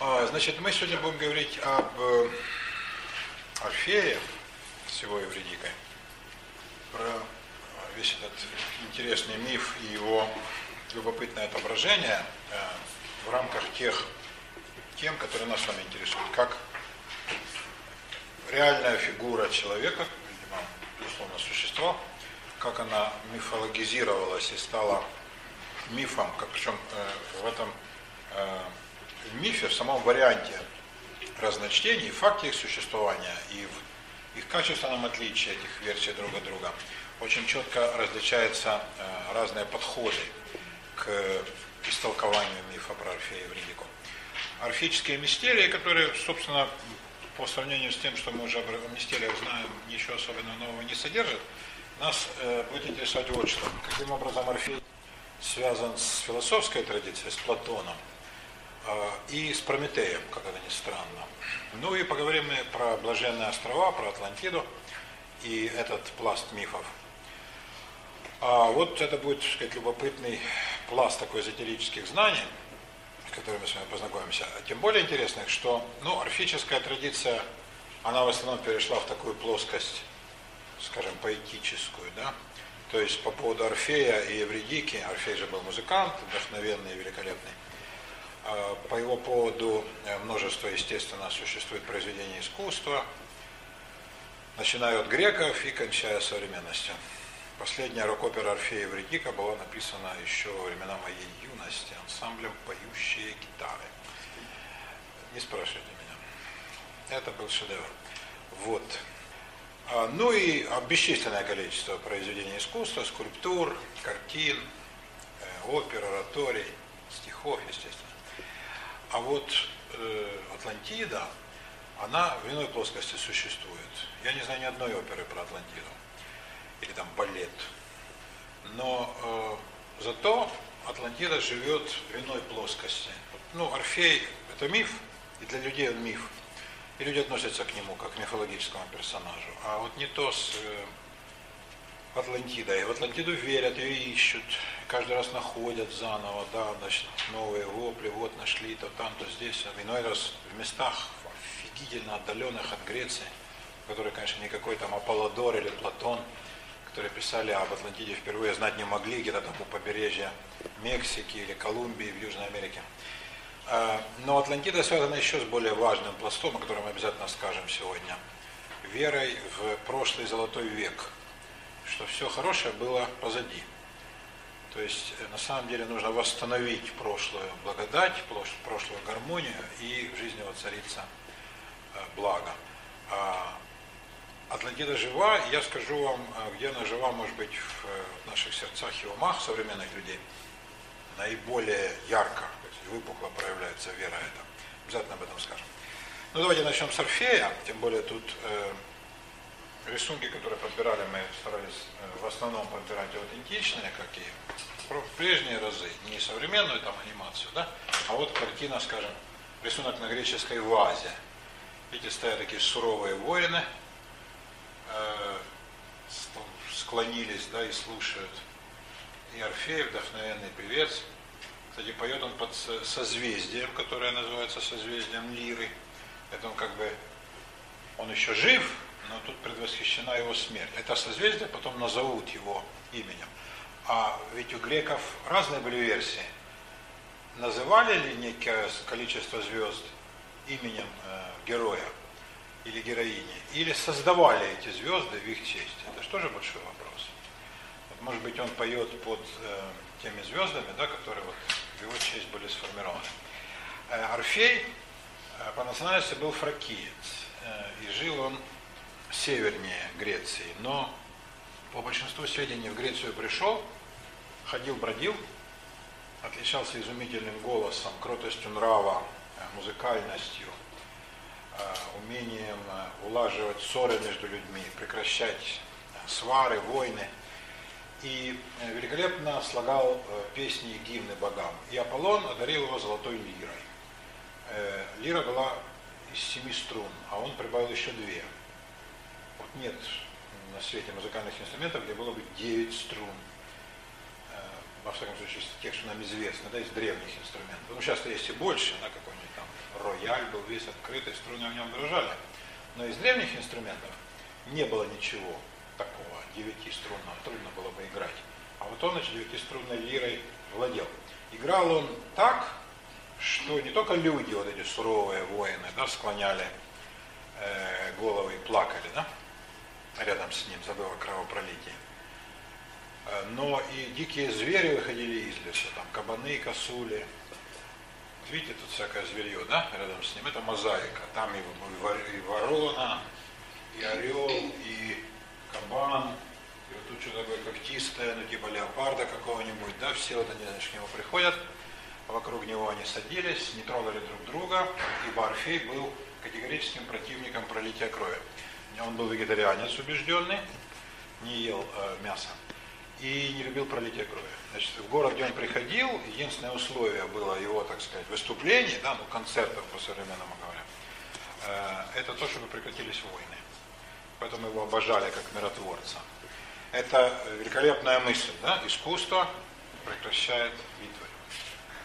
А, значит, мы сегодня будем говорить об э, Орфее всего Евредика, про весь этот интересный миф и его любопытное отображение э, в рамках тех тем, которые нас с вами интересуют, как реальная фигура человека, видимо, безусловно, существо, как она мифологизировалась и стала мифом, как причем э, в этом э, в мифе, в самом варианте разночтений, факте их существования и в их качественном отличии этих версий друг от друга очень четко различаются э, разные подходы к истолкованию мифа про Орфея и Евредику. Орфические мистерии, которые, собственно, по сравнению с тем, что мы уже о мистериях знаем, ничего особенного нового не содержат, нас э, будет интересовать вот что. Каким образом Орфей связан с философской традицией, с Платоном, и с Прометеем, как это ни странно. Ну и поговорим мы про Блаженные острова, про Атлантиду и этот пласт мифов. А вот это будет, так сказать, любопытный пласт такой эзотерических знаний, с которыми мы с вами познакомимся. Тем более интересных, что ну, орфическая традиция, она в основном перешла в такую плоскость, скажем, поэтическую, да, то есть по поводу Орфея и Евредики, Орфей же был музыкант, вдохновенный и великолепный, а по его поводу э, множество, естественно, существует произведений искусства, начиная от греков и кончая современностью. Последняя рок-опера Орфея Евредика была написана еще во времена моей юности ансамблем «Поющие гитары». Не спрашивайте меня. Это был шедевр. Вот. А, ну и бесчисленное количество произведений искусства, скульптур, картин, э, опер, ораторий, стихов, естественно. А вот э, Атлантида, она в иной плоскости существует. Я не знаю ни одной оперы про Атлантиду. Или там балет. Но э, зато Атлантида живет в иной плоскости. Ну, Орфей – это миф, и для людей он миф. И люди относятся к нему как к мифологическому персонажу. А вот не то с э, Атлантидой. В Атлантиду верят, ее ищут, каждый раз находят заново, да, значит, новые вопли, вот нашли то там, то здесь. Иной раз в местах офигительно отдаленных от Греции, которые, конечно, никакой там Аполлодор или Платон, которые писали об Атлантиде впервые, знать не могли, где-то там у побережья Мексики или Колумбии в Южной Америке. А, но Атлантида связана еще с более важным пластом, о котором мы обязательно скажем сегодня. Верой в прошлый золотой век, что все хорошее было позади. То есть э, на самом деле нужно восстановить прошлую благодать, прошлую гармонию и в жизни воцарится э, благо. Атлантида жива, я скажу вам, э, где она жива, может быть, в наших сердцах и умах современных людей, наиболее ярко выпукло проявляется вера эта. Обязательно об этом скажем. Ну давайте начнем с Орфея, тем более тут рисунки, которые подбирали, мы старались э, в основном подбирать аутентичные, как и в прежние разы, не современную там анимацию, да, а вот картина, скажем, рисунок на греческой вазе. Видите, стоят такие суровые воины, э, склонились, да, и слушают. И Орфей, вдохновенный певец, кстати, поет он под созвездием, которое называется созвездием Лиры. Это он как бы, он еще жив, но тут предвосхищена его смерть. Это созвездие потом назовут его именем. А ведь у греков разные были версии. Называли ли некое количество звезд именем э, героя или героини, или создавали эти звезды в их честь? Это же тоже большой вопрос. Вот, может быть, он поет под э, теми звездами, да, которые вот в его честь были сформированы. Э, Орфей э, по национальности был фракиец, э, и жил он севернее Греции, но по большинству сведений в Грецию пришел, ходил, бродил, отличался изумительным голосом, кротостью нрава, музыкальностью, умением улаживать ссоры между людьми, прекращать свары, войны – и э, великолепно слагал э, песни и гимны богам. И Аполлон одарил его золотой лирой. Э, лира была из семи струн, а он прибавил еще две. Нет на свете музыкальных инструментов, где было бы девять струн. Во всяком случае, из тех, что нам известно, да, из древних инструментов. Ну, сейчас есть и больше, да, какой-нибудь там рояль был весь открытый, струны в нем дрожали. Но из древних инструментов не было ничего такого девятиструнного, трудно было бы играть. А вот он, значит, девятиструнной лирой владел. Играл он так, что не только люди, вот эти суровые воины, да, склоняли э, головы и плакали, да, рядом с ним, забыв о кровопролитии, э, но и дикие звери выходили из леса, там кабаны, косули. Видите, тут всякое зверье, да, рядом с ним. Это мозаика. Там и, и ворона, и орел, и кабан, и вот тут что-то такое когтистое, ну типа леопарда какого-нибудь, да, все вот они, значит, к нему приходят, вокруг него они садились, не трогали друг друга, ибо Орфей был категорическим противником пролития крови. Он был вегетарианец убежденный, не ел э, мясо и не любил пролитие крови. Значит, в город, где он приходил, единственное условие было его, так сказать, выступлений, да, ну, концертов по современному говоря, э, это то, чтобы прекратились войны. Поэтому его обожали как миротворца. Это великолепная мысль, да, искусство прекращает битвы.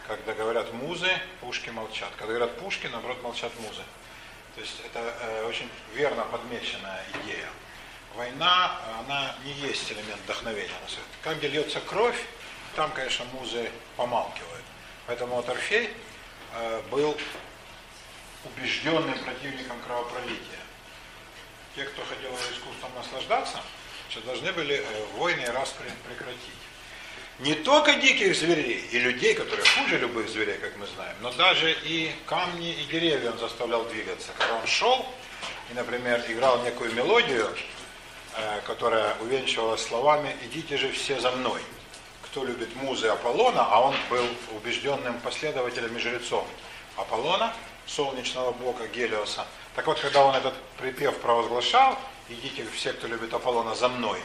Когда говорят музы, пушки молчат. Когда говорят пушки, наоборот, молчат музы. То есть это э, очень верно подмеченная идея. Война, она не есть элемент вдохновения. Там, где льется кровь, там, конечно, музы помалкивают. Поэтому вот Орфей э, был убежденным противником кровопролития. Те, кто хотел искусством наслаждаться, должны были э, войны и распри прекратить не только диких зверей и людей, которые хуже любых зверей, как мы знаем, но даже и камни и деревья он заставлял двигаться. Когда он шел и, например, играл некую мелодию, э, которая увенчивалась словами «идите же все за мной». Кто любит музы Аполлона, а он был убежденным последователем и жрецом Аполлона, солнечного бога Гелиоса. Так вот, когда он этот припев провозглашал, идите все, кто любит Аполлона, за мной,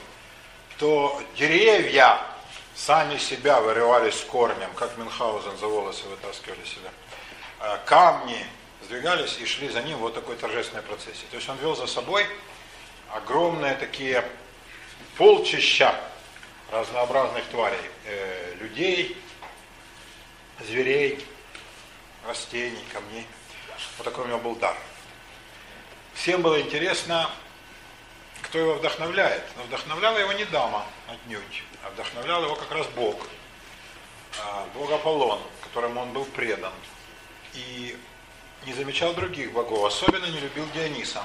то деревья сами себя вырывались с корнем, как Мюнхгаузен за волосы вытаскивали себя. А камни сдвигались и шли за ним вот такой торжественной процессии. То есть он вел за собой огромные такие полчища разнообразных тварей, э, людей, зверей, растений, камней. Вот такой у него был дар. Всем было интересно, кто его вдохновляет. Но вдохновляла его не дама отнюдь а вдохновлял его как раз Бог, а, Бог Аполлон, которому он был предан. И не замечал других богов, особенно не любил Диониса.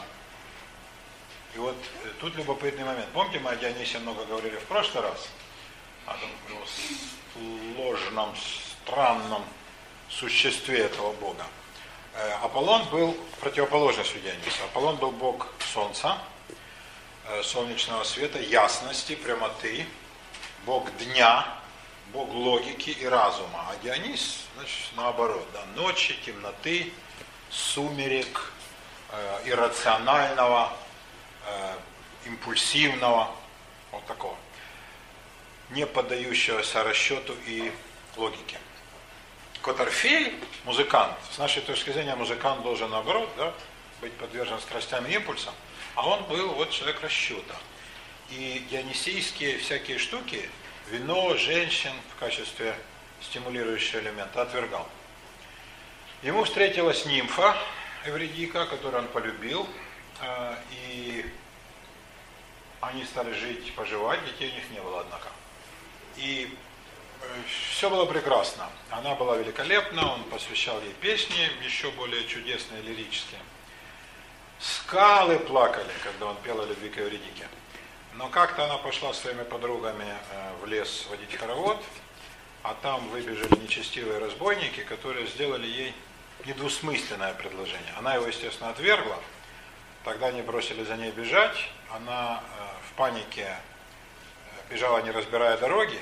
И вот э, тут любопытный момент. Помните, мы о Дионисе много говорили в прошлый раз? О том сложном, странном существе этого бога. Э, Аполлон был противоположностью Диониса. Аполлон был бог солнца, э, солнечного света, ясности, прямоты, бог дня, бог логики и разума. А Дионис, значит, наоборот, да, ночи, темноты, сумерек, э, иррационального, э, импульсивного, вот такого, не поддающегося расчету и логике. Котарфей, музыкант, с нашей точки зрения музыкант должен наоборот да, быть подвержен страстям и импульсам, а он был вот человек расчета. И дионисийские всякие штуки, вино, женщин в качестве стимулирующего элемента отвергал. Ему встретилась нимфа Эвредика, которую он полюбил, э, и они стали жить, поживать, детей у них не было, однако. И э, все было прекрасно. Она была великолепна, он посвящал ей песни, еще более чудесные, лирические. Скалы плакали, когда он пел о любви к Эвредике. Но как-то она пошла с своими подругами э, в лес водить хоровод, а там выбежали нечестивые разбойники, которые сделали ей недвусмысленное предложение. Она его, естественно, отвергла. Тогда они бросили за ней бежать. Она э, в панике э, бежала, не разбирая дороги,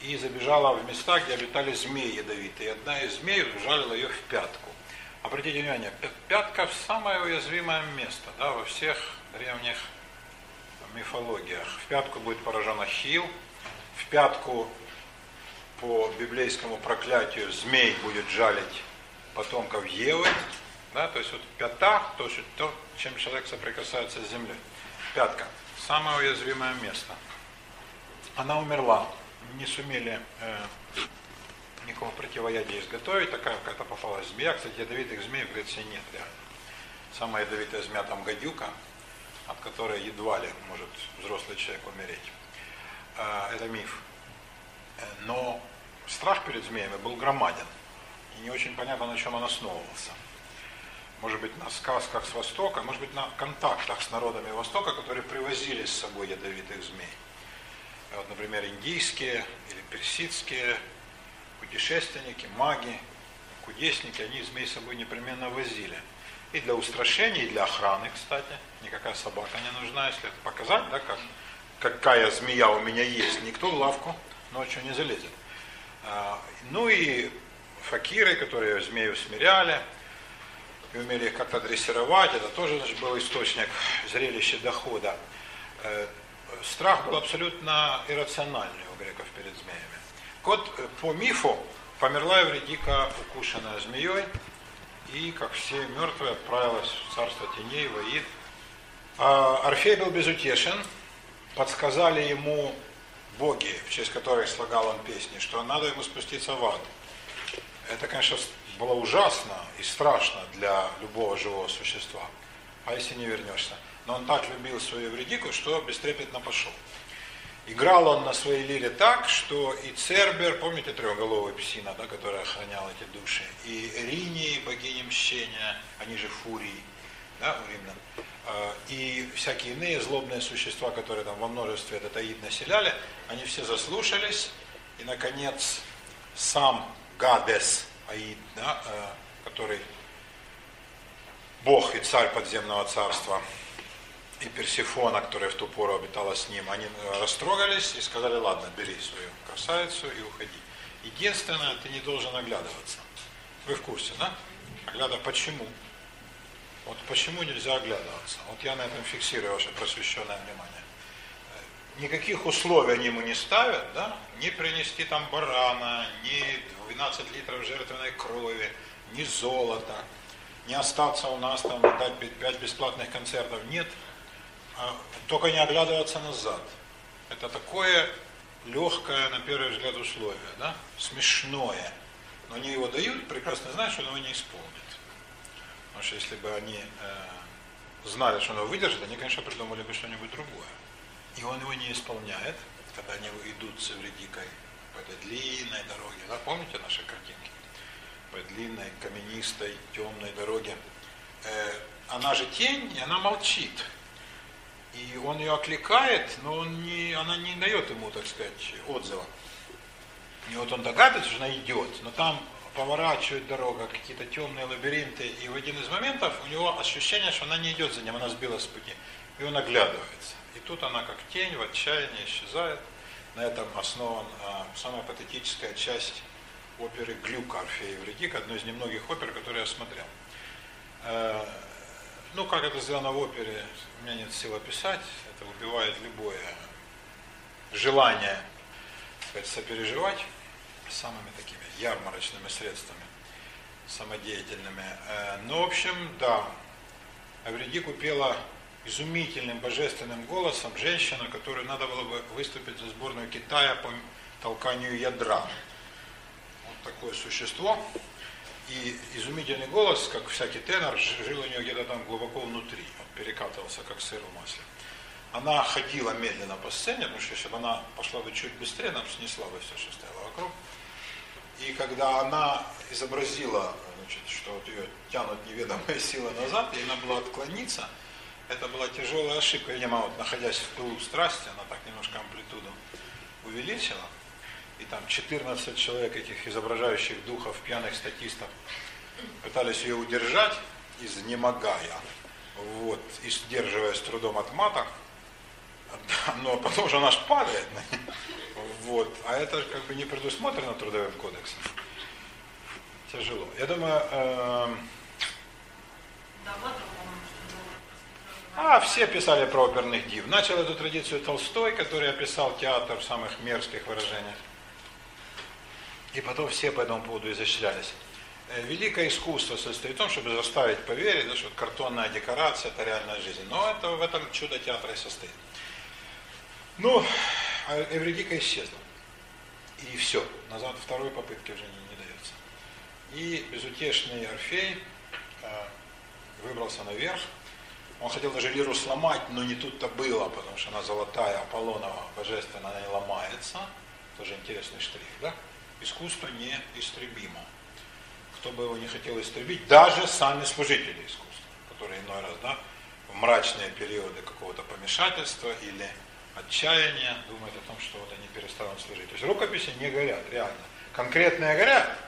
и забежала в места, где обитали змеи ядовитые. И одна из змей ужалила ее в пятку. Обратите внимание, пятка самое уязвимое место да, во всех древних мифологиях. В пятку будет поражен Ахилл, в пятку по библейскому проклятию змей будет жалить потомков Евы, да, то есть вот пята, то, есть то, чем человек соприкасается с землей. Пятка, самое уязвимое место. Она умерла, не сумели э, никакого противоядия изготовить. Такая какая-то попалась змея. Кстати, ядовитых змей в Греции нет реально. Самая ядовитая змея там гадюка, от которой едва ли может взрослый человек умереть. А, это миф. Но страх перед змеями был громаден. И не очень понятно, на чем он основывался. Может быть, на сказках с Востока, может быть, на контактах с народами Востока, которые привозили с собой ядовитых змей. Вот, например, индийские или персидские путешественники, маги, кудесники, они змей с собой непременно возили. И для устрашения, и для охраны, кстати. Никакая собака не нужна, если это показать, да, как, какая змея у меня есть. Никто в лавку ночью не залезет. А, ну и факиры, которые змею смиряли, и умели их как-то дрессировать, это тоже значит, был источник зрелища дохода. Э, страх был абсолютно иррациональный у греков перед змеями. Вот э, по мифу померла Евредика, укушенная змеей, и, как все мертвые, отправилась в царство теней, в Аид. А Орфей был безутешен, подсказали ему боги, в честь которых слагал он песни, что надо ему спуститься в ад. Это, конечно, было ужасно и страшно для любого живого существа. А если не вернешься? Но он так любил свою Евредику, что бестрепетно пошел. Играл он на своей лире так, что и Цербер, помните трехголовый псина, да, который охранял эти души, и Рини, богиня мщения, они же фурии, да, у римлян, а, и всякие иные злобные существа, которые там во множестве этот Аид населяли, они все заслушались, и, наконец, сам Гадес, Аид, да, э, который бог и царь подземного царства, и Персифона, которая в ту пору обитала с ним, они э, растрогались и сказали, ладно, бери свою красавицу и уходи. Единственное, ты не должен оглядываться. Вы в курсе, да? Огляда почему? Вот почему нельзя оглядываться? Вот я на этом фиксирую ваше просвещенное внимание. Э, никаких условий они ему не ставят, да? Не принести там барана, ни 12 литров жертвенной крови, ни золота, не остаться у нас там, дать 5 бесплатных концертов. Нет, только не оглядываться назад. Это такое легкое, на первый взгляд, условие, да? смешное. Но они его дают, прекрасно знают, что он его не исполнит. Потому что если бы они э, знали, что он его выдержит, они, конечно, придумали бы что-нибудь другое. И он его не исполняет, когда они идут с Эвредикой по этой длинной дороге. Да, помните наши картинки? По длинной, каменистой, темной дороге. Э, она же тень, и она молчит. И он ее окликает, но он не, она не дает ему, так сказать, отзыва. И вот он догадывается, что она идет, но там поворачивает дорога, какие-то темные лабиринты, и в один из моментов у него ощущение, что она не идет за ним, она сбилась с пути. И он оглядывается. И тут она как тень в отчаянии исчезает. На этом основан а, самая патетическая часть оперы Глюка Орфея Евредик, одной из немногих опер, которые я смотрел. Ну, как это сделано в опере, у меня нет сил описать, это убивает любое желание сказать, сопереживать самыми такими ярмарочными средствами, самодеятельными. Э, Но, ну, в общем, да, Авредику пела изумительным божественным голосом женщина, которой надо было бы выступить за сборную Китая по толканию ядра. Вот такое существо, и изумительный голос, как всякий тенор, жил у нее где-то там глубоко внутри, перекатывался как сыр в масле. Она ходила медленно по сцене, потому что если бы она пошла бы чуть быстрее, она бы снесла бы все, что стояло вокруг. И когда она изобразила, значит, что вот ее тянут неведомые силы назад, ей надо было отклониться, это была тяжелая ошибка. Видимо, вот находясь в тылу страсти, она так немножко амплитуду увеличила и там 14 человек этих изображающих духов, пьяных статистов, пытались ее удержать, изнемогая, вот, и сдерживая с трудом от мата, но потом же она ж падает, вот, а это как бы не предусмотрено трудовым кодексом. Тяжело. Я думаю, э, а, все писали про оперных див. Начал эту традицию Толстой, который описал театр в самых мерзких выражениях. И потом все по этому поводу изощрялись. Э, великое искусство состоит в том, чтобы заставить поверить, да, что картонная декорация – это реальная жизнь. Но это в этом чудо театра и состоит. Ну, а Эвредика исчезла. и все. Назад второй попытки уже не, не дается. И безутешный Орфей э, выбрался наверх. Он хотел даже лиру сломать, но не тут-то было, потому что она золотая, Аполлонова, божественная, она не ломается. Тоже интересный штрих, да? Искусство неистребимо. Кто бы его не хотел истребить, даже сами служители искусства, которые иной раз, да, в мрачные периоды какого-то помешательства или отчаяния думают о том, что вот они перестанут служить. То есть рукописи не горят, реально. Конкретные горят,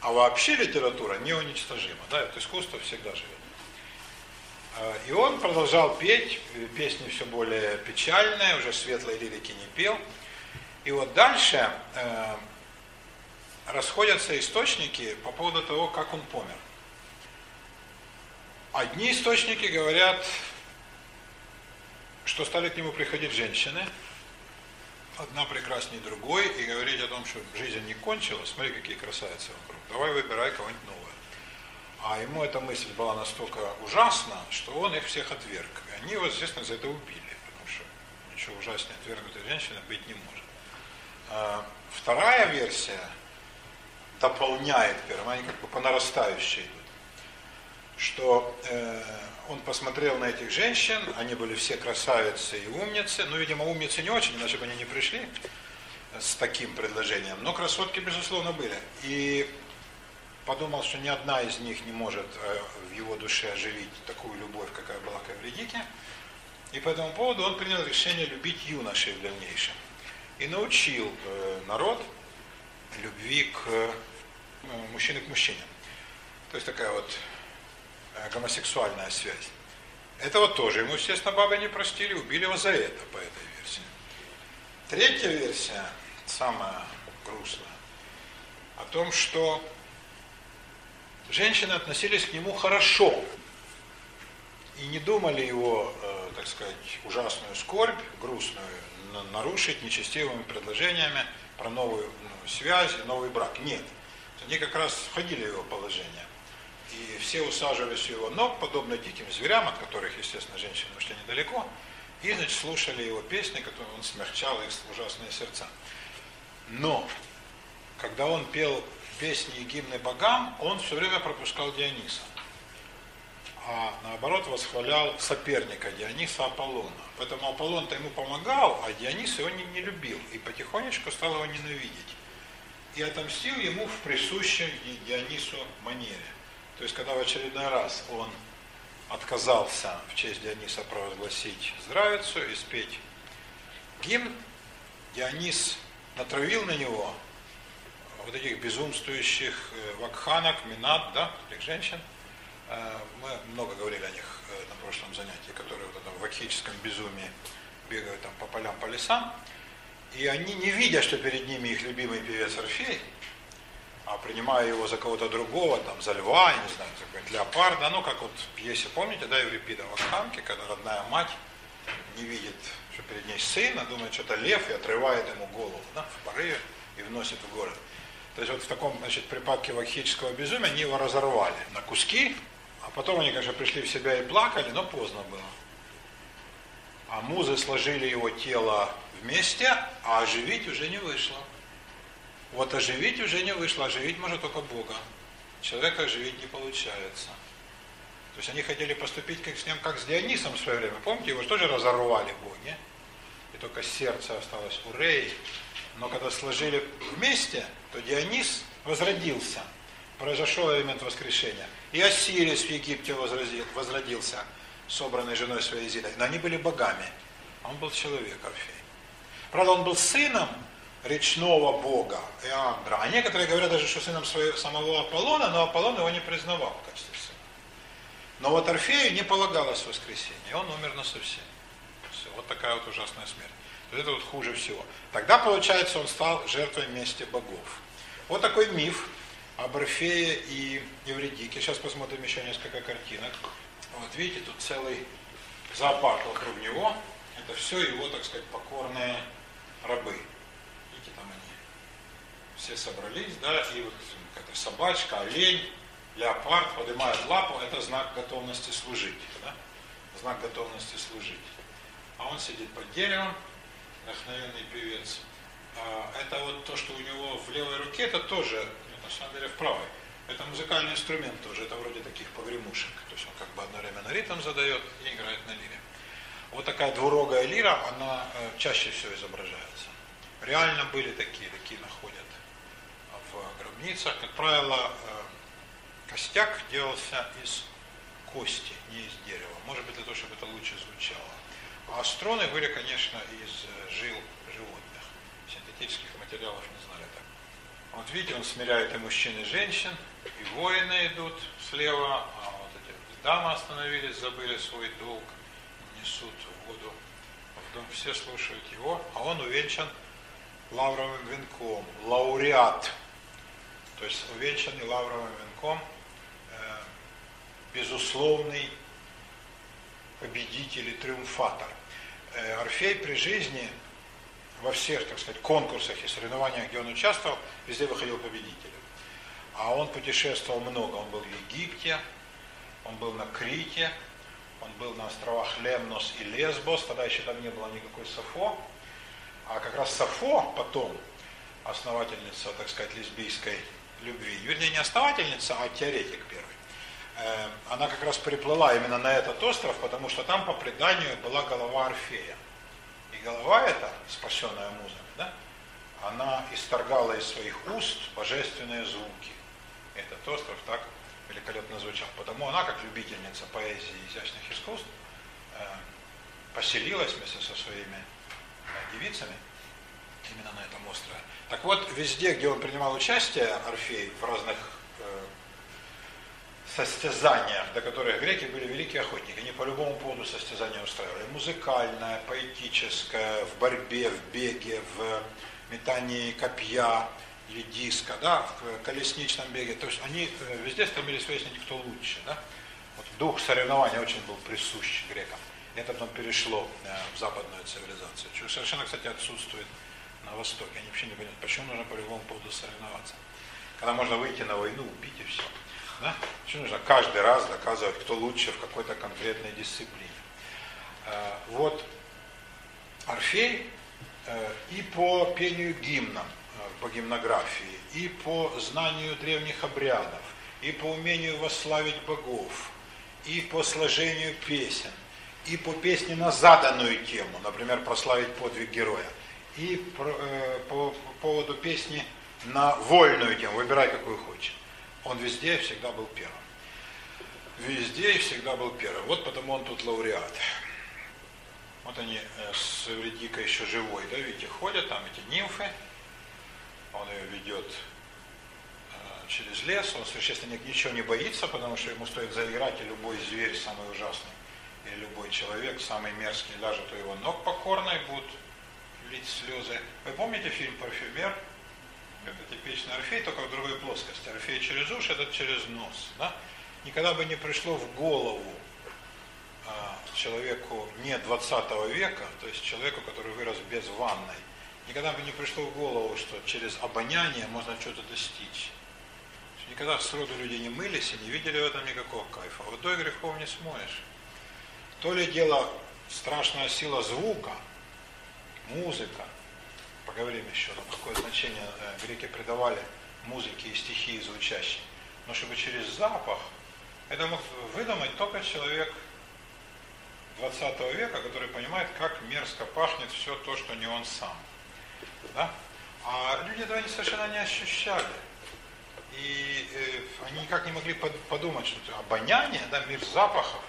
а вообще литература неуничтожима. Да, это искусство всегда живет. А, и он продолжал петь, песни все более печальные, уже светлой лирики не пел. И вот дальше э, расходятся источники по поводу того, как он помер. Одни источники говорят, что стали к нему приходить женщины, одна прекраснее другой, и говорить о том, что жизнь не кончилась, смотри, какие красавицы вокруг, давай выбирай кого-нибудь новое. А ему эта мысль была настолько ужасна, что он их всех отверг. И они его, естественно, за это убили, потому что ничего ужаснее отвергнутой женщины быть не может. А вторая версия дополняет первую, они как бы по нарастающей идут что э, он посмотрел на этих женщин, они были все красавицы и умницы, ну, видимо, умницы не очень, иначе бы они не пришли с таким предложением, но красотки, безусловно, были. И подумал, что ни одна из них не может э, в его душе оживить такую любовь, какая была к Эвредике, и по этому поводу он принял решение любить юношей в дальнейшем. И научил э, народ любви к э, мужчине к мужчине. То есть такая вот Э, гомосексуальная связь. Это вот тоже ему, естественно, бабы не простили, убили его за это, по этой версии. Третья версия, самая грустная, о том, что женщины относились к нему хорошо и не думали его, э, так сказать, ужасную скорбь, грустную, нарушить нечестивыми предложениями про новую ну, связь новый брак. Нет. Они как раз входили в его положение и все усаживались у его ног, подобно диким зверям, от которых, естественно, женщины ушли недалеко, и, значит, слушали его песни, которые он смягчал их ужасные сердца. Но, когда он пел песни и гимны богам, он все время пропускал Диониса. А наоборот восхвалял соперника Диониса Аполлона. Поэтому Аполлон-то ему помогал, а Дионис его не, не любил. И потихонечку стал его ненавидеть. И отомстил ему в присущей Дионису манере. То есть, когда в очередной раз он отказался в честь Диониса провозгласить здравицу и спеть гимн, Дионис натравил на него вот этих безумствующих э, вакханок, минат, да, этих женщин. Э, мы много говорили о них э, на прошлом занятии, которые вот в вакхическом безумии бегают там по полям, по лесам. И они, не видя, что перед ними их любимый певец Орфей, а принимая его за кого-то другого, там, за льва, я не знаю, за какого-нибудь леопарда, ну, как вот в пьесе, помните, да, Еврипида в Ахамке, когда родная мать не видит, что перед ней сын, а думает, что это лев, и отрывает ему голову, да, в порыве и вносит в город. То есть вот в таком, значит, припадке вахического безумия они его разорвали на куски, а потом они, конечно, пришли в себя и плакали, но поздно было. А музы сложили его тело вместе, а оживить уже не вышло. Вот оживить уже не вышло, оживить может только Бога. Человека оживить не получается. То есть они хотели поступить как с ним, как с Дионисом в свое время. Помните, его же тоже разорвали боги. И только сердце осталось у Рей. Но когда сложили вместе, то Дионис возродился. Произошел элемент воскрешения. И Осирис в Египте возродил, возродился, собранной женой своей Зидой. Но они были богами. Он был человек, Орфей. Правда, он был сыном речного бога Эандра. А некоторые говорят даже, что сыном своего, самого Аполлона, но Аполлон его не признавал в качестве сына. Но вот Орфею не полагалось воскресенье, он умер на совсем. Все, вот такая вот ужасная смерть. Вот это вот хуже всего. Тогда, получается, он стал жертвой мести богов. Вот такой миф об Орфее и Евредике. Сейчас посмотрим еще несколько картинок. Вот видите, тут целый зоопарк вокруг него. Это все его, так сказать, покорные рабы все собрались, да, и вот какая-то собачка, олень, леопард поднимает лапу, это знак готовности служить, да? знак готовности служить. А он сидит под деревом, вдохновенный певец, а, это вот то, что у него в левой руке, это тоже, нет, на самом деле в правой. Это музыкальный инструмент тоже, это вроде таких погремушек. То есть он как бы одновременно ритм задает и играет на лире. Вот такая двурогая лира, она э, чаще всего изображается. Реально были такие, такие находят в гробницах. Как правило, э, костяк делался из кости, не из дерева. Может быть, для того, чтобы это лучше звучало. А струны были, конечно, из э, жил животных. Синтетических материалов не знали так. Вот видите, он смиряет и мужчин, и женщин, и воины идут слева, а вот эти дамы остановились, забыли свой долг, несут воду в дом. Все слушают его, а он увенчан лавровым венком, лауреат. То есть увенчанный лавровым венком, э, безусловный победитель и триумфатор. Э, Орфей при жизни во всех, так сказать, конкурсах и соревнованиях, где он участвовал, везде выходил победителем. А он путешествовал много. Он был в Египте, он был на Крите, он был на островах Лемнос и Лесбос, тогда еще там не было никакой Сафо. А как раз Сафо потом, основательница, так сказать, лесбийской любви, вернее, не основательница, а теоретик первый, э, она как раз приплыла именно на этот остров, потому что там по преданию была голова Орфея. И голова эта, спасенная музами, да, она исторгала из своих уст божественные звуки. Этот остров так великолепно звучал. Потому она, как любительница поэзии и изящных искусств, э, поселилась вместе со своими э, девицами именно на этом острове. Так вот, везде, где он принимал участие, Орфей, в разных э, состязаниях, до которых греки были великие охотники, они по любому поводу состязания устраивали. Музыкальное, поэтическое, в борьбе, в беге, в метании копья или диска, да, в колесничном беге. То есть они э, везде стремились выяснить, кто лучше. Да? Вот дух соревнования очень был присущ грекам. Это потом перешло э, в западную цивилизацию. Чего совершенно, кстати, отсутствует на Востоке. Они вообще не понимают, почему нужно по любому поводу соревноваться. Когда можно выйти на войну, убить и все. Да? Почему нужно каждый раз доказывать, кто лучше в какой-то конкретной дисциплине. Э, вот Орфей и по пению гимнам, по гимнографии, и по знанию древних обрядов, и по умению восславить богов, и по сложению песен, и по песне на заданную тему, например, прославить подвиг героя, и по, э, по поводу песни на вольную тему, выбирай какую хочешь. Он везде всегда был первым. Везде и всегда был первым. Вот потому он тут лауреат. Вот они э, с Эвредикой еще живой, да, видите, ходят, там эти нимфы, он ее ведет э, через лес, он совершенно ничего не боится, потому что ему стоит заиграть, и любой зверь самый ужасный, и любой человек самый мерзкий ляжет у его ног покорно и будут лить слезы. Вы помните фильм «Парфюмер»? Это типичный Орфей, только в другой плоскости. Орфей через уши, этот через нос. Да? Никогда бы не пришло в голову а, человеку не 20 века, то есть человеку, который вырос без ванной, никогда бы не пришло в голову, что через обоняние можно что-то достичь. Никогда сроду люди не мылись и не видели в этом никакого кайфа. Водой грехов не смоешь. То ли дело страшная сила звука, музыка. Поговорим еще, там, какое значение э, греки придавали музыке и стихии звучащей. Но чтобы через запах, это мог выдумать только человек 20 века, который понимает, как мерзко пахнет все то, что не он сам. Да? А люди этого совершенно не ощущали. И э, они никак не могли подумать, что обоняние, да, мир запахов,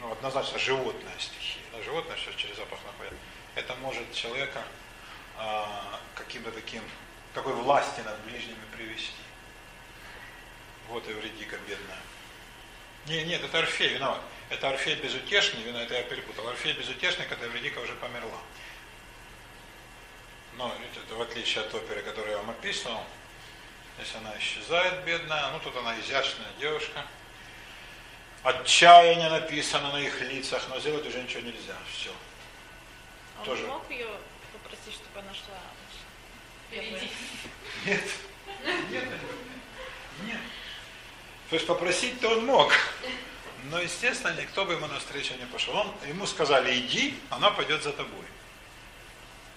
ну, однозначно животная стихия. Да, животное все через запах находит. Это может человека э, каким-то таким, такой власти над ближними привести. Вот Эвредика бедная. Не, нет, это Орфей виноват. Это Орфей безутешный, виноват, это я перепутал. Орфей безутешный, когда Эвредика уже померла. Но это в отличие от оперы, которую я вам описывал, здесь она исчезает, бедная, ну тут она изящная девушка. Отчаяние написано на их лицах, но сделать уже ничего нельзя. Все. Он Тоже. мог ее попросить, чтобы она шла впереди? Нет. Нет. Нет. То есть попросить-то он мог. Но, естественно, никто бы ему навстречу не пошел. Он, ему сказали, иди, она пойдет за тобой.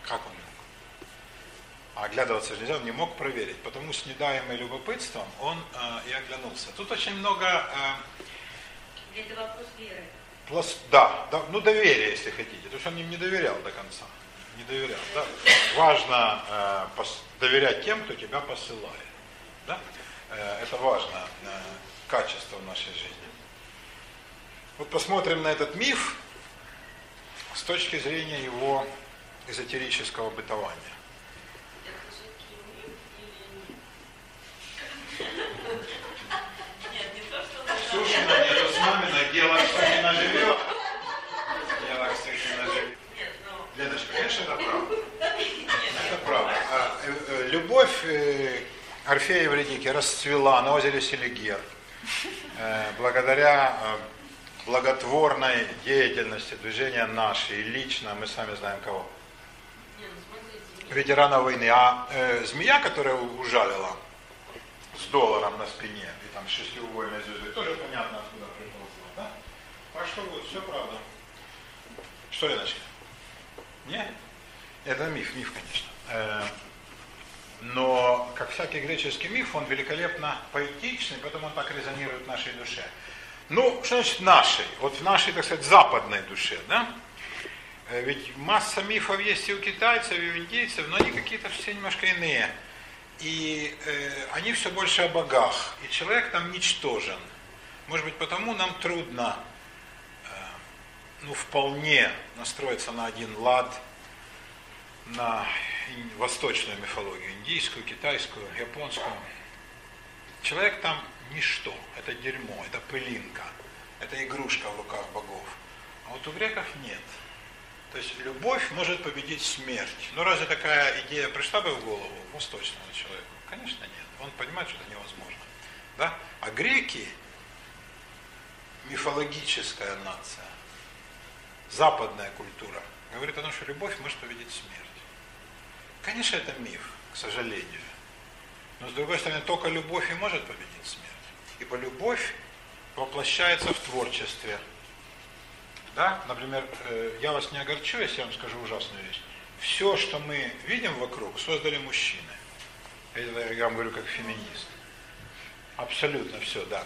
Как он А оглядываться же нельзя, он не мог проверить. Потому с недаемым любопытством он э, и оглянулся. Тут очень много... Э, Это вопрос веры. Плас, да, да, ну доверие, если хотите. Потому что он им не доверял до конца. Не доверял. Да? Важно э, пос, доверять тем, кто тебя посылает. Да? Э, это важно э, качество в нашей жизни. Вот посмотрим на этот миф с точки зрения его эзотерического бытования. Сушина нету с маминой, дело, кстати, наживет. Дело, кстати, наживет. Леночка, конечно, это правда. Это правда. Э, э, любовь э, Орфея Евредики расцвела на озере Селигер. Благодаря благотворной деятельности движения нашей, лично, мы сами знаем кого. Ветерана войны. А э, змея, которая ужалила с долларом на спине и там шестиугольной звездой, тоже понятно, откуда приползла, да? Так что вот, все правда. Что, Леночка? Нет? Это миф, миф, конечно. Э, но, как всякий греческий миф, он великолепно поэтичный, поэтому он так резонирует в нашей душе. Ну, что значит нашей? Вот в нашей, так сказать, западной душе, да? Э, ведь масса мифов есть и у китайцев, и у индейцев, но они какие-то все немножко иные. И э, они все больше о богах. И человек там ничтожен. Может быть, потому нам трудно э, ну, вполне настроиться на один лад, на восточную мифологию, индийскую, китайскую, японскую. Человек там ничто, это дерьмо, это пылинка, это игрушка в руках богов. А вот у греков нет. То есть любовь может победить смерть. Но разве такая идея пришла бы в голову восточному человеку? Конечно нет. Он понимает, что это невозможно. Да? А греки мифологическая нация, западная культура, говорит о том, что любовь может победить смерть. Конечно, это миф, к сожалению. Но с другой стороны, только любовь и может победить смерть. Ибо любовь воплощается в творчестве. Да? Например, э, я вас не огорчу, если я вам скажу ужасную вещь. Все, что мы видим вокруг, создали мужчины. Это я вам говорю как феминист. Абсолютно все, да.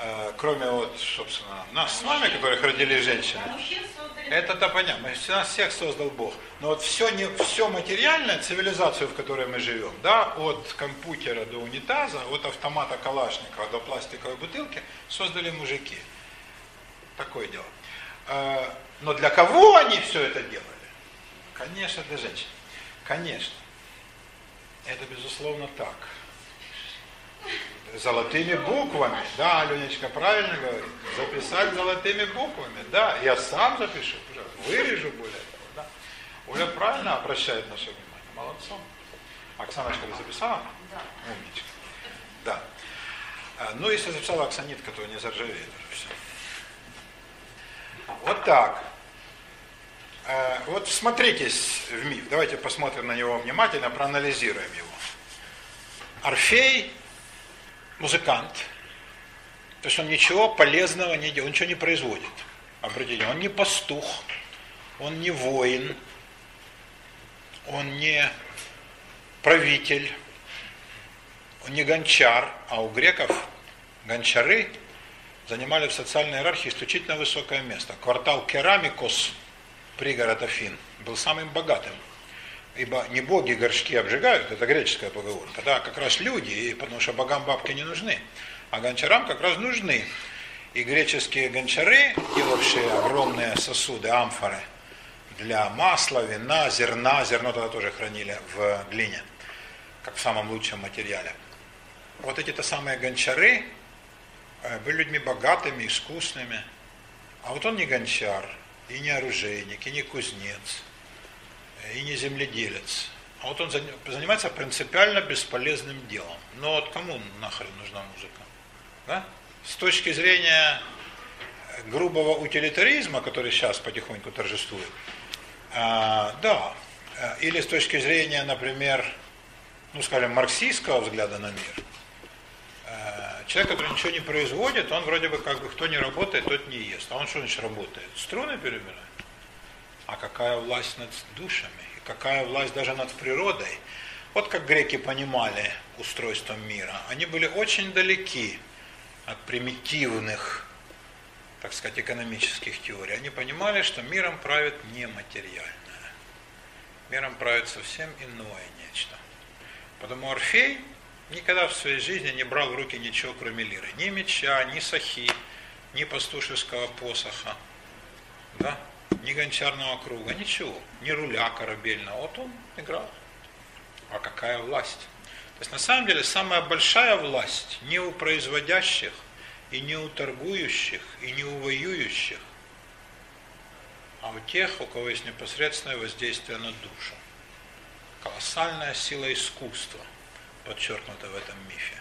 Э, кроме вот, собственно, нас с вами, которых родили женщины. Это-то понятно. Нас всех создал Бог. Но вот все, не, все материальное, цивилизацию, в которой мы живем, да, от компьютера до унитаза, от автомата Калашникова до пластиковой бутылки, создали мужики. Такое дело. Э, но для кого они все это делали? Конечно, для женщин. Конечно. Это безусловно так золотыми буквами. Да, Аленечка правильно говорит. Записать золотыми буквами. Да, я сам запишу, вырежу более того. Да. Оля правильно обращает наше внимание. Молодцом. Оксаночка, ты записала? Да. Умничка. Да. А, ну, если записала Оксанитка, то не заржавеет. Вот так. А, вот смотритесь в миф. Давайте посмотрим на него внимательно, проанализируем его. Орфей музыкант, то есть он ничего полезного не делает, он ничего не производит. Обратите, он не пастух, он не воин, он не правитель, он не гончар, а у греков гончары занимали в социальной иерархии исключительно высокое место. Квартал Керамикос, пригород Афин, был самым богатым ибо не боги горшки обжигают, это греческая поговорка, да, как раз люди, и потому что богам бабки не нужны, а гончарам как раз нужны. И греческие гончары, делавшие огромные сосуды, амфоры, для масла, вина, зерна, зерно тогда тоже хранили в глине, как в самом лучшем материале. Вот эти-то самые гончары были людьми богатыми, искусными, а вот он не гончар, и не оружейник, и не кузнец, и не земледелец. А вот он занимается принципиально бесполезным делом. Но вот кому нахрен нужна музыка? Да? С точки зрения грубого утилитаризма, который сейчас потихоньку торжествует, а, да, или с точки зрения, например, ну, скажем, марксистского взгляда на мир, человек, который ничего не производит, он вроде бы как бы кто не работает, тот не ест. А он что значит работает? Струны перебирает а какая власть над душами, и какая власть даже над природой. Вот как греки понимали устройство мира. Они были очень далеки от примитивных, так сказать, экономических теорий. Они понимали, что миром правит нематериальное. Миром правит совсем иное нечто. Потому Орфей никогда в своей жизни не брал в руки ничего, кроме лиры. Ни меча, ни сахи, ни пастушеского посоха, да? ни гончарного круга, ничего. Ни руля корабельного. Вот он играл. А какая власть? То есть на самом деле самая большая власть не у производящих, и не у торгующих, и не у воюющих, а у тех, у кого есть непосредственное воздействие на душу. Колоссальная сила искусства подчеркнута в этом мифе.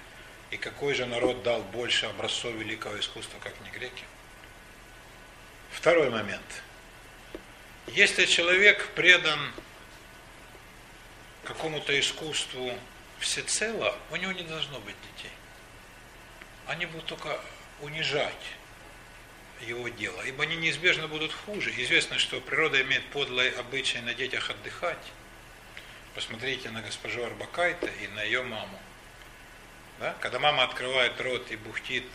И какой же народ дал больше образцов великого искусства, как не греки? Второй момент. Если человек предан какому-то искусству всецело, у него не должно быть детей. Они будут только унижать его дело, ибо они неизбежно будут хуже. Известно, что природа имеет подлый обычай на детях отдыхать. Посмотрите на госпожу Арбакайта и на ее маму. Да? Когда мама открывает рот и бухтит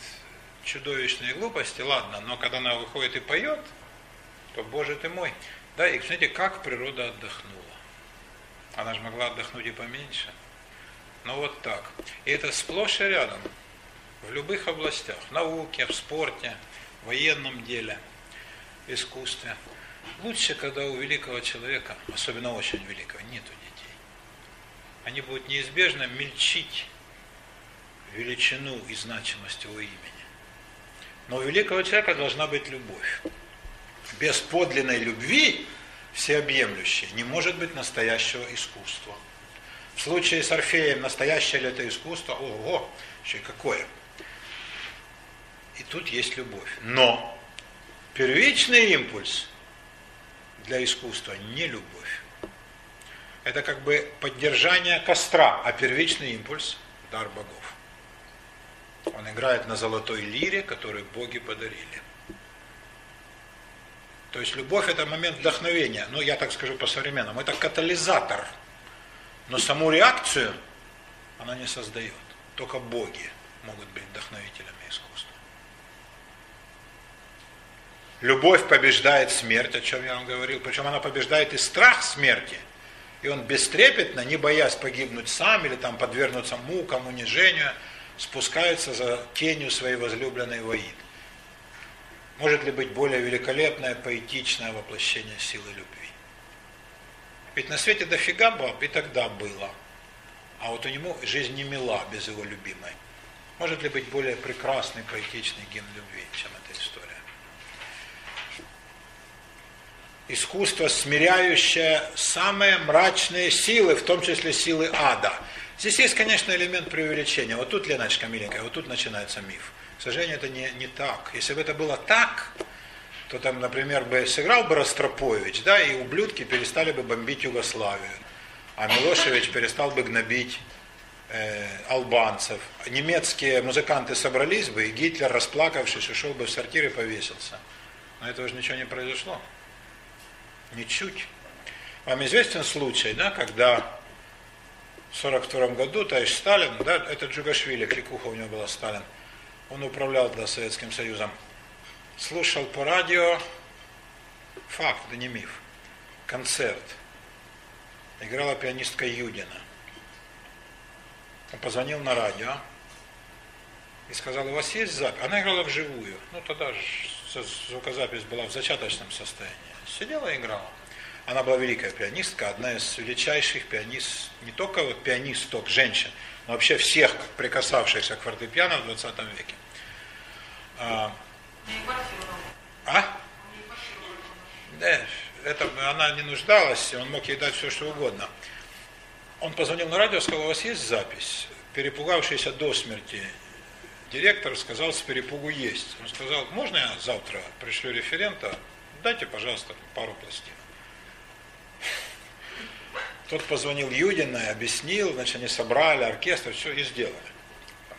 чудовищные глупости, ладно, но когда она выходит и поет, то, боже ты мой. Да, и смотрите, как природа отдохнула. Она же могла отдохнуть и поменьше. Но вот так. И это сплошь и рядом. В любых областях. В науке, в спорте, в военном деле, в искусстве. Лучше, когда у великого человека, особенно очень великого, нету. Они будут неизбежно мельчить величину и значимость его имени. Но у великого человека должна быть любовь. Без подлинной любви, всеобъемлющей, не может быть настоящего искусства. В случае с Орфеем, настоящее ли это искусство? Ого, еще какое. И тут есть любовь. Но первичный импульс для искусства не любовь. Это как бы поддержание костра, а первичный импульс – дар богов. Он играет на золотой лире, которую боги подарили. То есть любовь это момент вдохновения. Ну, я так скажу по-современному. Это катализатор. Но саму реакцию она не создает. Только боги могут быть вдохновителями искусства. Любовь побеждает смерть, о чем я вам говорил. Причем она побеждает и страх смерти. И он бестрепетно, не боясь погибнуть сам или там подвергнуться мукам, унижению, спускается за тенью своей возлюбленной Ваид. Может ли быть более великолепное, поэтичное воплощение силы любви? Ведь на свете дофига баб и тогда было. А вот у него жизнь не мила без его любимой. Может ли быть более прекрасный, поэтичный гимн любви, чем эта история? Искусство, смиряющее самые мрачные силы, в том числе силы ада. Здесь есть, конечно, элемент преувеличения. Вот тут, Леночка миленькая, вот тут начинается миф. К сожалению, это не, не так. Если бы это было так, то там, например, бы сыграл бы Ростропович, да, и ублюдки перестали бы бомбить Югославию, а Милошевич перестал бы гнобить э, албанцев. Немецкие музыканты собрались бы, и Гитлер, расплакавшись, ушел бы в сортир и повесился. Но этого же ничего не произошло. Ничуть. Вам известен случай, да, когда в 1942 году товарищ Сталин, да, это Джугашвили, кликуха у него была Сталин, он управлял тогда Советским Союзом, слушал по радио, факт, это не миф, концерт. Играла пианистка Юдина. Он позвонил на радио и сказал, у вас есть запись? Она играла вживую. Ну, тогда же звукозапись была в зачаточном состоянии. Сидела и играла. Она была великая пианистка, одна из величайших пианист, не только вот пианисток, женщин, но вообще всех прикасавшихся к фортепиано в 20 веке. А, а? Да, это, она не нуждалась, он мог ей дать все, что угодно. Он позвонил на радио, сказал, у вас есть запись? Перепугавшийся до смерти директор сказал, с перепугу есть. Он сказал, можно я завтра пришлю референта? Дайте, пожалуйста, пару пластин. Тот позвонил Юдина и объяснил, значит, они собрали оркестр, все и сделали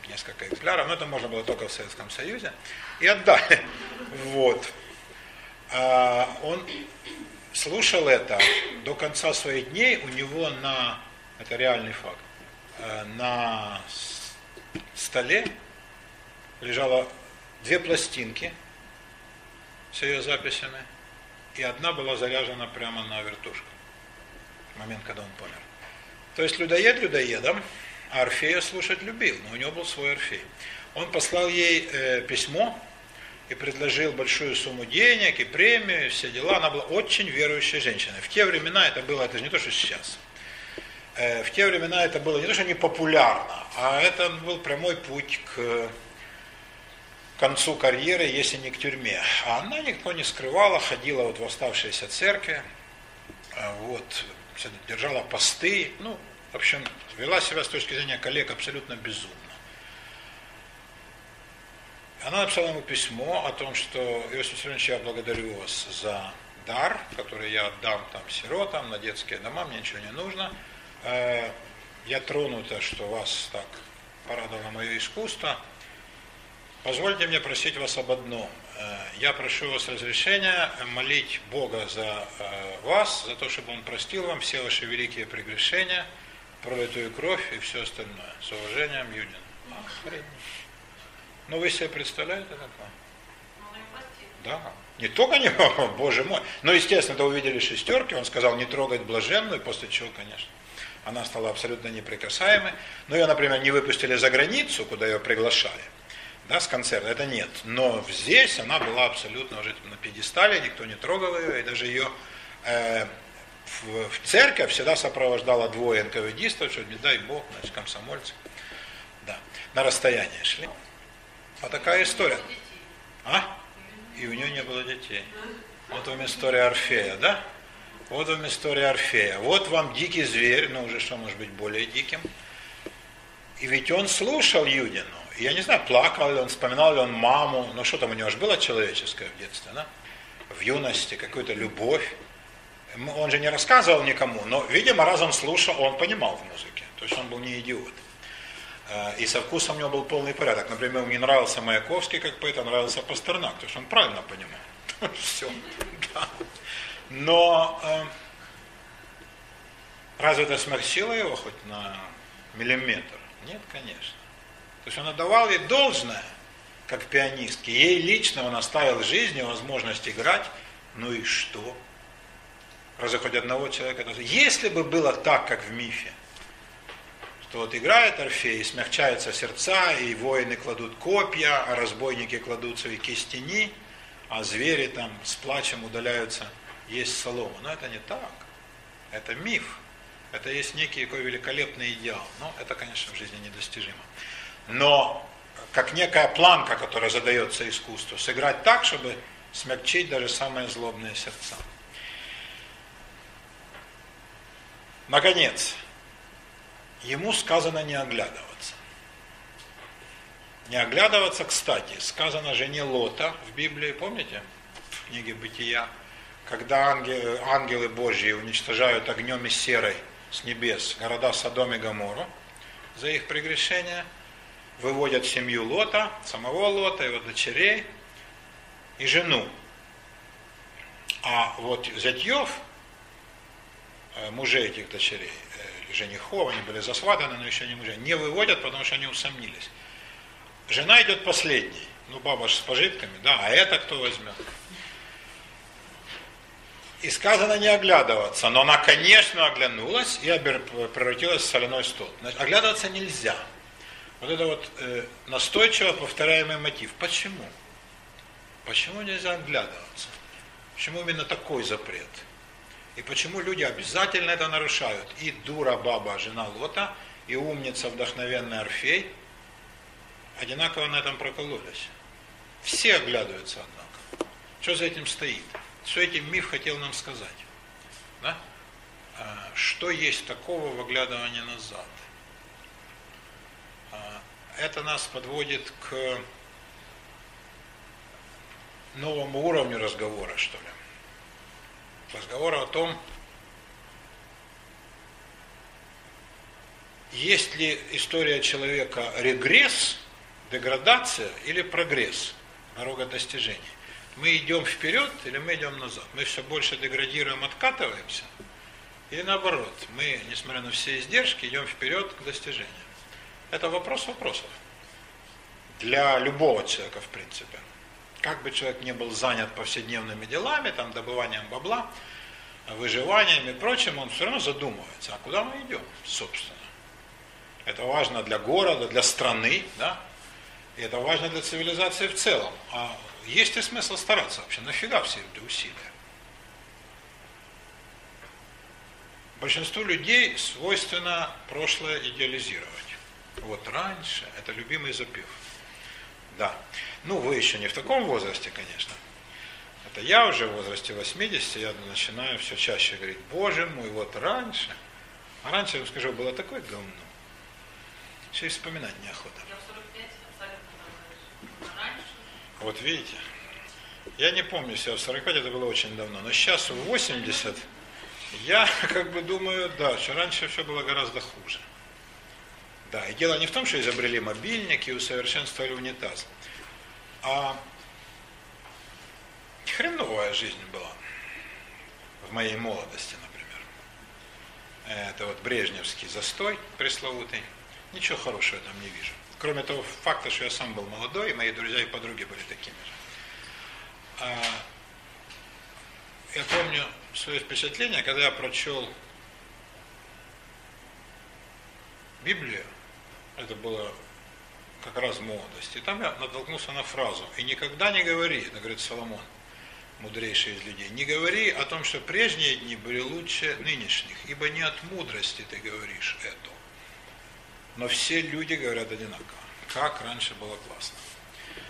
несколько экземпляров, но это можно было только в Советском Союзе, и отдали. Вот. А он слушал это до конца своих дней, у него на это реальный факт, на столе лежало две пластинки с ее записями, и одна была заряжена прямо на вертушку в момент, когда он помер. То есть людоед людоедом, а Орфея слушать любил, но у него был свой Орфей. Он послал ей э, письмо и предложил большую сумму денег и премию, и все дела. Она была очень верующей женщиной. В те времена это было, это же не то, что сейчас. Э, в те времена это было не то, что не популярно, а это был прямой путь к концу карьеры, если не к тюрьме. А она никто не скрывала, ходила вот в оставшиеся церкви, э, вот, держала посты, ну, в общем, вела себя с точки зрения коллег абсолютно безумно. Она написала ему письмо о том, что Иосиф Виссарионович, я благодарю вас за дар, который я отдам там сиротам, на детские дома, мне ничего не нужно. Э, я тронута, что вас так порадовало мое искусство. Позвольте мне просить вас об одном. Э, я прошу вас разрешения молить Бога за э, вас, за то, чтобы Он простил вам все ваши великие прегрешения, пролитую кровь и все остальное. С уважением, Юдин. Ну вы себе представляете такое? Да. Не только не, боже мой. Но, естественно, когда увидели шестерки, он сказал не трогать блаженную, после чего, конечно, она стала абсолютно неприкасаемой. Но ее, например, не выпустили за границу, куда ее приглашали, да, с концерта, это нет. Но здесь она была абсолютно уже на пьедестале, никто не трогал ее, и даже ее э, в, в церковь всегда сопровождала двое НКВДистов, что не дай бог, значит, комсомольцы. Да, на расстояние шли. А такая история. А? И у нее не было детей. Вот вам история Орфея, да? Вот вам история Орфея. Вот вам дикий зверь, ну уже что может быть более диким. И ведь он слушал Юдину. Я не знаю, плакал ли он, вспоминал ли он маму, но что там у него же было человеческое в детстве, да? В юности, какую-то любовь. Он же не рассказывал никому, но, видимо, раз он слушал, он понимал в музыке. То есть он был не идиот. Э, и со вкусом у него был полный порядок. Например, мне нравился Маяковский как поэт, а нравился Пастернак, потому что он правильно понимал. Все. Да. Но э, разве это смягчило его хоть на миллиметр? Нет, конечно. То есть он отдавал ей должное, как пианистке. Ей лично он оставил жизнь и возможность играть. Ну и что? Разве хоть одного человека? Если бы было так, как в мифе, то вот играет Орфей, смягчаются сердца, и воины кладут копья, а разбойники кладут свои кистени, а звери там с плачем удаляются есть солому. Но это не так. Это миф. Это есть некий такой великолепный идеал. Но это, конечно, в жизни недостижимо. Но как некая планка, которая задается искусству, сыграть так, чтобы смягчить даже самые злобные сердца. Наконец, ему сказано не оглядываться. Не оглядываться, кстати, сказано жене Лота в Библии, помните, в книге Бытия, когда ангелы, ангелы Божьи уничтожают огнем и серой с небес города Содом и Гамору за их прегрешение, выводят семью Лота, самого Лота, его дочерей и жену. А вот зятьев, мужей этих дочерей, женихов, они были засватаны, но еще не мужья, не выводят, потому что они усомнились. Жена идет последней, ну баба же с пожитками, да, а это кто возьмет? И сказано не оглядываться, но она, конечно, оглянулась и превратилась в соляной стол. Значит, оглядываться нельзя. Вот это вот э, настойчиво повторяемый мотив. Почему? Почему нельзя оглядываться? Почему именно такой запрет? И почему люди обязательно это нарушают? И дура баба, жена Лота, и умница, вдохновенный Орфей, одинаково на этом прокололись. Все оглядываются, однако. Что за этим стоит? Что этим миф хотел нам сказать? Да? А, что есть такого в оглядывании назад? А, это нас подводит к новому уровню разговора, что ли разговора о том, есть ли история человека регресс, деградация или прогресс, дорога достижений. Мы идем вперед или мы идем назад? Мы все больше деградируем, откатываемся, Или наоборот, мы, несмотря на все издержки, идем вперед к достижению. Это вопрос вопросов. Для любого человека, в принципе. Как бы человек не был занят повседневными делами, там, добыванием бабла, выживанием и прочим, он все равно задумывается, а куда мы идем, собственно. Это важно для города, для страны, да? И это важно для цивилизации в целом. А есть ли смысл стараться вообще? Нафига все эти усилия? Большинству людей свойственно прошлое идеализировать. Вот раньше, это любимый запев. Да. Ну, вы еще не в таком возрасте, конечно. Это я уже в возрасте 80, я начинаю все чаще говорить, боже мой, вот раньше. А раньше, я вам скажу, было такое говно. Еще и вспоминать неохота. Я в 45 абсолютно раньше. Вот видите, я не помню себя в 45, это было очень давно, но сейчас в 80 я как бы думаю, да, что раньше все было гораздо хуже. Да, и дело не в том, что изобрели мобильник и усовершенствовали унитаз, а хреновая жизнь была в моей молодости, например. Это вот брежневский застой пресловутый. Ничего хорошего там не вижу. Кроме того факта, что я сам был молодой, и мои друзья и подруги были такими же. А, я помню свое впечатление, когда я прочел Библию, это было как раз в молодости, и там я натолкнулся на фразу, и никогда не говори, это говорит Соломон, мудрейший из людей, не говори о том, что прежние дни были лучше нынешних, ибо не от мудрости ты говоришь это. Но все люди говорят одинаково. Как раньше было классно.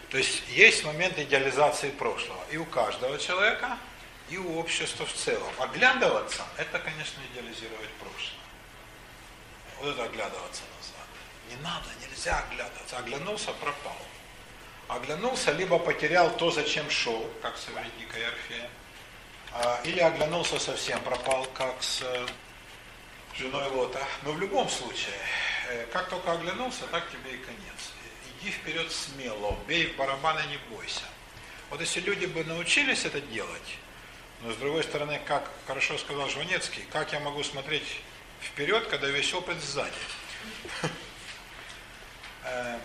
То есть есть момент идеализации прошлого. И у каждого человека, и у общества в целом. Оглядываться, это, конечно, идеализировать прошлое. Вот это оглядываться. Не надо, нельзя оглядываться. Оглянулся, пропал. Оглянулся, либо потерял то, зачем шел, как с Эвредикой Орфея, а, или оглянулся совсем, пропал, как с э, женой Лота. Но в любом случае, э, как только оглянулся, так тебе и конец. Иди вперед смело, бей в барабаны, не бойся. Вот если люди бы научились это делать, но с другой стороны, как хорошо сказал Жванецкий, как я могу смотреть вперед, когда весь опыт сзади. Э,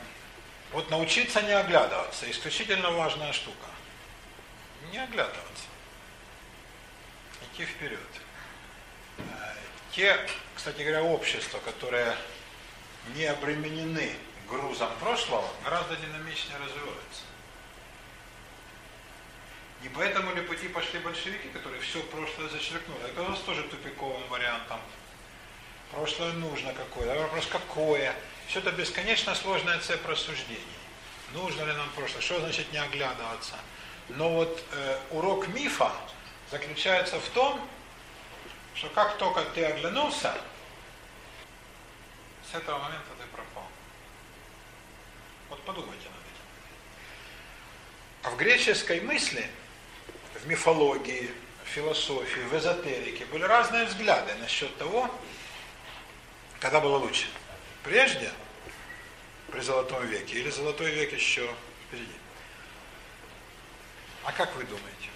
вот научиться не оглядываться, исключительно важная штука. Не оглядываться. Идти вперед. Э, те, кстати говоря, общества, которые не обременены грузом прошлого, гораздо динамичнее развиваются. Не поэтому ли пути пошли большевики, которые все прошлое зачеркнули? Это у нас тоже тупиковым вариантом. Прошлое нужно какое. А вопрос какое? Это бесконечно сложная цепь рассуждений. Нужно ли нам прошлое? Что значит не оглядываться? Но вот э, урок мифа заключается в том, что как только ты оглянулся, с этого момента ты пропал. Вот подумайте над этим. А в греческой мысли, в мифологии, в философии, в эзотерике были разные взгляды насчет того, когда было лучше. Прежде, при Золотом веке, или Золотой век еще впереди. А как вы думаете?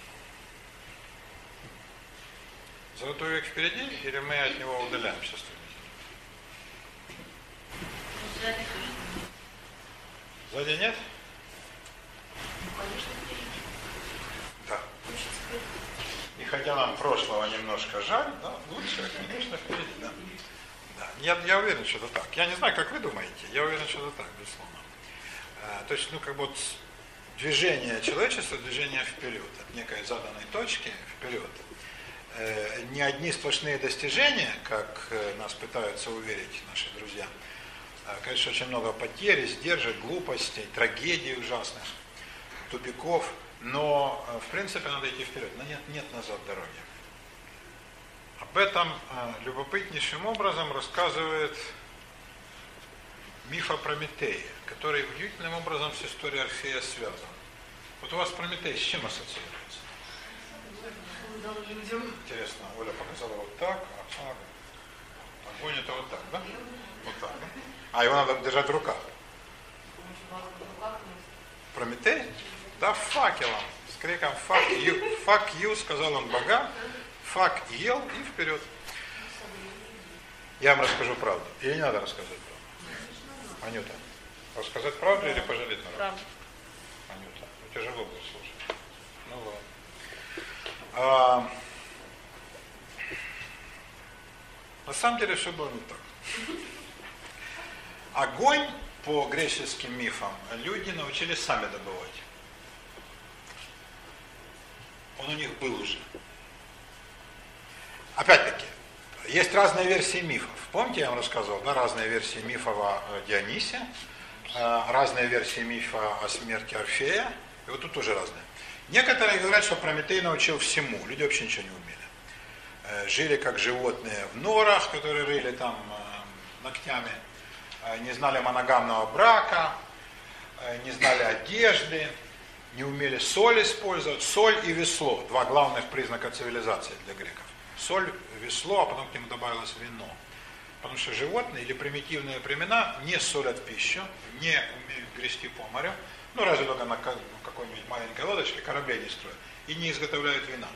Золотой век впереди, или мы от него удаляемся Сзади Сзади нет? конечно, впереди. Да. И хотя нам прошлого немножко жаль, да, лучше, конечно, впереди, да. Да, я, я уверен, что это так. Я не знаю, как вы думаете, я уверен, что это так, безусловно. А, то есть, ну, как бы вот движение человечества, движение вперед, от некой заданной точки вперед. Э, не одни сплошные достижения, как э, нас пытаются уверить наши друзья. Конечно, очень много потерь, издержек, глупостей, трагедий ужасных, тупиков, но, э, в принципе, надо идти вперед. Но нет, нет назад дороги. Об этом э, любопытнейшим образом рассказывает миф о Прометее, который удивительным образом с историей Орфея связан. Вот у вас Прометей с чем ассоциируется? Интересно, Оля показала вот так, а огонь это вот так, да? Вот так, да? А его надо держать в руках. Прометей? Да, факелом. С криком «fuck you», «fuck you», сказал он богам, «fuck ел» и вперед. Я вам расскажу правду. Или не надо рассказывать правду? Анюта, рассказать правду или пожалеть народ? Анюта, ну, тяжело будет слушать. Ну ладно. А, на самом деле все было не так. Огонь по греческим мифам люди научились сами добывать. Он у них был уже. Опять-таки, есть разные версии мифов. Помните, я вам рассказывал, да, разные версии мифов о Дионисе, э, разные версии мифа о смерти Орфея, и вот тут тоже разные. Некоторые говорят, что Прометей научил всему, люди вообще ничего не умели. Э, жили как животные в норах, которые рыли там э, ногтями, не знали моногамного брака, не знали одежды, не умели соль использовать. Соль и весло – два главных признака цивилизации для греков. Соль, весло, а потом к нему добавилось вино. Потому что животные или примитивные племена не солят пищу, не умеют грести по морю, ну разве только на какой-нибудь маленькой лодочке кораблей не строят, и не изготовляют вина.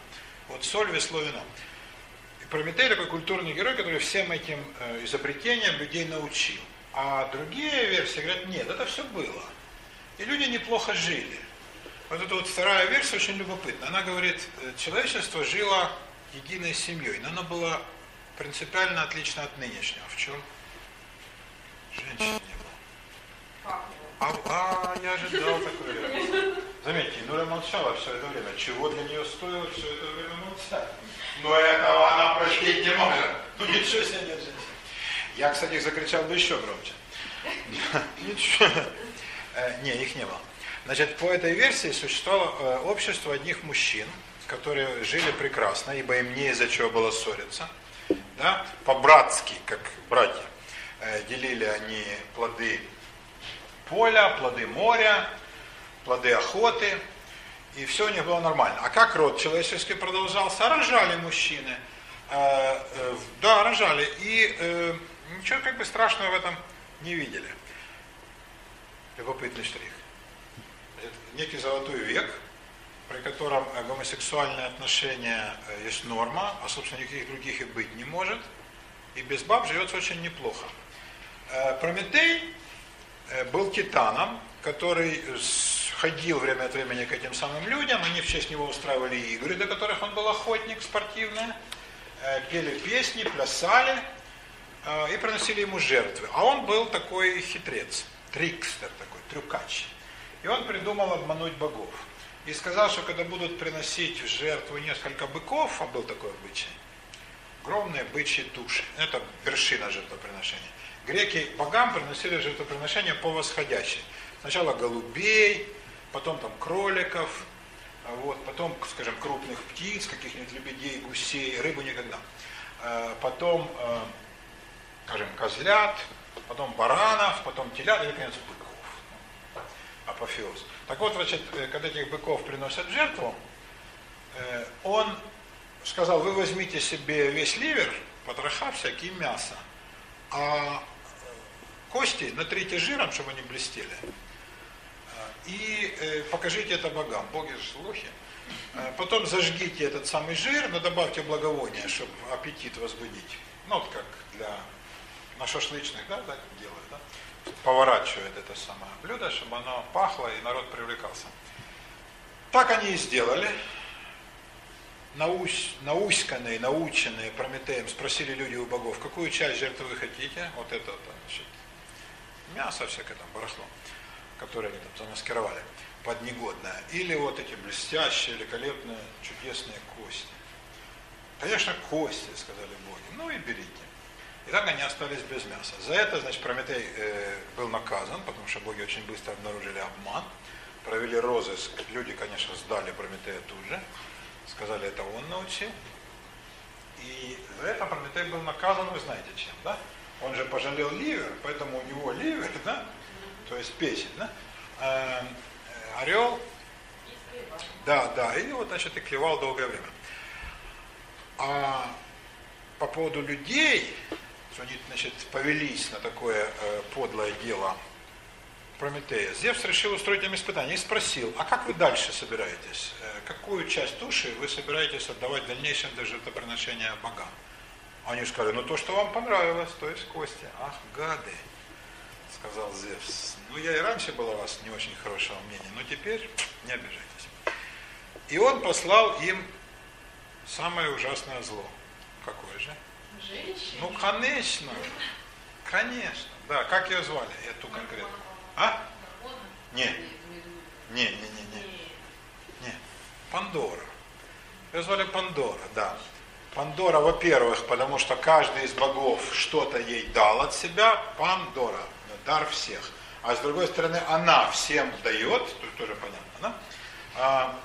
Вот соль, весло, вино. И Прометей такой культурный герой, который всем этим э, изобретениям людей научил. А другие версии говорят, нет, это все было. И люди неплохо жили. Вот эта вот вторая версия очень любопытна. Она говорит, э, человечество жило единой семьей, но она была принципиально отлична от нынешнего. В чем? Женщин не было. А, а я ожидал такое. Заметьте, Нура молчала все это время. Чего для нее стоило все это время молчать? Но этого она простить не может. Ну ничего себе нет женщин. Я, кстати, закричал бы еще громче. Ничего. Э, не, их не было. Значит, по этой версии существовало э, общество одних мужчин, которые жили прекрасно, ибо им не из-за чего было ссориться. Да? По-братски, как братья, э, делили они плоды поля, плоды моря, плоды охоты, и все у них было нормально. А как род человеческий продолжался? Рожали мужчины. Э, да, рожали. И ничего как бы страшного в этом не видели. Любопытный штрих некий золотой век, при котором э, гомосексуальные отношения э, есть норма, а собственно никаких других и быть не может, и без баб живется очень неплохо. Э, Прометей был титаном, который ходил время от времени к этим самым людям, они в честь него устраивали игры, до которых он был охотник спортивные, пели песни, плясали и приносили ему жертвы. А он был такой хитрец, трикстер такой, трюкач. И он придумал обмануть богов. И сказал, что когда будут приносить в жертву несколько быков, а был такой обычай, огромные бычьи туши. Это вершина жертвоприношения. Греки богам приносили жертвоприношения по восходящей. Сначала голубей, потом там кроликов, а вот, потом, скажем, крупных птиц, каких-нибудь лебедей, гусей, рыбу никогда. А, потом, а, скажем, козлят, потом баранов, потом телят и, наконец, быков апофеоз. Так вот, значит, э, когда этих быков приносят жертву, э, он сказал, вы возьмите себе весь ливер, потроха, всякие мясо, а э, кости натрите жиром, чтобы они блестели, и покажите это богам. Боги же лохи. Потом зажгите этот самый жир, но добавьте благовония, чтобы аппетит возбудить. Ну, вот как для на шашлычных, да, так делают? Поворачивает это самое блюдо, чтобы оно пахло и народ привлекался. Так они и сделали. Наусь, науськанные, наученные Прометеем спросили люди у богов, какую часть жертвы вы хотите? Вот это, значит, мясо всякое там, барахло, которое они там замаскировали под негодное. Или вот эти блестящие, великолепные, чудесные кости. Конечно, кости, сказали боги. Ну и берите. И так они остались без мяса. За это, значит, Прометей э, был наказан, потому что боги очень быстро обнаружили обман, провели розыск. Люди, конечно, сдали Прометея тут же, сказали, это он научил. И за это Прометей был наказан, вы знаете чем, да? Он же пожалел ливер, поэтому у него ливер, да? То есть песень, да? Э, орел, да, да, и вот, значит, и клевал долгое время. А по поводу людей, что они, значит, повелись на такое э, подлое дело Прометея, Зевс решил устроить им испытание и спросил, а как вы дальше собираетесь? Э, какую часть души вы собираетесь отдавать в дальнейшем для жертвоприношения богам? Они сказали, ну то, что вам понравилось, то есть кости. Ах, гады, сказал Зевс. Ну я и раньше был о вас не очень хорошего мнения, но теперь не обижайтесь. И он послал им самое ужасное зло. Какое же? Женщины. Ну, конечно. Конечно. Да, как ее звали, эту конкретно? А? Не. Не, не, не, не. Не. Пандора. Ее звали Пандора, да. Пандора, во-первых, потому что каждый из богов что-то ей дал от себя. Пандора. Дар всех. А с другой стороны, она всем дает, тут тоже понятно, да? А,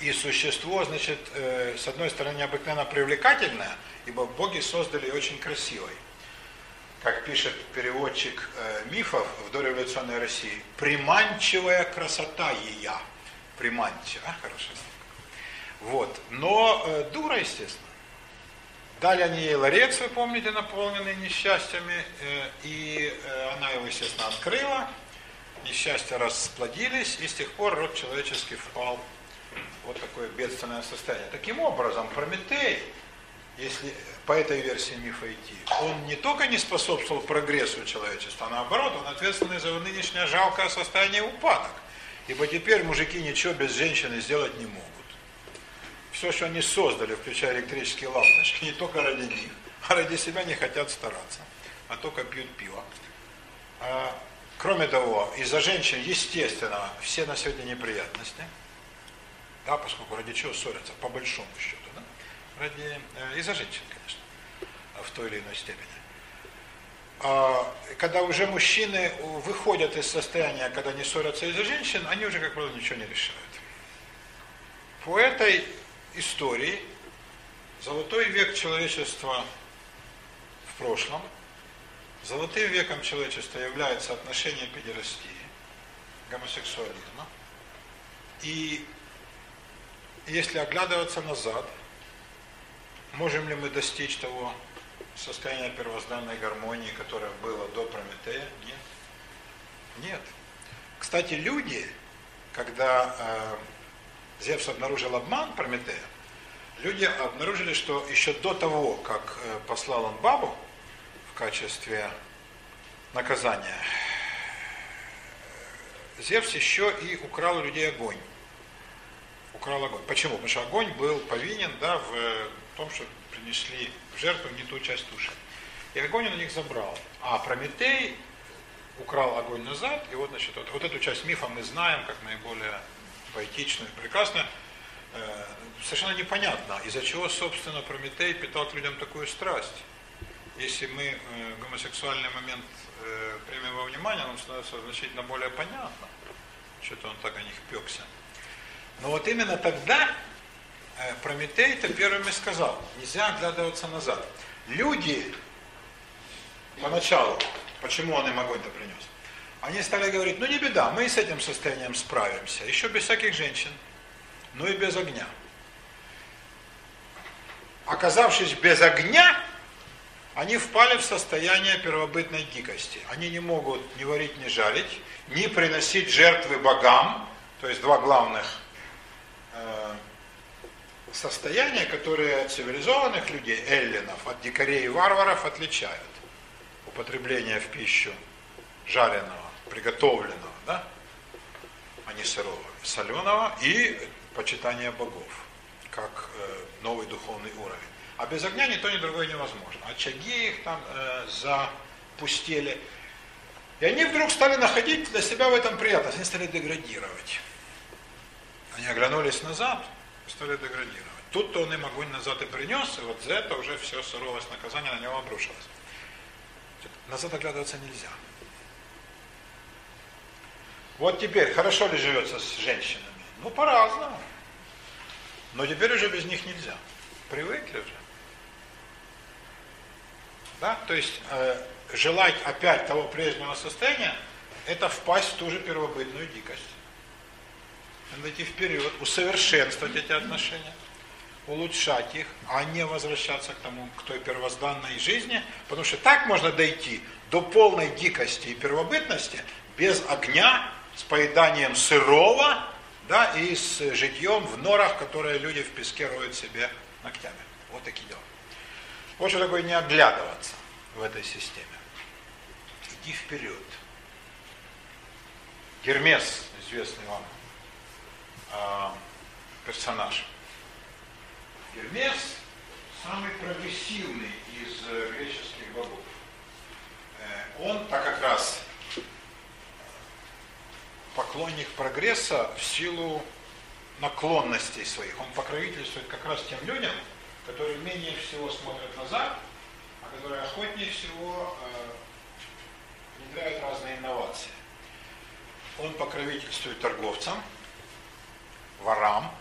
и существо, значит, э, с одной стороны, необыкновенно привлекательное, ибо боги создали ее очень красивой. Как пишет переводчик э, мифов в дореволюционной России, приманчивая красота ее. Приманчивая, а, хорошо. Вот. Но э, дура, естественно. Дали они ей ларец, вы помните, наполненный несчастьями, э, и э, она его, естественно, открыла. Несчастья расплодились, и с тех пор род человеческий впал вот такое бедственное состояние. Таким образом, Прометей, если по этой версии мифа идти, он не только не способствовал прогрессу человечества, а наоборот, он ответственный за нынешнее жалкое состояние упадок. Ибо теперь мужики ничего без женщины сделать не могут. Все, что они создали, включая электрические лампочки, не только ради них, а ради себя не хотят стараться, а только пьют пиво. А, кроме того, из-за женщин, естественно, все на сегодня неприятности – да, поскольку ради чего ссорятся, по большому счету, да? Ради, э, из-за женщин, конечно, в той или иной степени. А, когда уже мужчины выходят из состояния, когда не ссорятся из-за женщин, они уже, как правило, ничего не решают. По этой истории золотой век человечества в прошлом, золотым веком человечества является отношение педерастии, гомосексуализма. И если оглядываться назад, можем ли мы достичь того состояния первозданной гармонии, которое было до Прометея? Нет. Нет. Кстати, люди, когда э, Зевс обнаружил обман Прометея, люди обнаружили, что еще до того, как э, послал он бабу в качестве наказания, Зевс еще и украл у людей огонь украл огонь. Почему? Потому что огонь был повинен да, в том, что принесли в жертву не ту часть души. И огонь он у них забрал. А Прометей украл огонь назад, и вот, значит, вот, вот эту часть мифа мы знаем как наиболее поэтичную и прекрасную. Э, совершенно непонятно, из-за чего, собственно, Прометей питал к людям такую страсть. Если мы э, гомосексуальный момент э, примем во внимание, он становится значительно более понятно. Что-то он так о них пекся. Но вот именно тогда Прометей-то первым и сказал, нельзя оглядываться назад. Люди поначалу, почему он им огонь-то принес, они стали говорить, ну не беда, мы с этим состоянием справимся, еще без всяких женщин, ну и без огня. Оказавшись без огня, они впали в состояние первобытной дикости. Они не могут ни варить, ни жарить, ни приносить жертвы богам, то есть два главных Э, состояния, которые цивилизованных людей, эллинов, от дикарей и варваров отличают. Употребление в пищу жареного, приготовленного, да, а не сырого, соленого, и почитание богов, как э, новый духовный уровень. А без огня ни то, ни другое невозможно. Очаги их там э, запустили. И они вдруг стали находить для себя в этом приятность, они стали деградировать. Они оглянулись назад стали деградировать. Тут-то он им огонь назад и принес, и вот за это уже все суровость наказания на него обрушилось. Назад оглядываться нельзя. Вот теперь, хорошо ли живется с женщинами? Ну, по-разному. Но теперь уже без них нельзя. Привыкли уже. Да? То есть, э, желать опять того прежнего состояния, это впасть в ту же первобытную дикость. Надо идти вперед, усовершенствовать эти отношения, улучшать их, а не возвращаться к тому, к той первозданной жизни, потому что так можно дойти до полной дикости и первобытности без огня, с поеданием сырого, да, и с житьем в норах, которые люди в песке роют себе ногтями. Вот такие дела. Вот что такое не оглядываться в этой системе. Иди вперед. Гермес, известный вам э, персонаж. Гермес самый прогрессивный из э, греческих богов. Э, он так как раз поклонник прогресса в силу наклонностей своих. Он покровительствует как раз тем людям, которые менее всего смотрят назад, а которые охотнее всего э, внедряют разные инновации. Он покровительствует торговцам, ворам,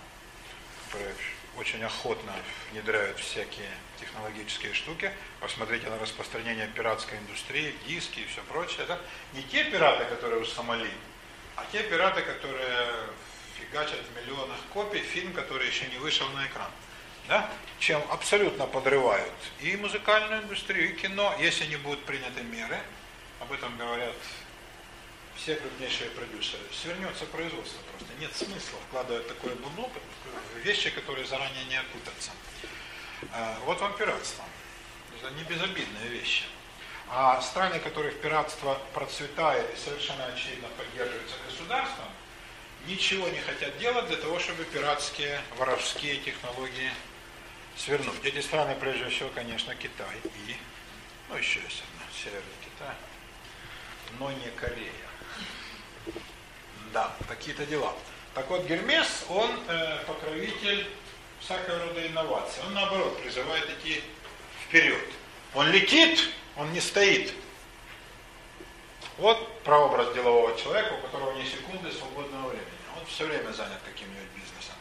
которые очень охотно внедряют всякие технологические штуки. Посмотрите на распространение пиратской индустрии, диски и все прочее. Да? Не те пираты, которые у Сомали, а те пираты, которые фигачат в миллионах копий фильм, который еще не вышел на экран. Да? Чем абсолютно подрывают и музыкальную индустрию, и кино, если не будут приняты меры. Об этом говорят все крупнейшие продюсеры. Свернется производство просто. Нет смысла вкладывать такое в вещи, которые заранее не окупятся. А, вот вам пиратство. Это не безобидные вещи. А страны, которых пиратство процветает и совершенно очевидно поддерживается государством, ничего не хотят делать для того, чтобы пиратские, воровские технологии свернуть. Эти страны, прежде всего, конечно, Китай и, ну, еще есть одна, Северный Китай, но не Корея. Да, такие-то дела. Так вот, Гермес, он э, покровитель всякого рода инноваций. Он, наоборот, призывает идти вперед. Он летит, он не стоит. Вот прообраз делового человека, у которого не секунды свободного времени. Он все время занят каким-нибудь бизнесом.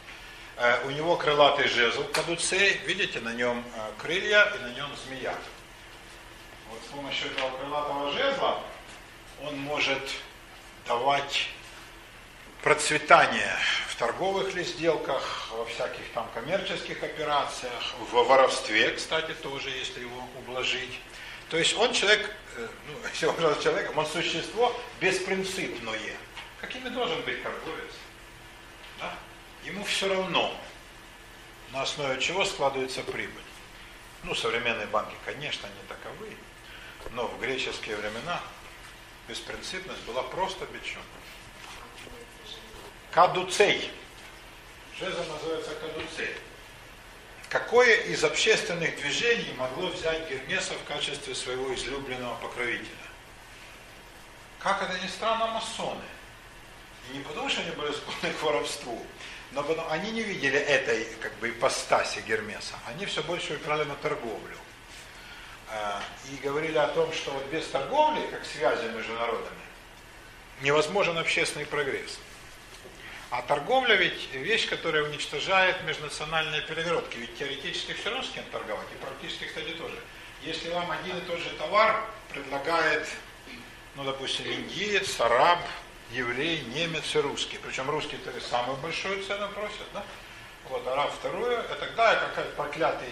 Э, у него крылатый жезл кадуцей, видите, на нем э, крылья и на нем змея. Вот с помощью этого крылатого жезла он может давать процветание в торговых ли сделках, во всяких там коммерческих операциях, в воровстве, кстати, тоже, если его ублажить. То есть он человек, э, ну, если он человеком, он существо беспринципное. Каким и должен быть торговец? Да? Ему все равно, на основе чего складывается прибыль. Ну, современные банки, конечно, не таковы, но в греческие времена беспринципность была просто бичом. Кадуцей. Жезл называется кадуцей. Какое из общественных движений могло взять Гермеса в качестве своего излюбленного покровителя? Как это ни странно, масоны. И не потому, что они были склонны к воровству, но потому, они не видели этой как бы ипостаси Гермеса. Они все больше упирали на торговлю. А, и говорили о том, что вот без торговли, как связи между народами, невозможен общественный прогресс. А торговля ведь вещь, которая уничтожает межнациональные перегородки. Ведь теоретически все равно с кем торговать, и практически, кстати, тоже. Если вам один и тот же товар предлагает, ну, допустим, индиец, араб, еврей, немец и русский. Причем русский-то самую большую цену просят, да? Вот, араб вторую, и тогда какой-то проклятый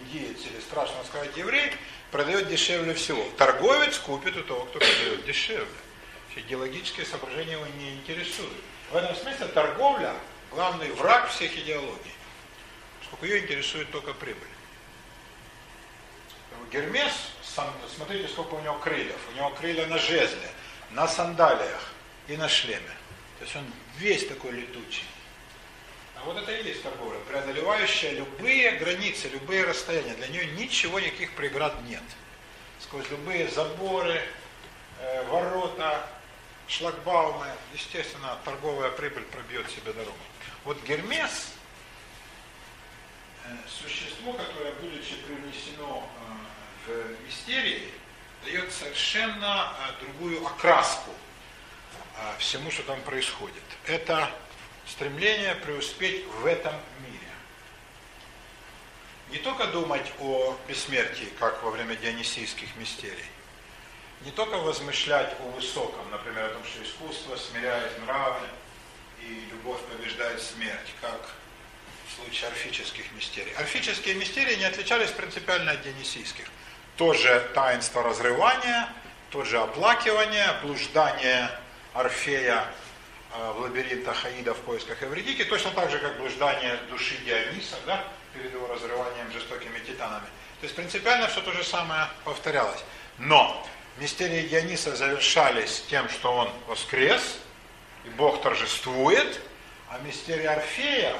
индиец или, страшно сказать, еврей продает дешевле всего. Торговец купит у того, кто продает дешевле. Идеологические соображения его не интересуют. В этом смысле торговля – главный враг всех идеологий, поскольку ее интересует только прибыль. Гермес, смотрите, сколько у него крыльев. У него крылья на жезле, на сандалиях и на шлеме. То есть он весь такой летучий. Вот это и есть торговля, преодолевающая любые границы, любые расстояния. Для нее ничего, никаких преград нет. Сквозь любые заборы, э, ворота, шлагбаумы, естественно, торговая прибыль пробьет себе дорогу. Вот Гермес, э, существо, которое, будучи привнесено э, в мистерии, дает совершенно э, другую окраску всему, что там происходит. Это стремление преуспеть в этом мире. Не только думать о бессмертии, как во время дионисийских мистерий, не только возмышлять о высоком, например, о том, что искусство смиряет нравы и любовь побеждает смерть, как в случае орфических мистерий. Орфические мистерии не отличались принципиально от дионисийских. Тоже таинство разрывания, тот же оплакивание, блуждание Орфея в лабиринтах Аида в поисках Эвредики, точно так же, как блуждание души Диониса, да, перед его разрыванием жестокими титанами. То То есть принципиально все то же самое повторялось. Но мистерии Диониса завершались тем, что он воскрес, и Бог торжествует, а мистерии Орфея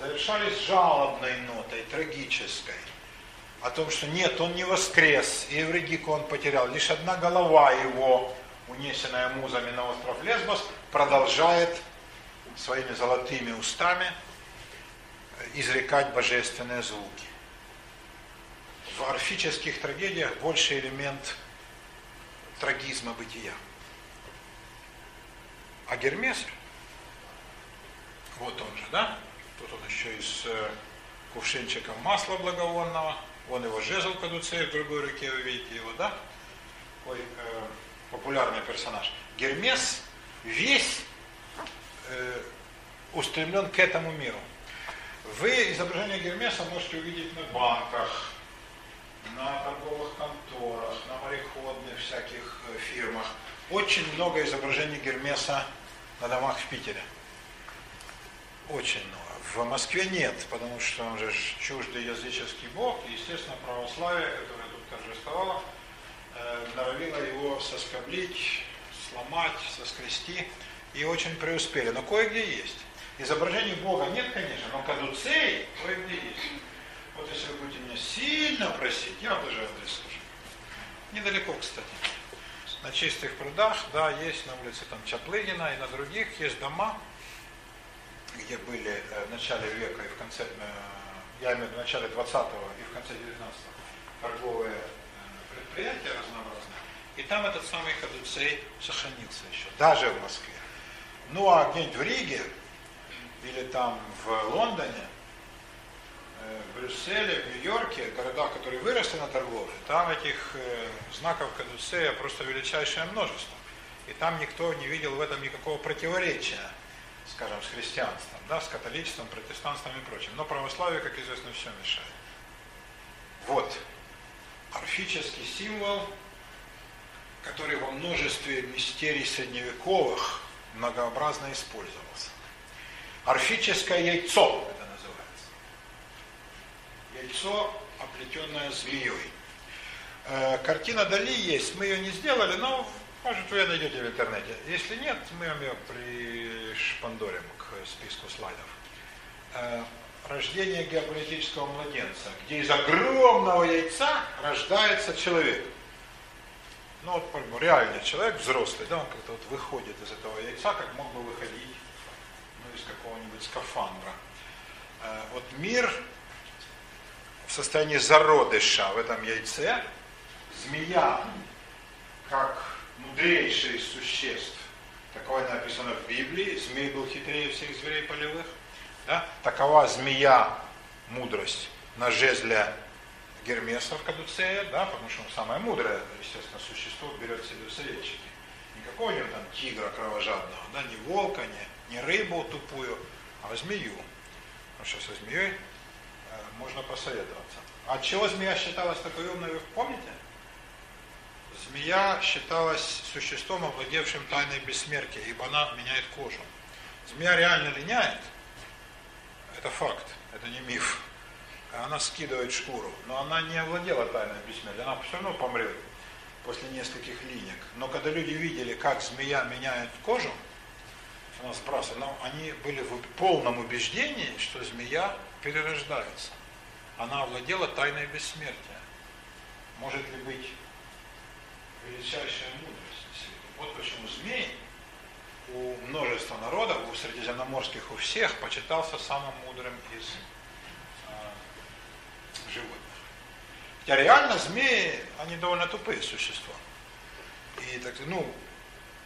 завершались жалобной нотой, трагической. О том, что нет, он не воскрес, и Евредику он потерял. Лишь одна голова его, унесенная музами на остров Лесбос, продолжает своими золотыми устами изрекать божественные звуки. В орфических трагедиях больше элемент трагизма бытия. А Гермес, вот он же, да? Тут он еще и с э, кувшинчиком масла благовонного. Он его жезл кадуцея в другой руке, вы видите его, да? Ой, э, популярный персонаж. Гермес весь э, устремлен к этому миру. Вы изображение Гермеса можете увидеть на банках, на торговых конторах, на мореходных всяких э, фирмах. Очень много изображений Гермеса на домах в Питере. Очень много. В Москве нет, потому что он же чуждый языческий бог, и, естественно, православие, которое тут торжествовало, э, норовило его соскоблить, сломать, соскрести, и очень преуспели. Но кое-где есть. Изображений Бога нет, конечно, но кадуцей кое-где есть. Вот если вы будете меня сильно просить, я даже адрес скажу. Недалеко, кстати. На чистых прудах, да, есть на улице там Чаплыгина и на других есть дома, где были э, в начале века и в конце, э, я имею в виду в начале 20-го и в конце 19-го торговые э, предприятия разнообразные. И там этот самый кадуцей сохранился еще, даже в Москве. Ну а где-нибудь в Риге или там в Лондоне, в Брюсселе, в Нью-Йорке, города, которые выросли на торговле, там этих знаков кадуцея просто величайшее множество. И там никто не видел в этом никакого противоречия скажем, с христианством, да, с католичеством, протестантством и прочим. Но православие, как известно, все мешает. Вот. Орфический символ, который во множестве мистерий средневековых многообразно использовался. Орфическое яйцо это называется. Яйцо, оплетенное змеей. Э, картина Дали есть, мы ее не сделали, но может, вы найдете в интернете. Если нет, мы вам ее пришпандорим к списку слайдов. Э, рождение геополитического младенца, где из огромного яйца рождается человек. Ну вот, реальный человек, взрослый, да, он как-то вот выходит из этого яйца, как мог бы выходить ну, из какого-нибудь скафандра. Э, вот мир в состоянии зародыша в этом яйце, змея, как мудрейший из существ. Такое написано в Библии. Змей был хитрее всех зверей полевых. Да? Такова змея мудрость на жезле Гермеса в Кадуцея, да, потому что он самое мудрое, естественно, существо берет себе советчики. Никакого него там тигра кровожадного, да, ни волка, ни, ни рыбу тупую, а змею. Потому что со змеей э, можно посоветоваться. А чего змея считалась такой умной, вы помните? Змея считалась существом, овладевшим тайной бессмертия, ибо она меняет кожу. Змея реально линяет, это факт, это не миф. Она скидывает шкуру, но она не овладела тайной бессмертия, она все равно помрет после нескольких линек. Но когда люди видели, как змея меняет кожу, она сбрасывала, но они были в полном убеждении, что змея перерождается. Она овладела тайной бессмертия. Может ли быть величайшая мудрость. Вот почему змей у множества народов, у средиземноморских, у всех, почитался самым мудрым из животных. Хотя реально змеи, они довольно тупые существа. И так, ну,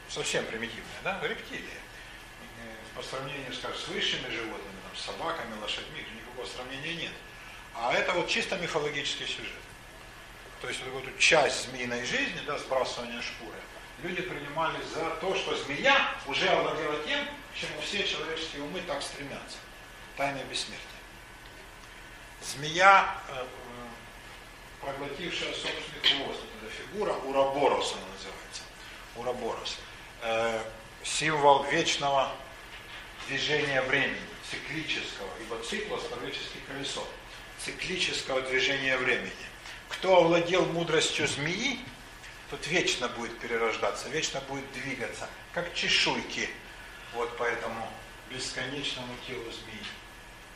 совсем примитивные, да, рептилии. По сравнению, скажем, с высшими животными, там, с собаками, лошадьми, никакого сравнения нет. А это вот чисто мифологический сюжет то есть вот эту часть змеиной жизни, да, сбрасывания шкуры, люди принимали за то, что змея уже овладела тем, к чему все человеческие умы так стремятся. Тайное бессмертие. Змея, э, проглотившая собственный хвост, эта фигура Ураборос она называется. Ураборос. Э, символ вечного движения времени, циклического, ибо циклос, логическое колесо, циклического движения времени. кто овладел мудростью змеи, тот вечно будет перерождаться, вечно будет двигаться, как чешуйки вот по этому бесконечному телу змеи.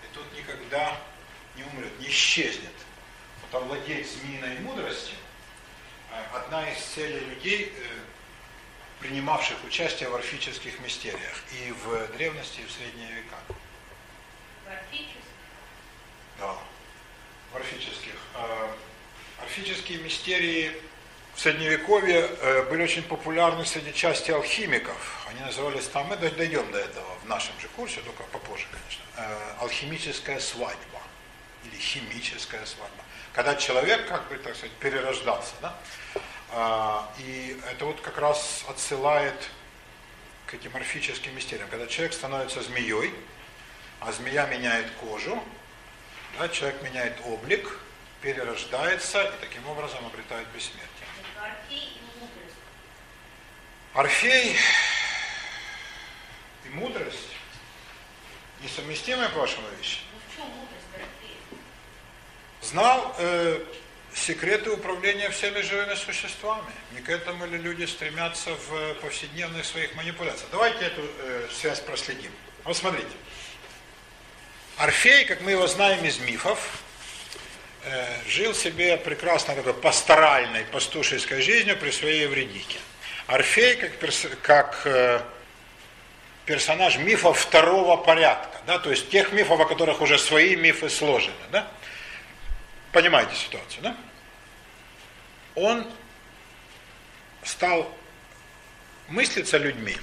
И тут никогда не умрет, не исчезнет. Вот овладеть змеиной мудростью э, одна из целей людей, э, принимавших участие в орфических мистериях и в древности, и в средние века. Практически. Да, в орфических. Э, орфические мистерии в Средневековье э, были очень популярны среди части алхимиков. Они назывались там, мы дойдем до этого в нашем же курсе, только попозже, конечно, э, алхимическая свадьба или химическая свадьба. Когда человек, как бы, так сказать, перерождался. Да? А, и это вот как раз отсылает к этим морфическим мистериям. Когда человек становится змеей, а змея меняет кожу, да, человек меняет облик, перерождается и таким образом обретает бессмертие. Орфей и мудрость несовместимые, по вашему вещи? Ну, Знал э, секреты управления всеми живыми существами. Не к этому ли люди стремятся в повседневных своих манипуляциях. Давайте эту э, связь проследим. Вот смотрите. Орфей, как мы его знаем из мифов, э, жил себе прекрасно такой пасторальной, пастушеской жизнью при своей Евредике. Орфей как, перс, как э, персонаж мифов второго порядка, да, то есть тех мифов, о которых уже свои мифы сложены, да? Понимаете ситуацию, да? Он стал мыслиться людьми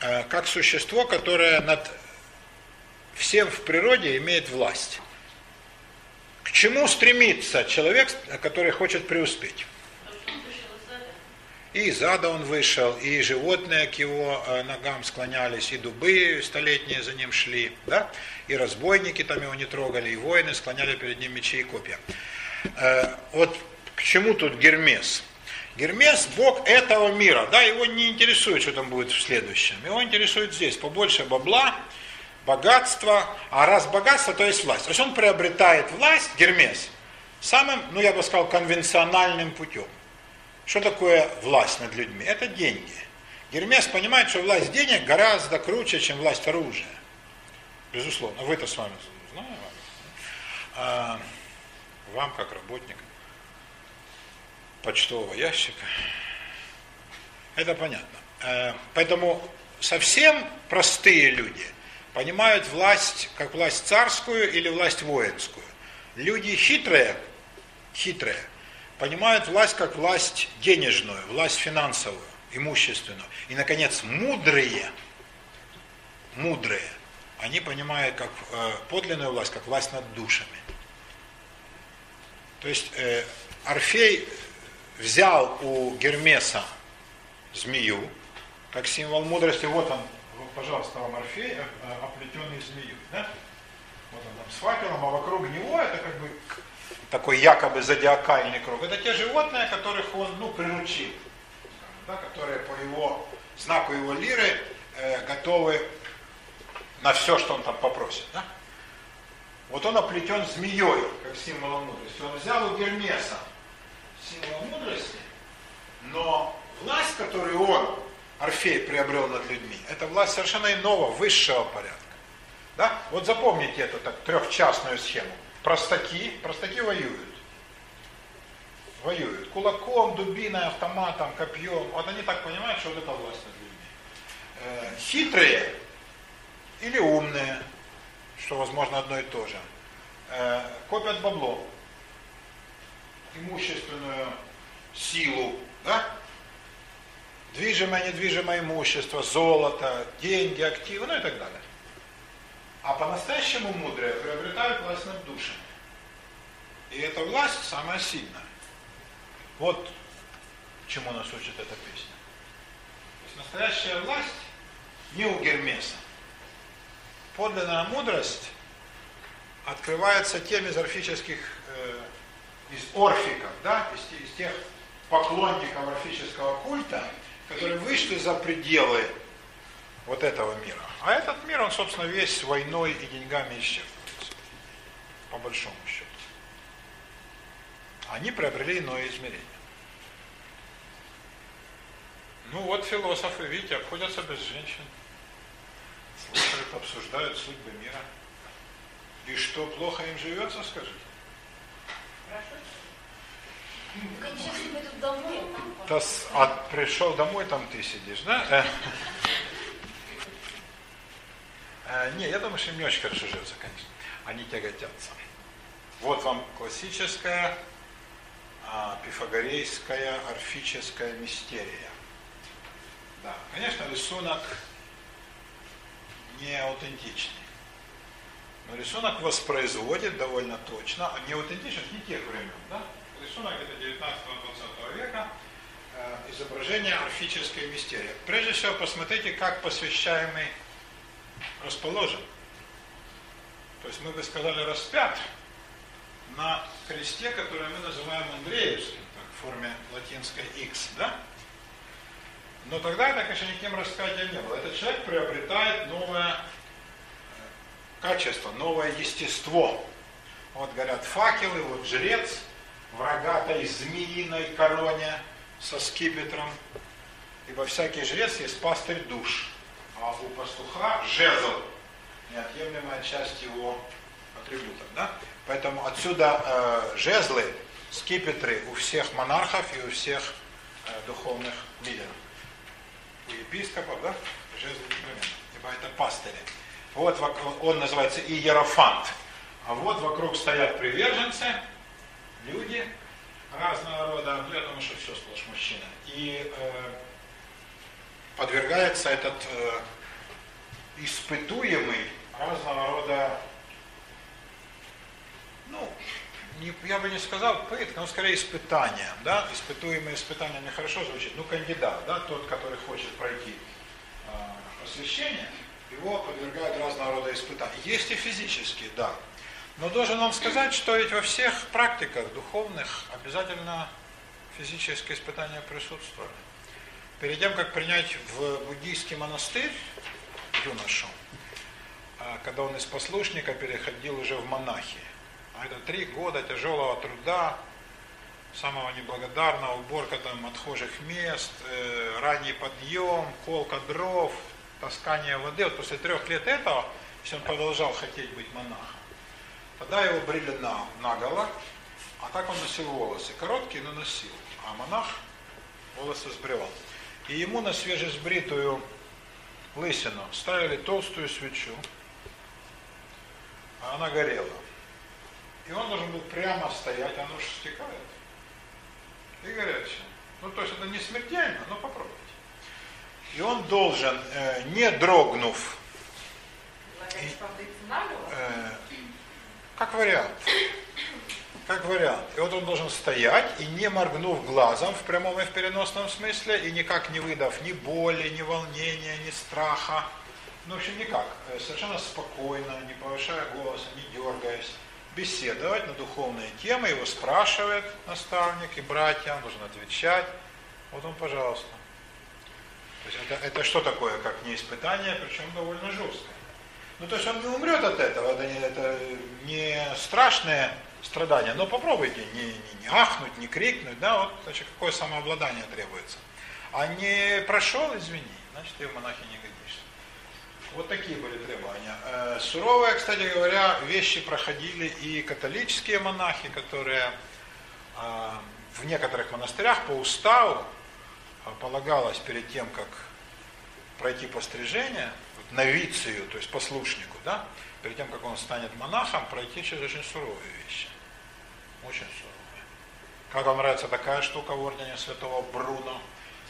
э, как существо, которое над всем в природе имеет власть. К чему стремится человек, который хочет преуспеть? И из ада он вышел, и животные к его э, ногам склонялись, и дубы столетние за ним шли, да? и разбойники там его не трогали, и воины склоняли перед ним мечи и копья. Э, вот к чему тут Гермес? Гермес – бог этого мира, да, его не интересует, что там будет в следующем. Его интересует здесь побольше бабла, богатства, а раз богатство, то есть власть. То есть он приобретает власть, Гермес, самым, ну я бы сказал, конвенциональным путем. Что такое власть над людьми? Это деньги. Гермес понимает, что власть денег гораздо круче, чем власть оружия. Безусловно. Вы-то с вами знаете. А, вам, как работник почтового ящика, это понятно. А, поэтому совсем простые люди понимают власть как власть царскую или власть воинскую. Люди хитрые, хитрые, понимают власть как власть денежную, власть финансовую, имущественную. И, наконец, мудрые, мудрые, они понимают как э, подлинную власть, как власть над душами. То есть э, Орфей взял у Гермеса змею, как символ мудрости. Вот он, вот, пожалуйста, вам Орфей, э, оплетенный змею. Да? Вот он там с факелом, а вокруг него это как бы такой якобы зодиакальный круг, это те животные, которых он ну, приручил, да, которые по его знаку его лиры э, готовы на все, что он там попросит. Да? Вот он оплетен змеей, как символом мудрости. Он взял у Гермеса символ мудрости, но власть, которую он, Орфей, приобрел над людьми, это власть совершенно иного, высшего порядка. Да? Вот запомните эту так, трехчастную схему. Простаки, простаки воюют. Воюют. Кулаком, дубиной, автоматом, копьем. Вот они так понимают, что вот это власть над людьми. Э, хитрые или умные, что возможно одно и то же, э, копят бабло, имущественную силу, да? Движимое, недвижимое имущество, золото, деньги, активы, ну и так далее. А по-настоящему мудрые приобретают власть над душами. И эта власть самая сильная. Вот чему нас учит эта песня. То есть настоящая власть не у Гермеса. Подлинная мудрость открывается тем из орфических, э, из орфиков, да, из, из тех поклонников орфического культа, которые вышли за пределы вот этого мира. А этот мир, он, собственно, весь войной и деньгами исчерпывается. По большому счету. Они приобрели иное измерение. Ну вот философы, видите, обходятся без женщин. Слушают, обсуждают судьбы мира. И что, плохо им живется, скажите? Тас, а пришел домой, там ты сидишь, да? Э, не, я думаю, что им не очень хорошо живется, конечно. Они тяготятся. Вот вам классическая а, пифагорейская орфическая мистерия. Да, конечно, рисунок не аутентичный. Но рисунок воспроизводит довольно точно, а не аутентичность не тех времен, да? Рисунок это 19-20 века, э, изображение орфической мистерии. Прежде всего, посмотрите, как посвящаемый расположен. То есть мы бы сказали распят на кресте, который мы называем Андреевским, так, в форме латинской X, да? Но тогда это, конечно, никаким распятием не было. Этот человек приобретает новое э, качество, новое естество. Вот горят факелы, вот жрец в рогатой змеиной короне со скипетром. Ибо всякий жрец есть пастырь душ, а у пастуха жезл, неотъемлемая часть его атрибутов. Да? Поэтому отсюда э, жезлы, скипетры у всех монархов и у всех э, духовных лидеров у епископов, да, жезл непременно, ибо это пастыри. Вот он называется иерофант. А вот вокруг стоят приверженцы, люди разного рода, ну я что все сплошь мужчина. И э, подвергается этот э, испытуемый разного рода, ну, не, я бы не сказал пытка, но скорее испытание, да, испытуемое испытание нехорошо звучит, ну, кандидат, да, тот, который хочет пройти э, посвящение, его подвергают разного рода испытаниям. Есть и физические, да, но должен вам сказать, что ведь во всех практиках духовных обязательно физические испытания присутствовали. Перед тем, как принять в буддийский монастырь юношу, а, когда он из послушника переходил уже в монахи, а это три года тяжелого труда, самого неблагодарного, уборка там отхожих мест, э, ранний подъем, колка дров, таскание воды. Вот после трех лет этого, если он продолжал хотеть быть монахом, тогда его брили на, наголо, а так он носил волосы. Короткие, но носил. А монах волосы сбривал. И ему на свежесбритую лысину ставили толстую свечу, а она горела. И он должен был прямо стоять, оно же стекает. И горячее. Ну, то есть это не смертельно, но попробуйте. И он должен, э, не дрогнув, и, э, как вариант, как вариант. И вот он должен стоять и не моргнув глазом в прямом и в переносном смысле, и никак не выдав ни боли, ни волнения, ни страха. Ну, в общем, никак. Э, совершенно спокойно, не повышая голоса, не дергаясь беседовать на духовные темы, его спрашивает наставник и братья, он должен отвечать. Вот он, пожалуйста. То есть это, это что такое, как не испытание, причем довольно жесткое. Ну, то есть он не умрет от этого, это не, это не страшное страдание, но попробуйте не, не, не ахнуть, не крикнуть, да, вот, значит, какое самообладание требуется. А не прошел, извини, значит, ты в монахи не годишься. Вот такие были требования. Э, суровые, кстати говоря, вещи проходили и католические монахи, которые э, в некоторых монастырях по уставу э, полагалось перед тем, как пройти пострижение, новицию, то есть послушнику, да, перед тем, как он станет монахом, пройти через очень суровые вещи. Очень суровые. Как вам нравится такая штука в ордене святого Бруно?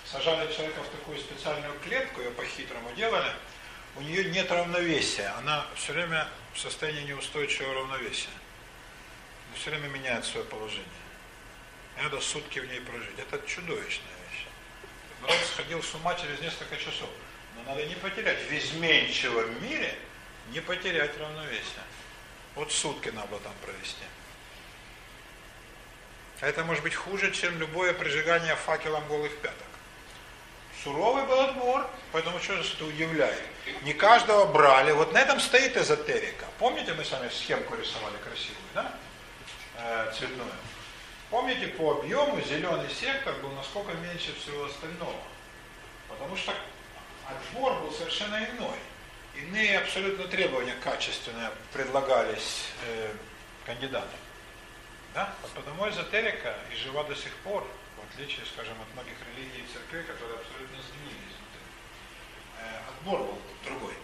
Сажали человека в такую специальную клетку, ее по-хитрому делали – у нее нет равновесия, она все время в состоянии неустойчивого равновесия. Она все время меняет свое положение. надо сутки в ней прожить. Это чудовищная вещь. Народ сходил с ума через несколько часов. Но надо не потерять в изменчивом мире, не потерять равновесие. Вот сутки надо там провести. А это может быть хуже, чем любое прижигание факелом голых пяток. Суровый был отбор, поэтому что же это удивляет? Не каждого брали. Вот на этом стоит эзотерика. Помните, мы с вами схемку рисовали красивую, да? Э, цветную. Помните, по объему зеленый сектор был насколько меньше всего остального. Потому что отбор был совершенно иной. Иные абсолютно требования качественные предлагались э, кандидатам. Да? Вот потому эзотерика и жива до сих пор, в отличие, скажем, от многих религий и церквей, которые абсолютно сгнили изнутри. Э, отбор был другой.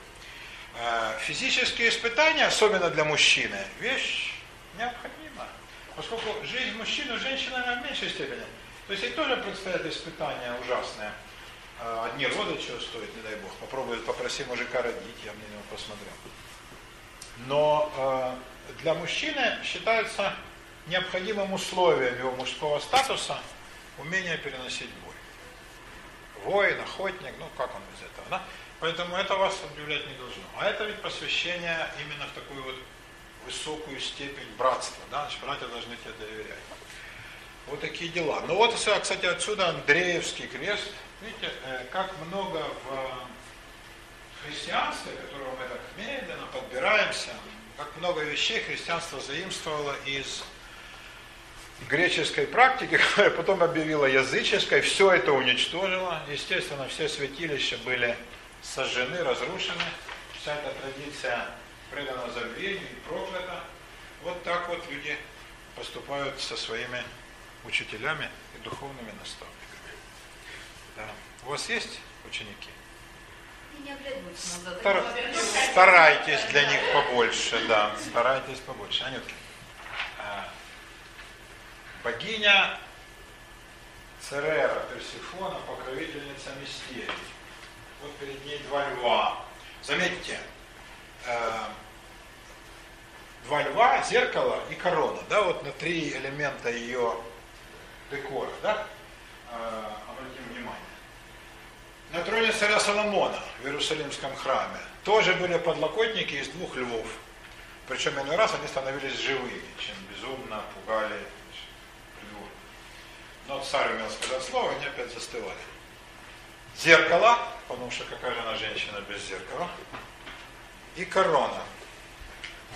Э, физические испытания, особенно для мужчины, вещь необходима. Поскольку жизнь мужчины, женщины в меньшей степени. То есть ей тоже предстоят испытания ужасные. А, одни роды чего стоят, не дай бог. Попробуй, попроси мужика родить, я мне него посмотрел. Но э, для мужчины считается необходимым условием его мужского статуса умение переносить бой. Воин, охотник, ну как он без этого, да? Поэтому это вас удивлять не должно. А это ведь посвящение именно в такую вот высокую степень братства, да? Значит, братья должны тебе доверять. Вот такие дела. Ну вот, кстати, отсюда Андреевский крест – Видите, э, как много в христианстве, которого мы так медленно подбираемся, как много вещей христианство заимствовало из греческой практики, которая потом объявила языческой, все это уничтожило. Естественно, все святилища были сожжены, разрушены. Вся эта традиция предана забвению и проклята. Вот так вот люди поступают со своими учителями и духовными наставниками. Да. У вас есть ученики? Стар... Старайтесь для них побольше, да. Старайтесь побольше. Анютки. Богиня Церера Персифона, покровительница мистерий. Вот перед ней два льва. Заметьте, э, два льва, зеркало и корона, да, вот на три элемента ее декора, да, э, обратим внимание. На троне царя Соломона в Иерусалимском храме тоже были подлокотники из двух львов. Причем иной раз они становились живыми, чем безумно пугали. Но царь умел сказать слово, они опять застывали. Зеркало, потому что какая же она женщина без зеркала, и корона.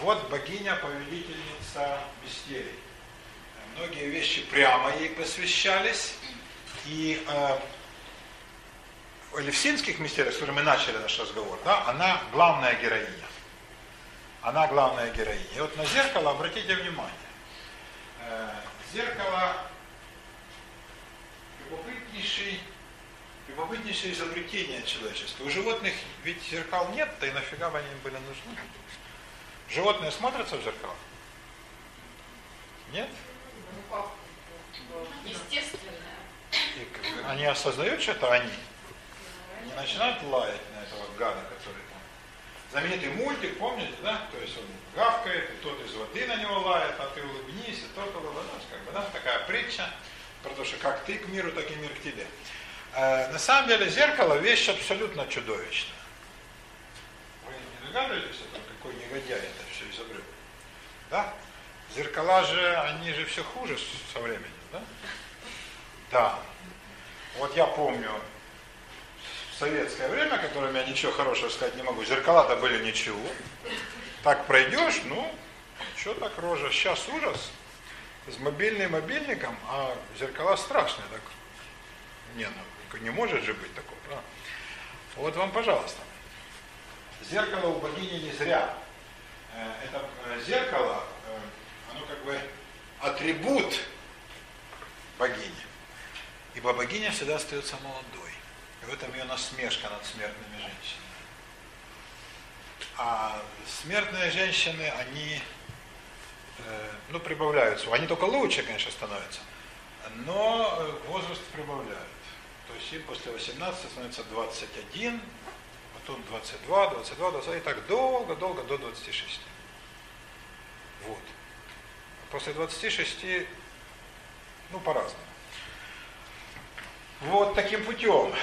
Вот богиня-повелительница мистерий. Многие вещи прямо ей посвящались, и э, в Элевсинских мистериях, с которыми мы начали наш разговор, да, она главная героиня. Она главная героиня. И вот на зеркало обратите внимание. Э, зеркало любопытнейший, любопытнейшее изобретение человечества. У животных ведь зеркал нет, да и нафига бы они были нужны. Животные смотрятся в зеркало? Нет? Естественно. И они осознают, что это они. Не начинают лаять на этого гада, который там. Знаменитый мультик, помните, да? То есть он гавкает, и тот из воды на него лает, а ты улыбнись, и тот улыбнись, как бы, да? Такая притча про то, что как ты к миру, так и мир к тебе. Э, на самом деле зеркало вещь абсолютно чудовищная. Вы не догадываетесь, какой негодяй это все изобрел? Да? Зеркала же, они же все хуже со временем, да? Да. Вот я помню в советское время, которым я ничего хорошего сказать не могу, зеркала-то были ничего. Так пройдешь, ну, что так рожа, сейчас ужас. С мобильным мобильником, а зеркала страшные. Так. Не, ну, не может же быть такого, правда? Вот вам, пожалуйста. Зеркало у богини не зря. Э, это э, зеркало, э, оно как бы атрибут богини. Ибо богиня всегда остается молодой. И в этом ее насмешка над смертными женщинами. А смертные женщины, они, ну, прибавляются. Они только лучше, конечно, становятся. Но э, возраст прибавляют. То есть им после 18 становится 21, потом 22, 22, 22, и так долго-долго до 26. Вот. После 26, ну, по-разному. Вот таким путем.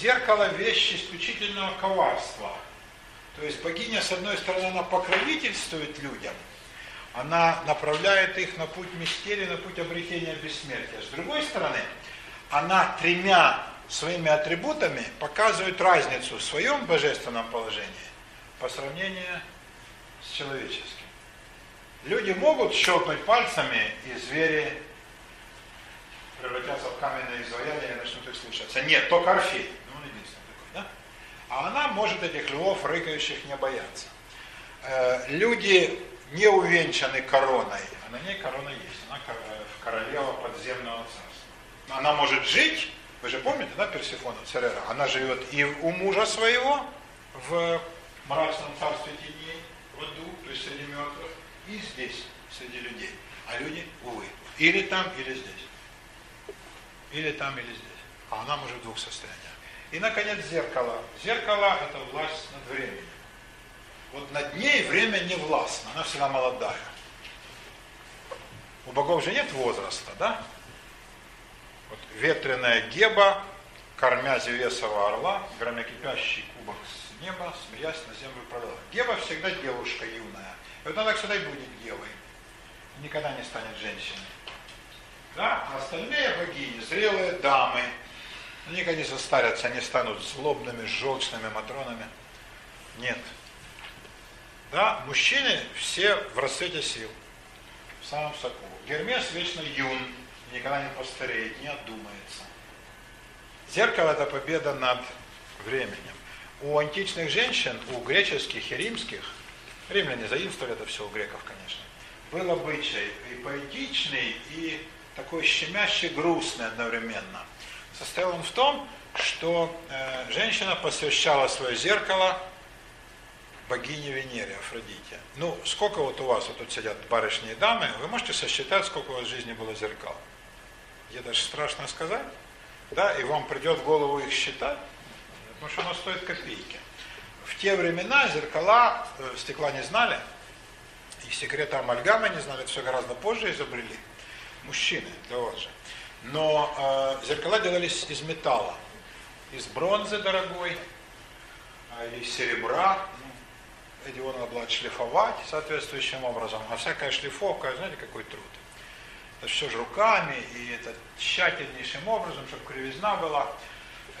Зеркало – вещь исключительного коварства. То есть богиня, с одной стороны, она покровительствует людям, она направляет их на путь мистерии, на путь обретения бессмертия. С другой стороны, она тремя своими атрибутами показывает разницу в своем божественном положении по сравнению с человеческим. Люди могут щелкнуть пальцами, и звери превратятся в каменные изваяния и начнут их слушаться. Нет, только Орфей. Ну, он единственный такой, да? А она может этих львов, рыкающих, не бояться. Э, люди не увенчаны короной, а на ней корона есть. Она королева подземного царства. Она может жить, вы же помните, да, Персифона Церера? Она живет и у мужа своего в мрачном царстве теней, в аду, то есть среди мертвых, и здесь, среди людей. А люди, увы, или там, или здесь. Или там, или здесь. А она может в двух состояниях. И, наконец, зеркало. Зеркало – это власть над временем. Вот над ней время не властно, она всегда молодая. У богов же нет возраста, да? Вот ветреная Геба, кормя Зевесова орла, громокипящий кубок с неба, смеясь на землю пролила. Геба всегда девушка юная. И вот она всегда и будет Гевой. Никогда не станет женщиной. Да? А остальные богини, зрелые дамы, никогда не состарятся, они станут злобными, желчными матронами. Нет. Да, мужчины все в расцвете сил, в самом соку. Гермес вечно юн, никогда не постареет, не отдумается. Зеркало – это победа над временем. У античных женщин, у греческих и римских, римляне заимствовали это все у греков, конечно, был обычай и поэтичный, и такой щемящий, грустный одновременно. Состоял он в том, что э, женщина посвящала свое зеркало богине Венере, Афродите. Ну, сколько вот у вас, вот тут сидят барышни и дамы, вы можете сосчитать, сколько у вас в жизни было зеркал? Мне даже страшно сказать. Да, и вам придет в голову их считать, потому что оно стоит копейки. В те времена зеркала э, стекла не знали, и секреты амальгамы не знали, это все гораздо позже изобрели. Мужчины, для вас же. Но э, зеркала делались из металла, из бронзы дорогой, э, из серебра, надо было отшлифовать соответствующим образом, а всякая шлифовка, знаете, какой труд. Это все же руками, и это тщательнейшим образом, чтобы кривизна была.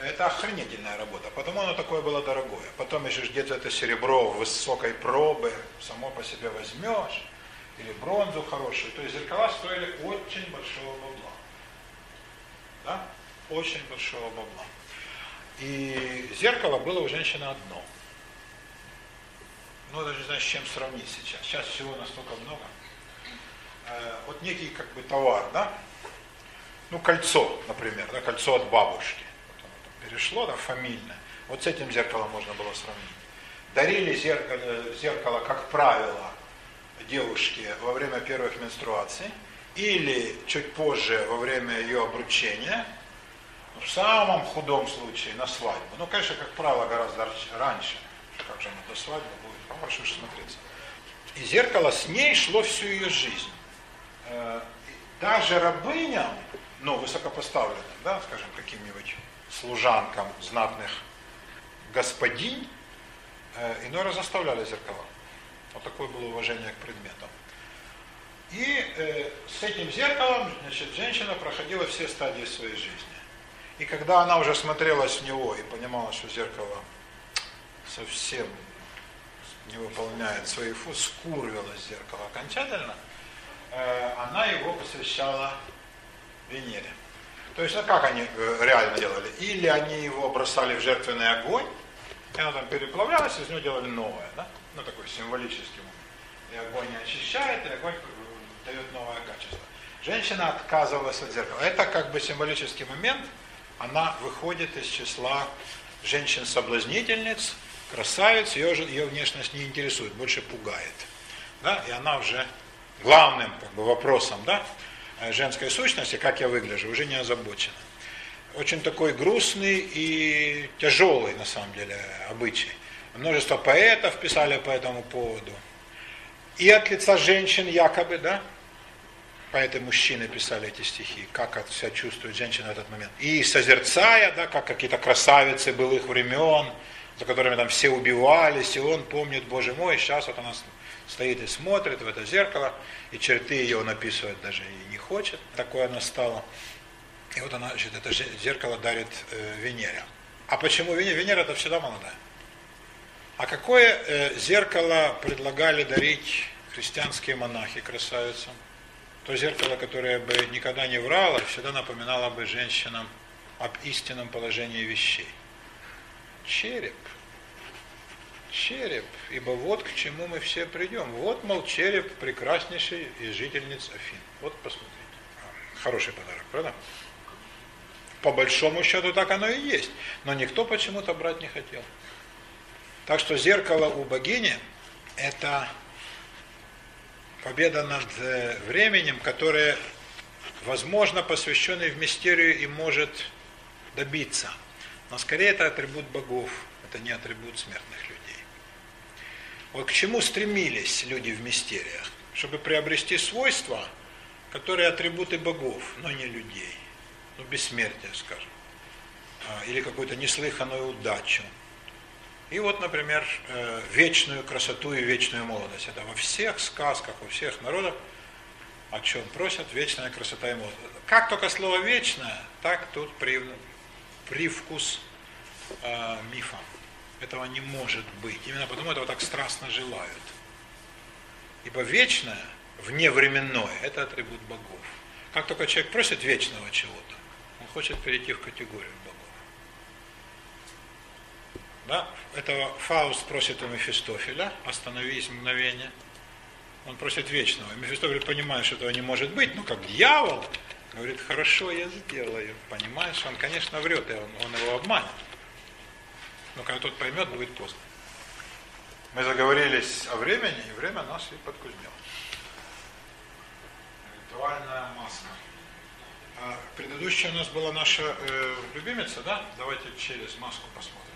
Это охренительная работа, потому оно такое было дорогое. Потом еще где-то это серебро высокой пробы, само по себе возьмешь, или бронзу хорошую. То есть зеркала стоили очень большого бабла. Да? Очень большого бабла. И зеркало было у женщины одно – ну, даже не знаю, с чем сравнить сейчас. Сейчас всего настолько много. Э, вот некий как бы товар, да? Ну, кольцо, например, да, кольцо от бабушки. Вот оно там перешло, да, фамильное. Вот с этим зеркалом можно было сравнить. Дарили зеркало, зеркало, как правило, девушке во время первых менструаций или чуть позже во время ее обручения, в самом худом случае на свадьбу. Ну, конечно, как правило, гораздо раньше. Как же она до свадьбы будет? Хорошо смотреться. И зеркало с ней шло всю ее жизнь. Э, даже рабыням, ну, высокопоставленным, да, скажем, каким-нибудь служанкам знатных господинь, э, иной раз заставляли зеркала. Вот такое было уважение к предметам. И э, с этим зеркалом, значит, женщина проходила все стадии своей жизни. И когда она уже смотрелась в него и понимала, что зеркало совсем не выполняет свои функции, скурвилось зеркало окончательно, э, она его посвящала Венере. То есть, а как они э, реально делали? Или они его бросали в жертвенный огонь, и оно там переплавлялось, из него делали новое, да? Ну, такой символический момент. И огонь очищает, и огонь э, дает новое качество. Женщина отказывалась от зеркала. Это как бы символический момент, она выходит из числа женщин-соблазнительниц, красавиц, ее, ее внешность не интересует, больше пугает. Да? И она уже главным как бы, вопросом да, э, женской сущности, как я выгляжу, уже не озабочена. Очень такой грустный и тяжелый, на самом деле, обычай. Множество поэтов писали по этому поводу. И от лица женщин якобы, да, поэты мужчины писали эти стихи, как себя чувствует женщина в этот момент. И созерцая, да, как какие-то красавицы былых времен, за которыми там все убивались, и он помнит, Боже мой, сейчас вот она стоит и смотрит в это зеркало, и черты ее он описывать даже и не хочет, такое она стала. И вот она, значит, это зеркало дарит э, Венере. А почему Венера? Венера это всегда молодая. А какое э, зеркало предлагали дарить христианские монахи красавицам? То зеркало, которое бы никогда не врало, всегда напоминало бы женщинам об истинном положении вещей. Череп. Череп. Ибо вот к чему мы все придем. Вот, мол, череп прекраснейший из жительниц Афин. Вот посмотрите. Хороший подарок, правда? По большому счету так оно и есть. Но никто почему-то брать не хотел. Так что зеркало у богини – это победа над э, временем, которое, возможно, посвященный в мистерию и может добиться. Но скорее это атрибут богов, это не атрибут смертных. Вот к чему стремились люди в мистериях? Чтобы приобрести свойства, которые атрибуты богов, но не людей. Ну, бессмертие, скажем. А, или какую-то неслыханную удачу. И вот, например, э, вечную красоту и вечную молодость. Это во всех сказках, у всех народов, о чем просят, вечная красота и молодость. Как только слово вечное, так тут привкус э, мифа. Этого не может быть. Именно потому этого так страстно желают. Ибо вечное, вневременное, это атрибут богов. Как только человек просит вечного чего-то, он хочет перейти в категорию богов. Да? Это Фауст просит у Мефистофеля, остановись мгновение. Он просит вечного. И Мефистофель понимает, что этого не может быть, но как дьявол, говорит, хорошо, я сделаю. Понимаешь, он, конечно, врет, и он, он его обманет. Но когда тот поймет, будет поздно. Мы заговорились о времени, и время нас и подкузнело. Ритуальная маска. А предыдущая у нас была наша э, любимица, да? Давайте через маску посмотрим.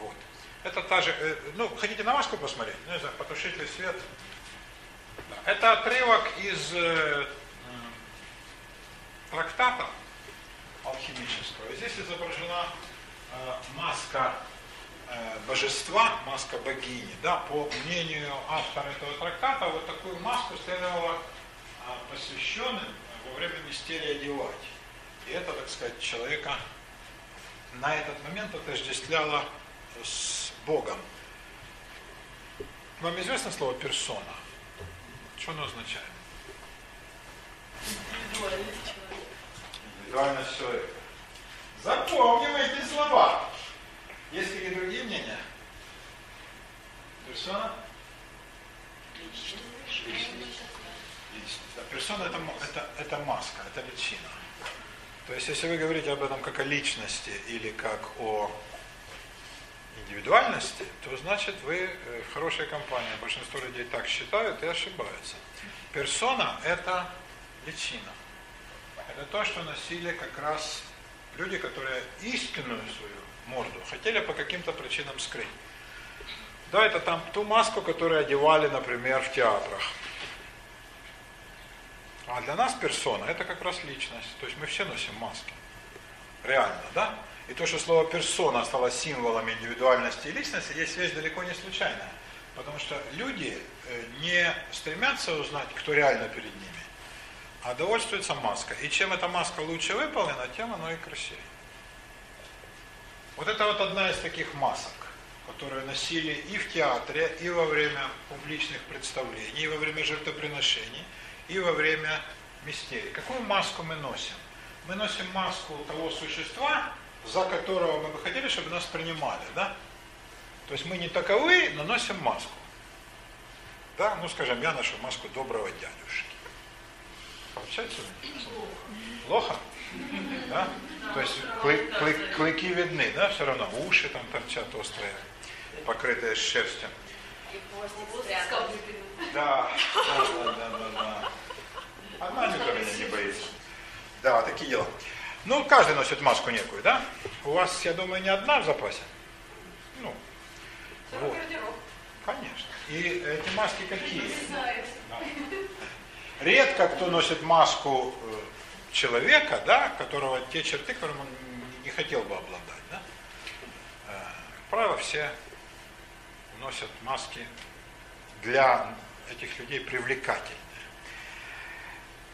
Вот. Это та же, э, ну, хотите на маску посмотреть? Не знаю, потушить ли свет? Да. Это отрывок из э, трактата алхимического. Здесь изображена маска э, божества, маска богини. Да, по мнению автора этого трактата, вот такую маску следовало э, посвященным во время мистерия одевать. И это, так сказать, человека на этот момент отождествляло с Богом. Вам известно слово персона? Что оно означает? Индивидуальность человека. Запомним эти слова. Есть какие-то другие мнения? Персона? Личность. Личность. Персона это, это, это маска, это личина. То есть, если вы говорите об этом как о личности или как о индивидуальности, то значит вы э, в хорошей компании. Большинство людей так считают и ошибаются. Персона – это личина. Это то, что носили как раз люди, которые истинную свою морду хотели по каким-то причинам скрыть. Да, это там ту маску, которую одевали, например, в театрах. А для нас персона – это как раз личность. То есть мы все носим маски. Реально, да? И то, что слово персона стало символом индивидуальности и личности, есть связь далеко не случайная. Потому что люди э, не стремятся узнать, кто реально перед ними, а довольствуются маской. И чем эта маска лучше выполнена, тем оно и красивее. Вот это вот одна из таких масок, которые носили и в театре, и во время публичных представлений, и во время жертвоприношений, и во время мистерий. Какую маску мы носим? Мы носим маску того существа, за которого мы бы хотели, чтобы нас принимали, да? То есть мы не таковы, но носим маску. Да, ну скажем, я ношу маску доброго дядюшки. Получается? Плохо? Да? То есть клы, клы, клыки видны, да, все равно. Уши там торчат острые, покрытые шерстью. Да, да, да, да, да. Одна меня не боится. Да, такие дела. Ну, каждый носит маску некую, да? У вас, я думаю, не одна в запасе? Ну, вот. Конечно. И эти маски какие? Да. Редко кто носит маску э, человека, да, которого те черты, которым он не хотел бы обладать, да? Э, правило, все носят маски для этих людей привлекательные.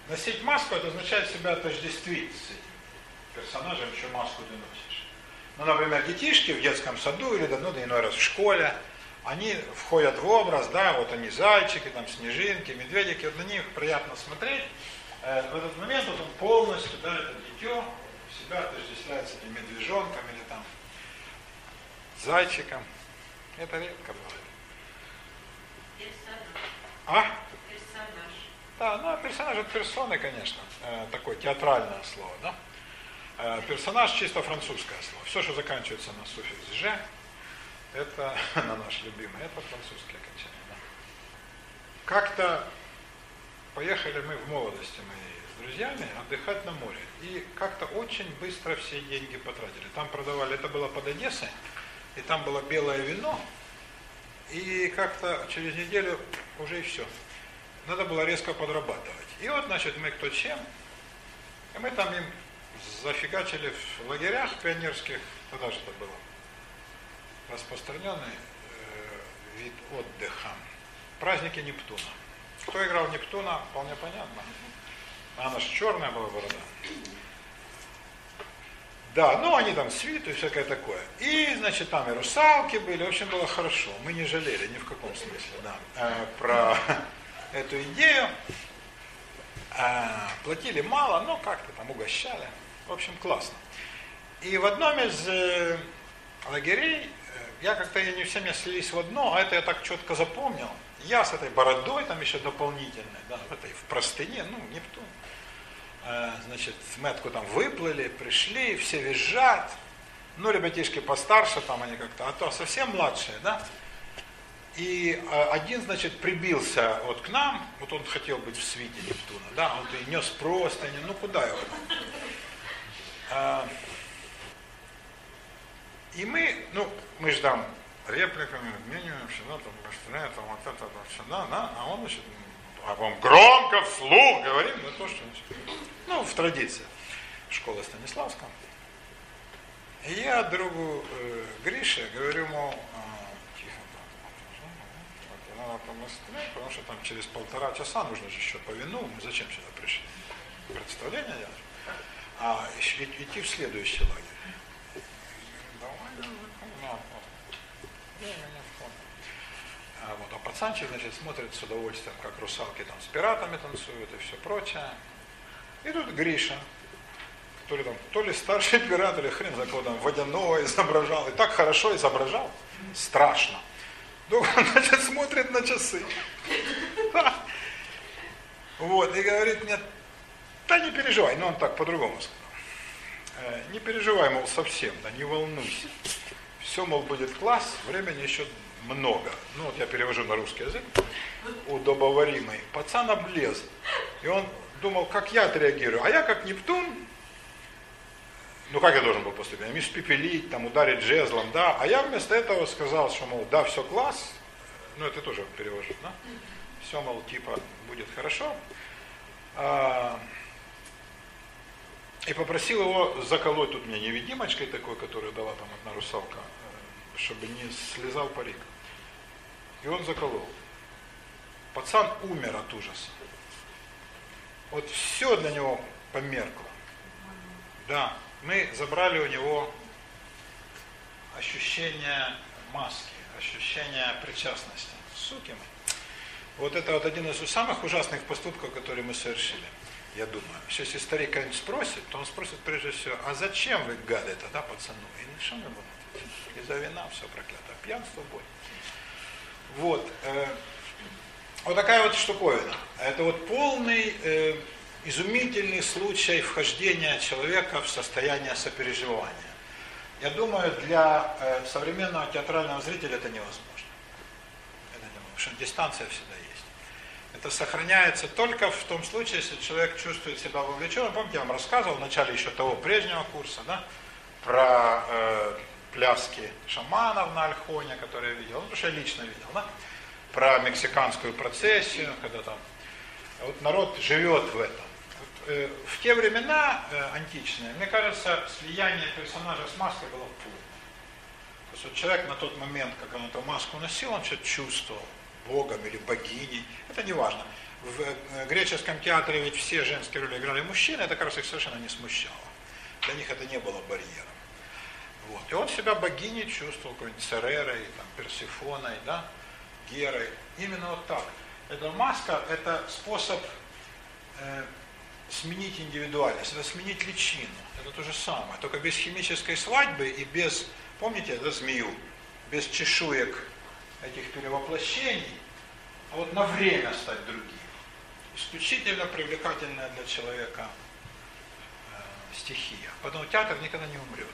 Носить маску, это означает себя отождествить с этим персонажем, чью маску ты носишь. Ну, например, детишки в детском саду или давно, да иной раз в школе, они входят в образ, да, вот они зайчики, там снежинки, медведики, вот на них приятно смотреть. Э, в этот момент вот он полностью, да, это дитё, себя отождествляет с этим медвежонком или там зайчиком. Это редко бывает. А? Персонаж. Да, ну персонаж это персоны, конечно. Э, такое театральное слово, да? Э, персонаж чисто французское слово. Все, что заканчивается на суффикс «ж», это на наш любимый, это французские окончания. Да. Как-то поехали мы в молодости моей с друзьями отдыхать на море. И как-то очень быстро все деньги потратили. Там продавали, это было под Одессой, и там было белое вино, и как-то через неделю уже и все. Надо было резко подрабатывать. И вот, значит, мы кто чем, и мы там им зафигачили в лагерях пионерских, тогда же это было, распространенный э, вид отдыха. Праздники Нептуна. Кто играл Нептуна, вполне понятно. Она же черная была борода. Да, ну они там свиту и всякое такое. И, значит, там и русалки были, в общем, было хорошо. Мы не жалели ни в каком смысле, да, э, про эту идею. Э, платили мало, но как-то там угощали. В общем, классно. И в одном из э, лагерей, я как-то не все мне слились в одно, а это я так четко запомнил. Я с этой бородой там еще дополнительной, да, в этой в простыне, ну, Нептун. Э, значит, мы откуда там выплыли, пришли, все визжат. Ну, ребятишки постарше там они как-то, а то совсем младшие, да. И э, один, значит, прибился вот к нам, вот он хотел быть в свите Нептуна, да, он и нес просто, ну куда его? А, и мы, ну, мы ждем репликами, обмениваемся, да, там, остальное, там, вот это, вот сюда, да, а он, значит, а вам громко, вслух говорим, ну, то, что, ну, в традиции школы Станиславского. И я другу э, Грише говорю, мол, э, тихо, так, надо помыстрее, потому что там через полтора часа нужно же еще по вину, мы зачем сюда пришли? Представление делать? А идти в следующий лагерь. Давай, а, вот, а пацанчик, значит, смотрит с удовольствием, как русалки там с пиратами танцуют и все прочее. И тут Гриша, который там то ли старший пират, или хрен за кого там, водяного изображал. И так хорошо изображал, страшно. Он, значит, смотрит на часы. Вот, и говорит мне, да не переживай, но он так по-другому сказал. Э, не переживай, мол, совсем, да не волнуйся. Все, мол, будет класс, времени еще много. Ну вот я перевожу на русский язык, удобоваримый. Пацан облез. И он думал, как я отреагирую. А я как Нептун, ну как я должен был поступить? Им испепелить, там, ударить жезлом, да. А я вместо этого сказал, что, мол, да, все класс. Ну это тоже перевожу, да. Все, мол, типа, будет хорошо. А, и попросил его заколоть тут меня невидимочкой такой, которую дала там одна русалка, чтобы не слезал парик. И он заколол. Пацан умер от ужаса. Вот все для него померкло. Да, мы забрали у него ощущение маски, ощущение причастности. Суки мы. Вот это вот один из самых ужасных поступков, которые мы совершили, я думаю. Сейчас, если старик кого-нибудь спросит, то он спросит прежде всего, а зачем вы гады тогда пацану? И что мы будем Из-за вина все проклято. Пьянство, боль. Вот. Э, вот такая вот штуковина. Это вот полный э, изумительный случай вхождения человека в состояние сопереживания. Я думаю, для э, современного театрального зрителя это невозможно. Это невозможно, потому что дистанция всегда есть. Это сохраняется только в том случае, если человек чувствует себя вовлеченным. Помните, я вам рассказывал в начале еще того прежнего курса, да, про э, пляски шаманов на Альхоне, которые я видел, ну, потому что я лично видел, да, про мексиканскую процессию, когда там вот народ живет в этом. Вот, э, в те времена э, античные, мне кажется, слияние персонажа с маской было полное. То есть вот человек на тот момент, как он эту маску носил, он что-то чувствовал, богом или богиней, это не важно. В э, греческом театре ведь все женские роли играли мужчины, это, кажется, их совершенно не смущало. Для них это не было барьером. Вот. И он себя богиней чувствовал, какой-нибудь Церерой, там, Персифоной, да, Герой. Именно вот так. Эта маска – это способ э, сменить индивидуальность, это сменить личину. Это то же самое, только без химической свадьбы и без, помните, это змею, без чешуек этих перевоплощений, а вот на время стать другим. Исключительно привлекательная для человека э, стихия. Поэтому театр никогда не умрет.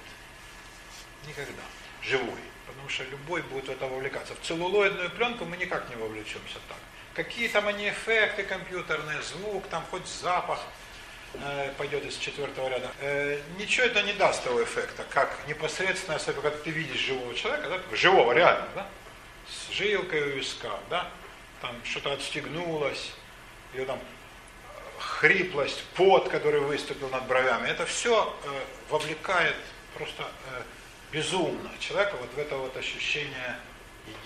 Никогда. Живой. Потому что любой будет в это вовлекаться. В целлулоидную пленку мы никак не вовлечемся так. Какие там они эффекты компьютерные, звук, там хоть запах э, пойдет из четвертого ряда. Э, ничего это не даст того эффекта, как непосредственно, особенно когда ты видишь живого человека, да, живого, реально, да, с жилкой у виска, да, там что-то отстегнулось, или там хриплость, пот, который выступил над бровями, это все э, вовлекает просто э, безумно человека вот в это вот ощущение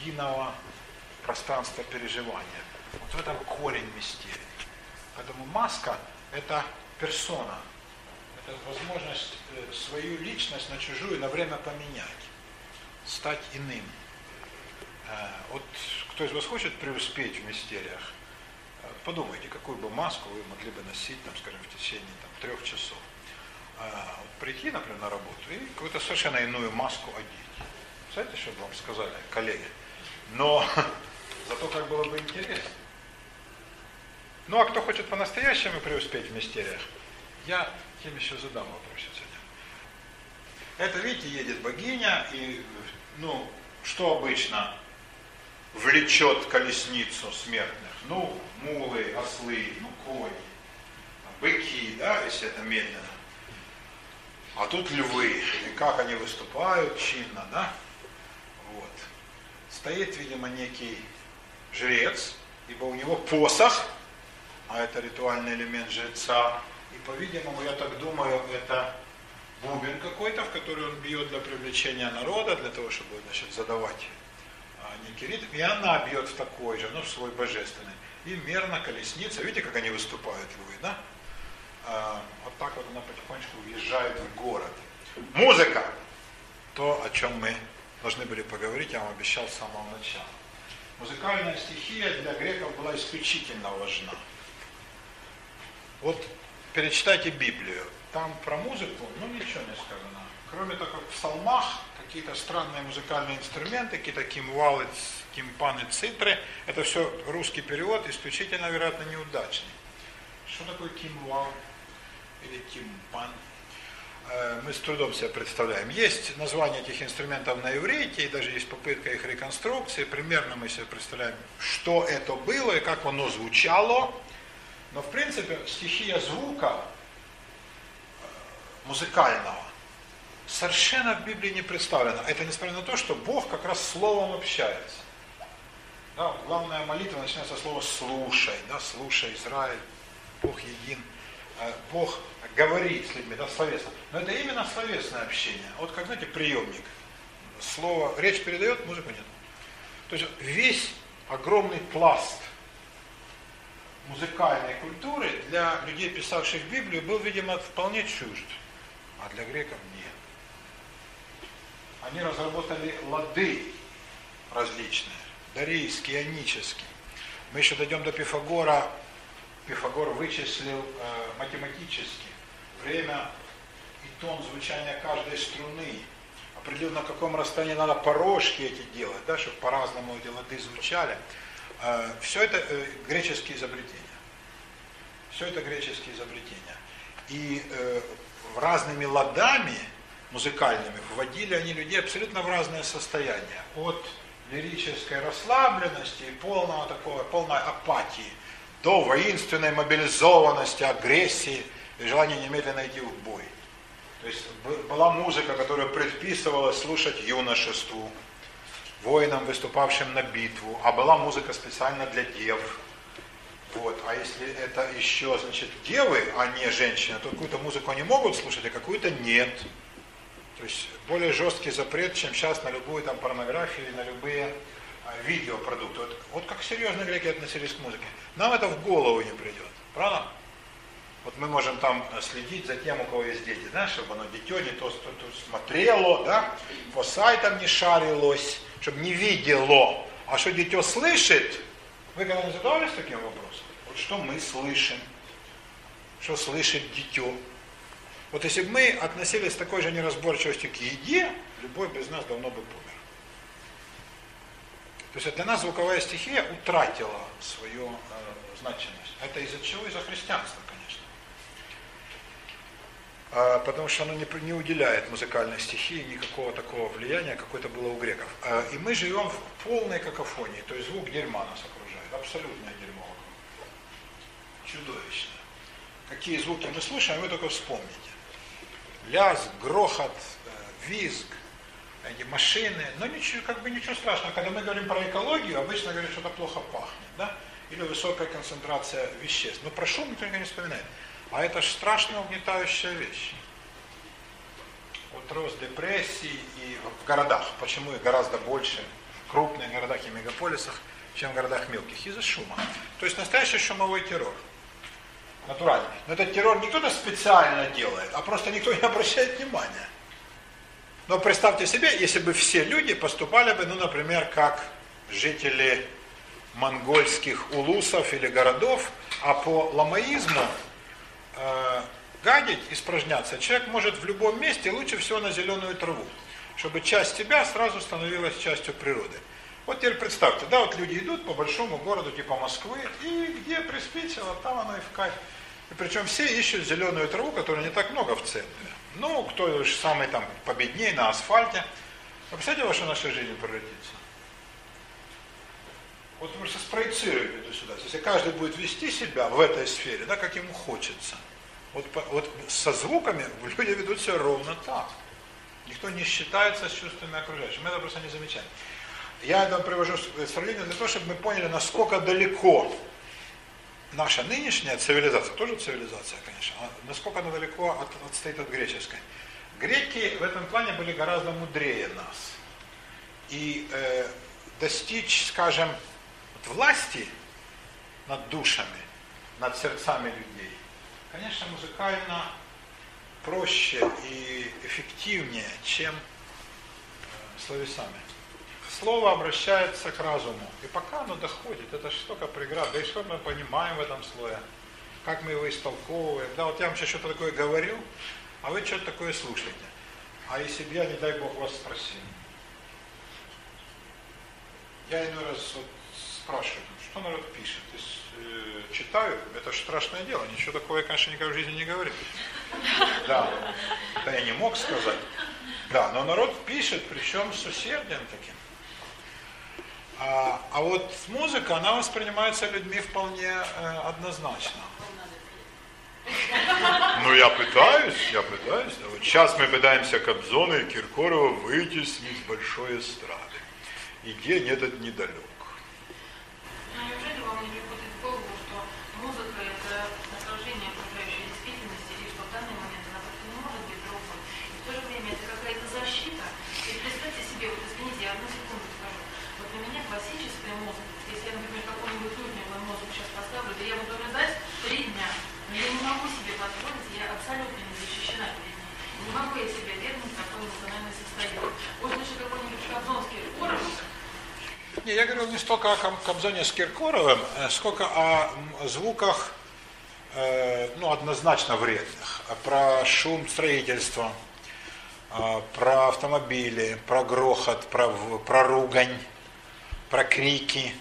единого пространства переживания. Вот в этом корень мистерии. Поэтому маска – это персона, это возможность э, свою личность на чужую на время поменять, стать иным. Э, вот кто из вас хочет преуспеть в мистериях, э, подумайте, какую бы маску вы могли бы носить, там, скажем, в течение там, трех часов. Вот прийти, например, на работу и какую-то совершенно иную маску одеть. Знаете, что бы вам сказали коллеги? Но зато как было бы интересно. Ну а кто хочет по-настоящему преуспеть в мистериях, я тем еще задам вопрос сегодня. Это, видите, едет богиня, и, ну, что обычно влечет колесницу смертных? Ну, мулы, ослы, ну, кони, быки, да, если это медленно. А тут львы, и как они выступают чинно, да? Вот. Стоит, видимо, некий жрец, ибо у него посох, а это ритуальный элемент жреца. И, по-видимому, я так думаю, это бубен какой-то, в который он бьет для привлечения народа, для того, чтобы значит, задавать а, некий ритм. И она бьет в такой же, ну, в свой божественный. И мерно колесница, видите, как они выступают, львы, да? А, вот так вот она потихонечку въезжает в город. Музыка! То, о чем мы должны были поговорить, я вам обещал с самого начала. Музыкальная стихия для греков была исключительно важна. Вот перечитайте Библию, там про музыку, ну ничего не сказано. Кроме того, как в псалмах какие-то странные музыкальные инструменты, какие-то кимвалы, кимпаны, цитры, это все русский перевод, исключительно, вероятно, неудачный. Что такое кимвал или кимпан? Э, мы с трудом себе представляем. Есть название этих инструментов на иврите, и даже есть попытка их реконструкции. Примерно мы себе представляем, что это было и как оно звучало. Но в принципе стихия звука э, музыкального совершенно в Библии не представлена. Это несмотря на то, что Бог как раз словом общается. Да, главная молитва начинается со слова «слушай», да, «слушай, Израиль, Бог един». Э, Бог говорит с людьми, да, словесно. Но это именно словесное общение. Вот как, знаете, приемник. Слово, речь передает, музыку нет. То есть весь огромный пласт музыкальной культуры для людей, писавших Библию, был, видимо, вполне чужд, а для греков нет. Они разработали лады различные, дарийский, ионический. Мы еще дойдем до Пифагора. Пифагор вычислил э, математически время и тон звучания каждой струны, определил, на каком расстоянии надо порожки эти делать, да, чтобы по-разному эти лады звучали. Э, все это э, греческие изобретения. Все это греческие изобретения. И э, разными ладами музыкальными вводили они людей абсолютно в разное состояние. От лирической расслабленности и полного такого, полной апатии до воинственной мобилизованности, агрессии и желания немедленно идти в бой. То есть была музыка, которая предписывала слушать юношеству, воинам, выступавшим на битву, а была музыка специально для дев. Вот. А если это еще, значит, девы, а не женщины, то какую-то музыку они могут слушать, а какую-то нет. То есть более жесткий запрет, чем сейчас на любую там порнографию и на любые а, видеопродукты. Вот, вот как серьезно греки относились к музыке. Нам это в голову не придет. Правда? Вот мы можем там следить за тем, у кого есть дети, да, чтобы оно дитё не то, то, то смотрело, да, по сайтам не шарилось, чтобы не видело. А что дитё слышит, вы когда-нибудь задавались таким вопросом? Вот что мы слышим? Что слышит дитё? Вот если бы мы относились с такой же неразборчивостью к еде, любой без нас давно бы помер. То есть для нас звуковая стихия утратила свою э, значимость. Это из-за чего? Из-за христианства, потому что оно не, не уделяет музыкальной стихии никакого такого влияния, какое то было у греков. А, и мы живем в полной какофонии, то есть звук дерьма нас окружает, абсолютное дерьмо. Чудовищно. Какие звуки мы слушаем, вы только вспомните лязг, грохот, э, визг, эти машины, но ничего, как бы ничего страшного. Когда мы говорим про экологию, обычно говорят, что это плохо пахнет, да? или высокая концентрация веществ. Но про шум никто не вспоминает. А это же страшно угнетающая вещь. Вот рост депрессии и в городах, почему их гораздо больше в крупных городах и мегаполисах, чем в городах мелких, из-за шума. То есть настоящий шумовой террор натурально. Но этот террор не кто-то специально делает, а просто никто не обращает внимания. Но представьте себе, если бы все люди поступали бы, ну, например, как жители монгольских улусов или городов, а по ламаизму э, гадить, испражняться, человек может в любом месте, лучше всего на зеленую траву, чтобы часть тебя сразу становилась частью природы. Вот теперь представьте, да, вот люди идут по большому городу типа Москвы, и где приспичило, там оно и в кайф. И причем все ищут зеленую траву, которой не так много в центре. Ну, кто же самый там победнее на асфальте. Вы представляете, во что наша жизнь превратится? Вот вы просто спроецируете это сюда. Если каждый будет вести себя в этой сфере, да, как ему хочется. Вот, вот со звуками люди ведут себя ровно так. Никто не считается с чувствами окружающих. Мы это просто не замечаем. Я это привожу сравнение для того, чтобы мы поняли, насколько далеко наша нынешняя цивилизация, тоже цивилизация, конечно, а насколько она далеко от, отстоит от греческой. Греки в этом плане были гораздо мудрее нас. И э, достичь, скажем, власти над душами, над сердцами людей, конечно, музыкально проще и эффективнее, чем э, словесами слово обращается к разуму. И пока оно доходит, это что только преград. Да и что мы понимаем в этом слое? Как мы его истолковываем? Да, вот я вам сейчас что-то такое говорю, а вы что-то такое слушаете. А если бы я, не дай Бог, вас спросил. Я иной раз вот спрашиваю, что народ пишет. То есть, читаю, это же страшное дело. Ничего такого я, конечно, никогда в жизни не говорил. Да, да я не мог сказать. Да, но народ пишет, причем с усердием таким. А, а вот музыка, она воспринимается людьми вполне э, однозначно. Ну, я пытаюсь, я пытаюсь. Вот сейчас мы пытаемся Кобзона и Киркорова вытеснить с большой эстрады. И день этот недалек. Столько о Кобзоне с Киркоровым, э, сколько о звуках, э, ну, однозначно вредных. Про шум строительства, э, про автомобили, про грохот, про, про ругань, про крики.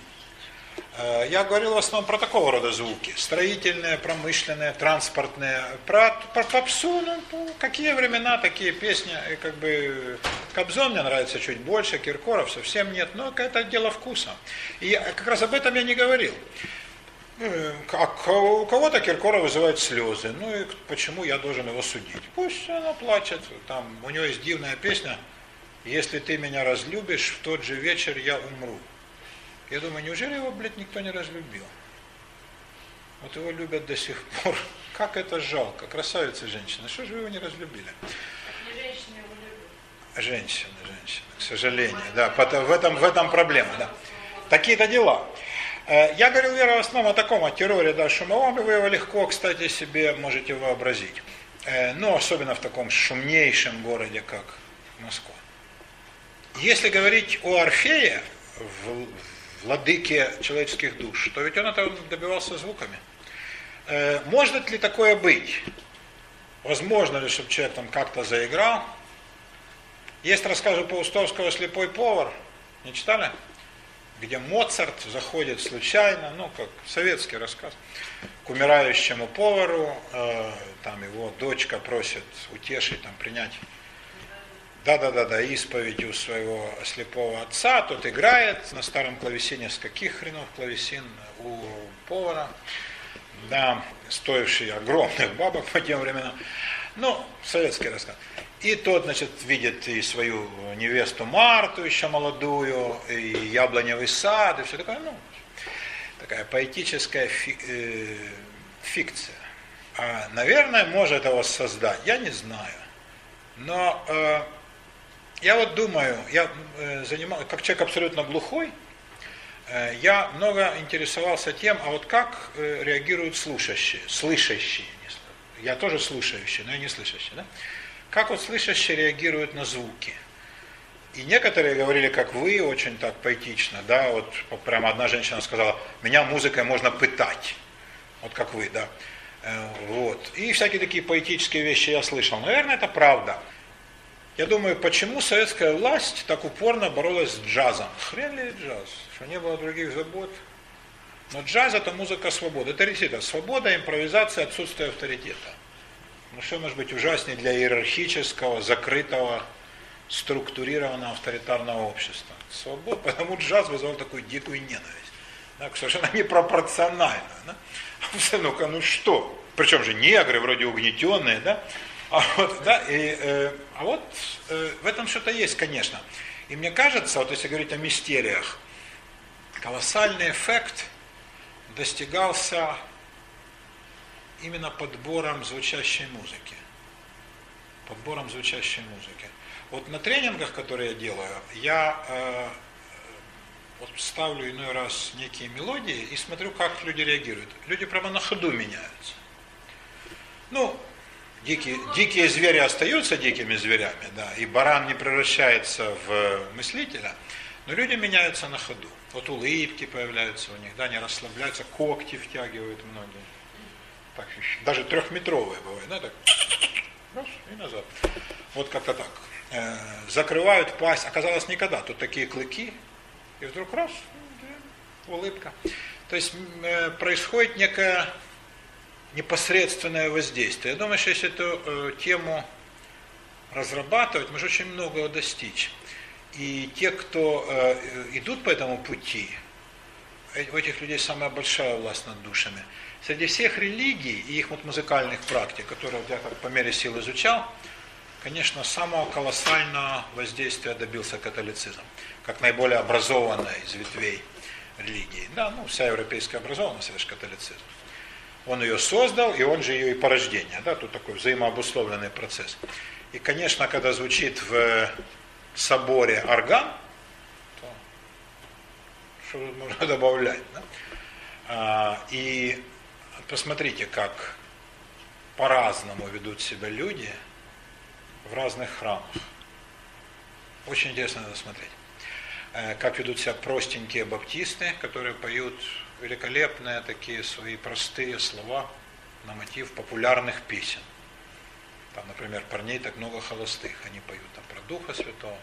Э, я говорил в основном про такого рода звуки. Строительные, промышленные, транспортные. Про, про попсу, ну, какие времена, такие песни. И как бы Кобзон мне нравится чуть больше, Киркоров совсем нет. Но это дело вкуса. И как раз об этом я не говорил. Э, а у кого-то Киркоров вызывает слезы. Ну и почему я должен его судить? Пусть она плачет. Там, у него есть дивная песня «Если ты меня разлюбишь, в тот же вечер я умру». Я думаю, неужели его, блядь, никто не разлюбил? Вот его любят до сих пор. Как это жалко. Красавица женщина. Что же вы его не разлюбили? Женщины его любят. Женщины, женщины, к сожалению. Да, в этом, в этом проблема. Да. Такие-то дела. Э, я говорил, Вера, в основном о таком, о терроре да, шумовом, и вы его легко, кстати, себе можете вообразить. Э, ну, особенно в таком шумнейшем городе, как Москва. Если говорить о Орфее, владыке человеческих душ, то ведь он это добивался звуками. Э, может ли такое быть? Возможно ли, чтобы человек там как-то заиграл? Есть рассказы Паустовского «Слепой повар». Не читали? Где Моцарт заходит случайно, ну, как советский рассказ, к умирающему повару, э, там его дочка просит утешить, там, принять да-да-да-да, исповедь у своего слепого отца, тот играет на старом клавесине, с каких хренов клавесин у повара, да, стоивший огромных бабок по тем временам. Ну, советский рассказ. И тот, значит, видит и свою невесту Марту, еще молодую, и яблоневый сад, и все такое, ну, такая поэтическая фи, э, фикция. А, наверное, может его создать, я не знаю. Но э, я вот думаю, я э, занимал, как человек абсолютно глухой, э, я много интересовался тем, а вот как э, реагируют слушающие, слышащие. Я тоже слушающий, но я не слышащий. Да? Как вот слышащие реагируют на звуки? И некоторые говорили, как вы, очень так поэтично, да, вот прямо одна женщина сказала, меня музыкой можно пытать, вот как вы, да. Вот. И всякие такие поэтические вещи я слышал. Наверное, это правда. Я думаю, почему советская власть так упорно боролась с джазом? Хрен ли джаз? Что не было других забот? Но джаз это музыка свободы. Это действительно свобода, импровизация, отсутствие авторитета. Ну что может быть ужаснее для иерархического, закрытого, структурированного авторитарного общества? Свобода, потому джаз вызвал такую дикую ненависть. Так, совершенно непропорционально. Да? Ну-ка, ну что? Причем же негры вроде угнетенные, да? А вот, да, и, э, а вот э, в этом что-то есть, конечно. И мне кажется, вот если говорить о мистериях, колоссальный эффект достигался именно подбором звучащей музыки. Подбором звучащей музыки. Вот на тренингах, которые я делаю, я э, вот ставлю иной раз некие мелодии и смотрю, как люди реагируют. Люди прямо на ходу меняются. Ну, Дикие, дикие звери остаются дикими зверями, да, и баран не превращается в мыслителя, но люди меняются на ходу. Вот улыбки появляются у них, да, они расслабляются, когти втягивают многие. Так, даже трехметровые бывают, да, так, раз, и назад. Вот как-то так. Э, закрывают пасть, оказалось никогда, тут такие клыки, и вдруг раз, улыбка. То есть э, происходит некая непосредственное воздействие. Я думаю, что если эту э, тему разрабатывать, можно очень многого достичь. И те, кто э, идут по этому пути, э, у этих людей самая большая власть над душами. Среди всех религий и их вот музыкальных практик, которые я как по мере сил изучал, конечно, самого колоссального воздействия добился католицизм, как наиболее образованная из ветвей религии. Да, ну, вся европейская образованность, это же католицизм. Он ее создал, и он же ее и порождение. Да? Тут такой взаимообусловленный процесс. И, конечно, когда звучит в соборе орган, то что можно добавлять? Да? А, и посмотрите, как по-разному ведут себя люди в разных храмах. Очень интересно это смотреть. Э, как ведут себя простенькие баптисты, которые поют великолепные такие свои простые слова на мотив популярных песен. Там, например, парней так много холостых, они поют там про Духа Святого,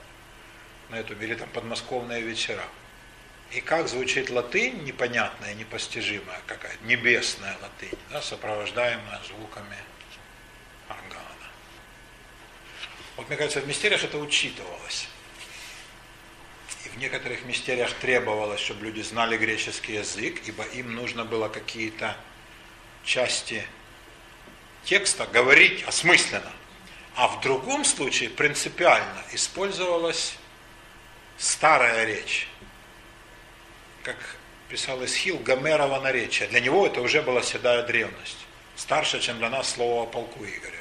на эту, или там подмосковные вечера. И как звучит латынь, непонятная, непостижимая какая-то, небесная латынь, да, сопровождаемая звуками органа. Вот мне кажется, в мистериях это учитывалось. В некоторых мистериях требовалось, чтобы люди знали греческий язык, ибо им нужно было какие-то части текста говорить осмысленно. А в другом случае принципиально использовалась старая речь. Как писал Исхил, Гомерова наречие. Для него это уже была седая древность. Старше, чем для нас слово о полку Игоря.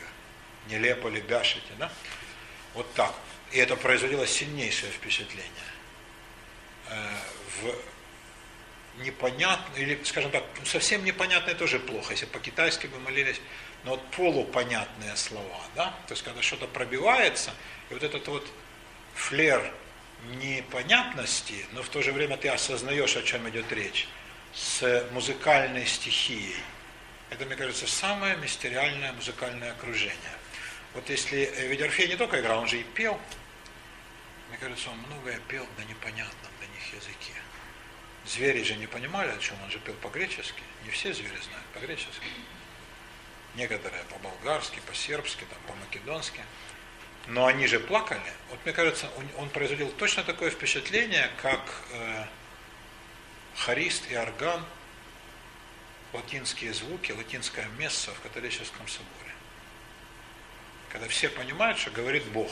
Нелепо ли бяшите, да? Вот так. И это производило сильнейшее впечатление. Э, в непонятно, или, скажем так, совсем непонятное тоже плохо, если по-китайски бы молились, но вот полупонятные слова, да, то есть когда что-то пробивается, и вот этот вот флер непонятности, но в то же время ты осознаешь, о чем идет речь, с музыкальной стихией. Это, мне кажется, самое мистериальное музыкальное окружение. Вот если, ведь не только играл, он же и пел. Мне кажется, он многое пел них языке. Звери же не понимали, о чем он же пел по-гречески. Не все звери знают по-гречески. Некоторые по-болгарски, по-сербски, там, по-македонски. Но они же плакали. Вот мне кажется, он, он производил точно такое впечатление, как э, харист и орган, латинские звуки, латинское место в католическом соборе. Когда все понимают, что говорит Бог.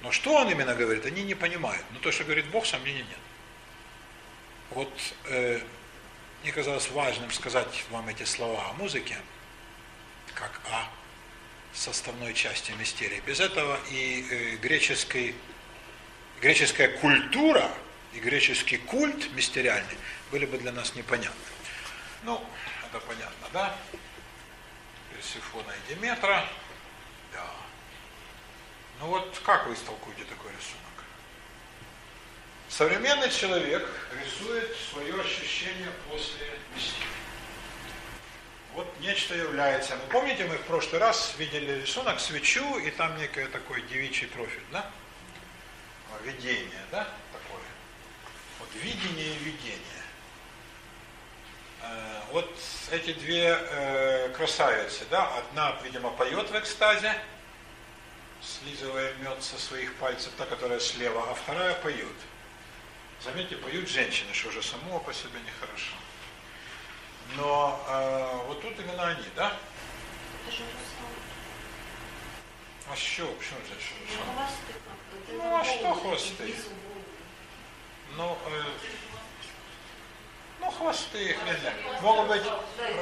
Но что он именно говорит, они не понимают. Но то, что говорит Бог, сомнений нет. Вот э, мне казалось важным сказать вам эти слова о музыке, как о составной части мистерии. Без этого и э, греческий, греческая культура и греческий культ мистериальный были бы для нас непонятны. Ну, это понятно, да? Персифона и Диметра. Да. Ну вот как вы истолкуете такой рисунок? Современный человек рисует свое ощущение после мистерии. Вот нечто является. Вы помните, мы в прошлый раз видели рисунок свечу, и там некое такой девичий профиль, да? Видение, да? Такое. Вот видение и видение. Э, вот эти две э, красавицы, да, одна, видимо, поет в экстазе, слизывая мед со своих пальцев, та, которая слева, а вторая поет. Заметьте, поют женщины, что уже само по себе нехорошо. Но э, вот тут именно они, да? Это же. А що? Почему же що? Ну, бы. Ну, а что хвосты? Ну, э, ну, хвосты, хрен. Могут быть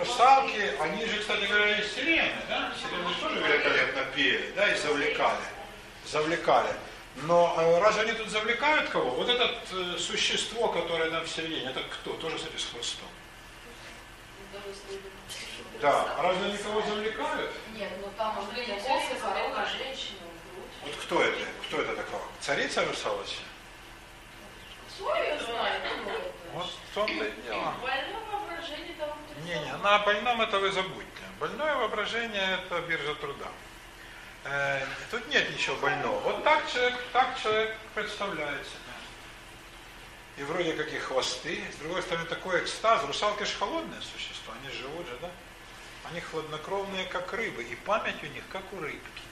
русалки, они же, кстати говоря, и сирены, да? Сирены тоже великолепно пели, да, и завлекали. Завлекали. Но э, разве они тут завлекают кого? Вот это э, существо, которое там в середине, это кто? Тоже, кстати, с хвостом. Да, а разве они кого завлекают? Нет, ну там уже косы, корона, женщина, грудь. Вот кто это? Кто это такого? Царица русалочья? Кто ее знает? Вот в том-то и дело. Больное воображение того, кто Не-не, на больном это вы забудьте. Больное воображение это биржа труда. Э, тут нет ничего больного. Вот так человек, так человек представляет себя. И вроде как и хвосты. С другой стороны, такой экстаз. Русалки же холодные существа, они живут же, да? Они хладнокровные, как рыбы. И память у них, как у рыбки.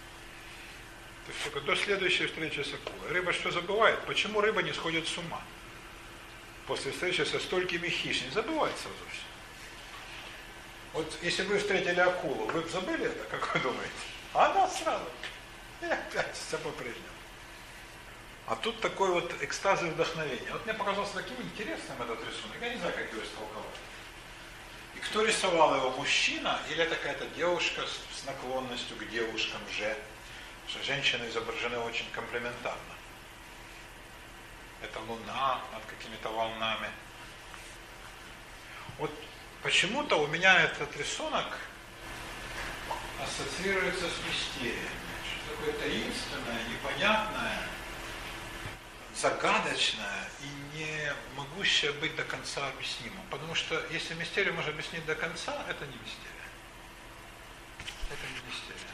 То есть только до следующей встречи с акулой. Рыба что забывает? Почему рыба не сходит с ума? После встречи со столькими хищниками. Забывает сразу все. Вот если бы вы встретили акулу, вы бы забыли это, как вы думаете? А она сразу. И опять с собой прежнего. А тут такой вот экстаз и вдохновение. Вот мне показался таким интересным этот рисунок. Я не знаю, как его истолковать. И кто рисовал его, мужчина или это какая-то девушка с наклонностью к девушкам же? Потому что женщины изображены очень комплементарно. Это луна над какими-то волнами. Вот почему-то у меня этот рисунок ассоциируется с мистерией. Такое таинственное, непонятное, загадочное и не могущее быть до конца объяснимым. Потому что если мистерию можно объяснить до конца, это не мистерия. Это не мистерия.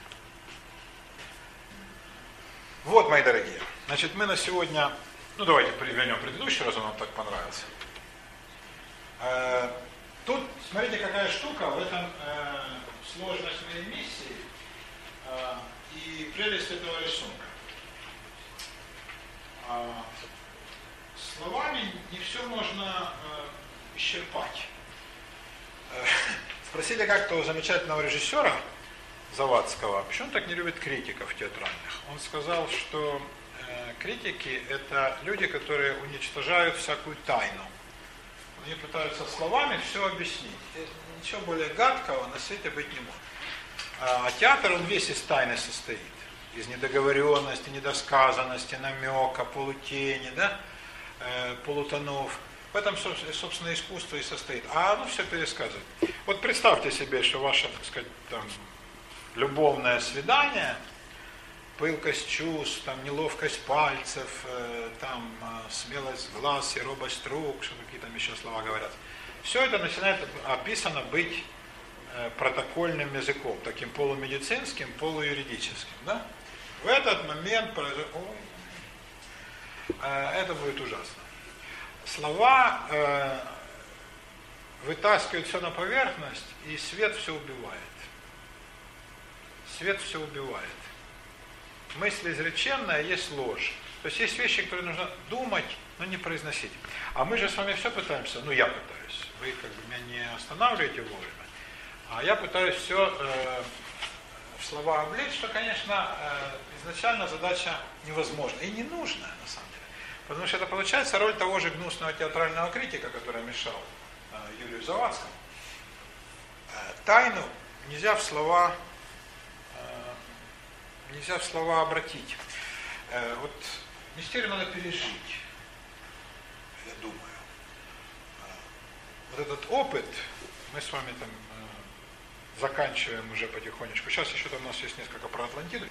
Вот, мои дорогие. Значит, мы на сегодня... Ну, давайте перевернем предыдущий раз, он нам так понравился. Э, Тут, смотрите, какая штука, в этом э, сложность моей миссии э, и прелесть этого рисунка. Э, словами не все можно э, исчерпать. Э, спросили как-то у замечательного режиссера Завадского, почему он так не любит критиков театральных. Он сказал, что э, критики это люди, которые уничтожают всякую тайну. Они пытаются словами все объяснить. Ничего более гадкого на свете быть не может. А театр, он весь из тайны состоит. Из недоговоренности, недосказанности, намека, полутени, да, э, полутонов. В этом, собственно, искусство и состоит. А оно все пересказывает. Вот представьте себе, что ваше, так сказать, там, любовное свидание, пылкость чувств, там, неловкость пальцев, э, там, э, смелость глаз и робость рук, что какие там еще слова говорят. Все это начинает описано быть э, протокольным языком, таким полумедицинским, полуюридическим. Да? В этот момент. Э, это будет ужасно слова э, вытаскивают все на поверхность, и свет все убивает. Свет все убивает. Мысль изреченная есть ложь. То есть есть вещи, которые нужно думать, но не произносить. А мы же с вами все пытаемся, ну я пытаюсь, вы как бы меня не останавливаете вовремя, а я пытаюсь все э, в слова облечь, что, конечно, э, изначально задача невозможна и не нужная на самом деле. Потому что это получается роль того же гнусного театрального критика, который мешал э, Юрию Завадскому. Э, тайну нельзя в слова э, нельзя в слова обратить. Э, вот мистерию надо пережить, я думаю. Э, вот этот опыт, мы с вами там э, заканчиваем уже потихонечку. Сейчас еще там у нас есть несколько про Атлантиду.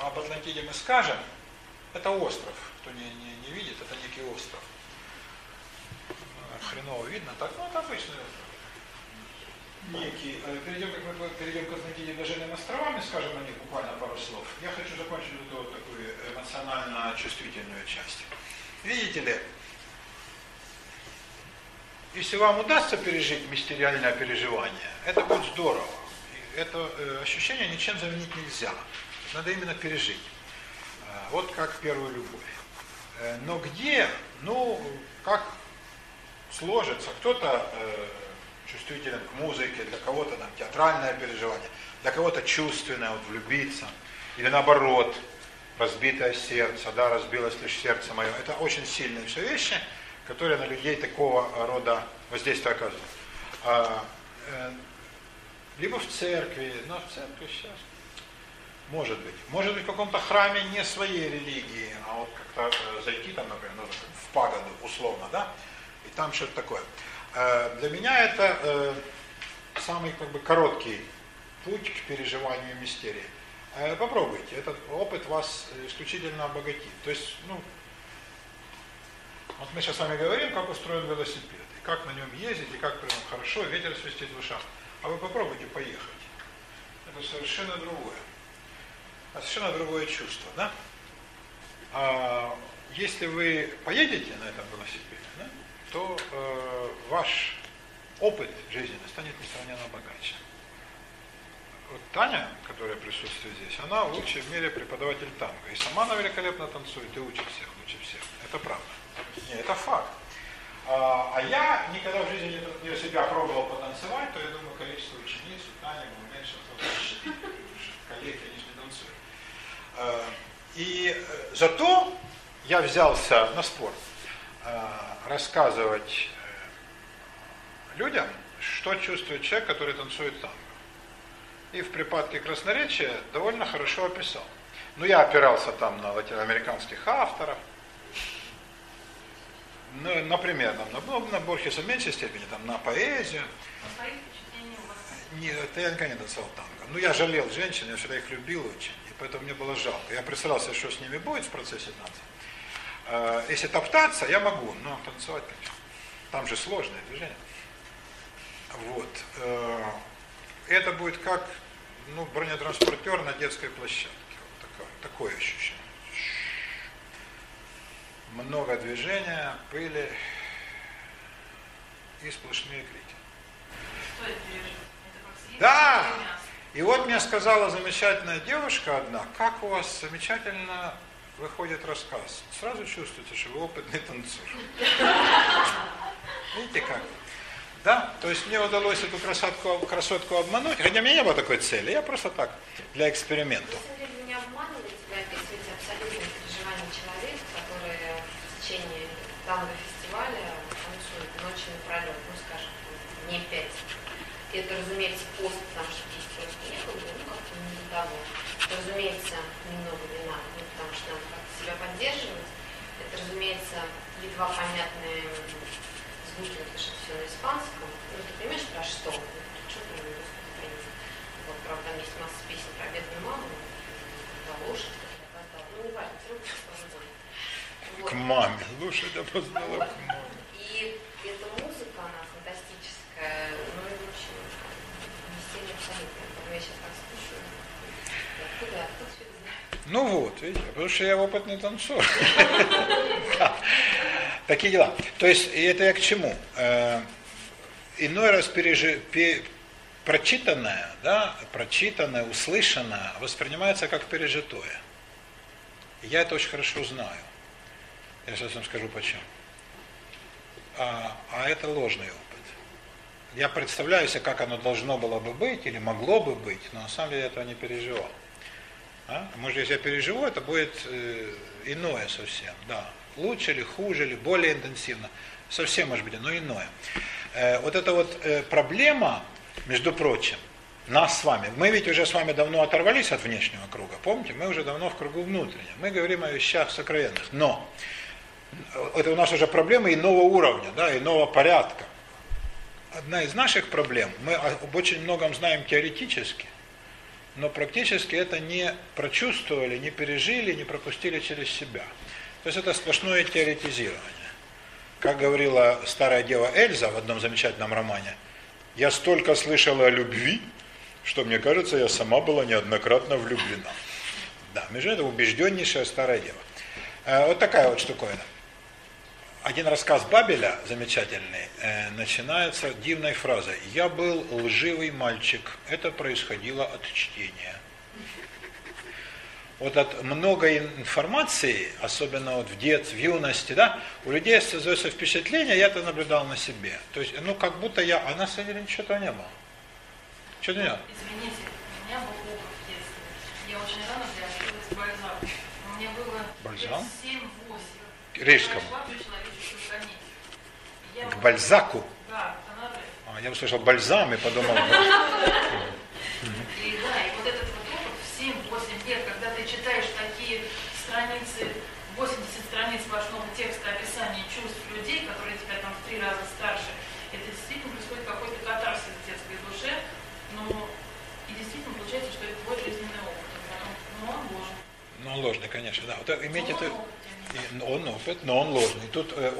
Об Атлантиде мы скажем. Это остров кто не, не, не видит, это некий остров. Хреново видно, так, ну это обычный остров. Некий. Э, перейдем, как мы перейдем к Атлантиде Блаженными островами, скажем о них буквально пару слов. Я хочу закончить эту вот такую эмоционально чувствительную часть. Видите ли, если вам удастся пережить мистериальное переживание, это будет здорово. Это э, ощущение ничем заменить нельзя. Надо именно пережить. Э, вот как первую любовь. Э, но где, ну, как сложится, кто-то э, чувствителен к музыке, для кого-то там театральное переживание, для кого-то чувственное, вот влюбиться, или наоборот, разбитое сердце, да, разбилось лишь сердце мое. Это очень сильные все вещи, которые на людей такого рода воздействия оказывают. А, э, либо в церкви, но в церкви сейчас может быть. Может быть в каком-то храме не своей религии, а вот как-то э, зайти там, например, ну, в пагоду условно, да, и там что-то такое. Э, для меня это э, самый как бы короткий путь к переживанию мистерии. Попробуйте, этот опыт вас исключительно обогатит. То есть, ну, вот мы сейчас с вами говорим, как устроен велосипед, и как на нем ездить, и как при нем хорошо, ветер свистит в ушах. А вы попробуйте поехать. Это совершенно другое а совершенно другое чувство, да? А если вы поедете на этом велосипеде, да, то э, ваш опыт жизненный станет несравненно богаче. Вот Таня, которая присутствует здесь, она лучший в мире преподаватель танго. И сама она великолепно танцует, и учит всех, лучше всех. Это правда. Это факт. А, а я никогда в жизни не, не себя пробовал потанцевать, то я думаю, количество учениц у Тани меньше, коллеги, они Э, и э, зато я взялся на спорт э, рассказывать людям, что чувствует человек, который танцует танго. И в припадке красноречия довольно хорошо описал. Ну, я опирался там на латиноамериканских авторов, ну, например, там, на, на Борхеса в меньшей степени, там, на поэзию. Нет, я никогда не танцевал танго. Ну, я жалел женщин, я всегда их любил очень поэтому мне было жалко. Я представлял себе, что с ними будет в процессе танца. Э, если топтаться, я могу, но танцевать, конечно. Там же сложное движение. Вот. Э, это будет как ну, бронетранспортер на детской площадке. Вот такое, такое ощущение. Много движения, пыли и сплошные крики. Что это Да! И вот мне сказала замечательная девушка одна, как у вас замечательно выходит рассказ. Сразу чувствуете, что вы опытный танцор. Видите как? Да, то есть мне удалось эту красотку, красотку обмануть, хотя у меня не было такой цели, я просто так, для эксперимента. Вы не обманываете, вы описываете абсолютное переживание человека, который в течение данного фестиваля танцует ночи напролет, ну скажем, не пять. И это, разумеется, пост, потому что того. Разумеется, немного вина, ну, потому что надо как-то себя поддерживать. Это, разумеется, едва понятные звуки услышать все на испанском. Ну, ты понимаешь, про что? Что про русскую страницу? Вот, правда, там есть масса песен про бедную маму, про лошадь, которая опоздала. Ну, не важно, все равно тоже будет. Вот. К маме. Лошадь опоздала к маме. И эта музыка, она фантастическая, ну и общем, не сильно абсолютно. Я сейчас так слушаю. Откуда, откуда все это? Ну вот, видите, потому что я опытный танцор. Такие дела. То есть, это я к чему? Э, иной раз прочитанное, да, прочитанное, услышанное воспринимается как пережитое. Я это очень хорошо знаю. Я сейчас вам скажу почему. А, а это ложный опыт. Я представляю себе, как оно должно было бы быть или могло бы быть, но на самом деле я этого не переживал. А? Может, если я переживу, это будет э, иное совсем, да. Лучше или хуже, или более интенсивно. Совсем, может быть, но иное. Э, вот эта вот э, проблема, между прочим, нас с вами, мы ведь уже с вами давно оторвались от внешнего круга, помните, мы уже давно в кругу внутреннем, мы говорим о вещах сокровенных, но это у нас уже проблемы иного уровня, да, иного порядка. Одна из наших проблем, мы об очень многом знаем теоретически, но практически это не прочувствовали, не пережили, не пропустили через себя. То есть это сплошное теоретизирование. Как говорила старая дева Эльза в одном замечательном романе, я столько слышала о любви, что мне кажется, я сама была неоднократно влюблена. Да, между это убежденнейшая старая дева. Э, вот такая вот штуковина. Один рассказ Бабеля, замечательный, э, начинается дивной фразой. «Я был лживый мальчик, это происходило от чтения». Вот от много информации, особенно вот в детстве, в юности, да, у людей создается впечатление, я это наблюдал на себе. То есть, ну, как будто я, а на самом деле ничего не было. Что-то нет. Извините, у меня был опыт в детстве. Я очень рано приобщилась к Бальзаку. Мне было Бальзам? 7-8. Рижскому. К Бальзаку? Да. А, я услышал бальзам и подумал... И да, и вот этот вот опыт в 7-8 лет, когда ты читаешь такие страницы, 80 страниц сплошного текста описания чувств людей, которые тебя там в три раза старше, это действительно происходит какой-то катарсис в детской душе, но и действительно получается, что это твой жизненный опыт. Но он ложный. Ну, он ложный, конечно, да. Вот имейте это... Он опыт, но он ложный. Тут э,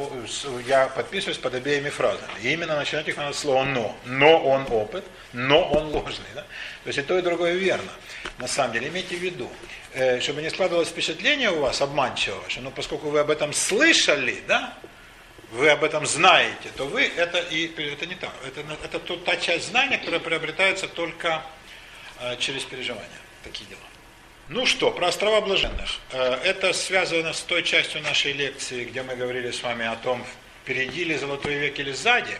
я подписываюсь под обеими фразами. И именно начинать их надо слово «но». Но он опыт, но он ложный. Да? То есть и то, и другое верно. На самом деле, имейте в виду, э, чтобы не складывалось впечатление у вас обманчивого, что ну, поскольку вы об этом слышали, да, вы об этом знаете, то вы это и это не так. Это, это та часть знания, которая приобретается только э, через переживания. Такие дела. Ну что, про острова блаженных. Э, это связано с той частью нашей лекции, где мы говорили с вами о том, впереди ли золотой век или сзади.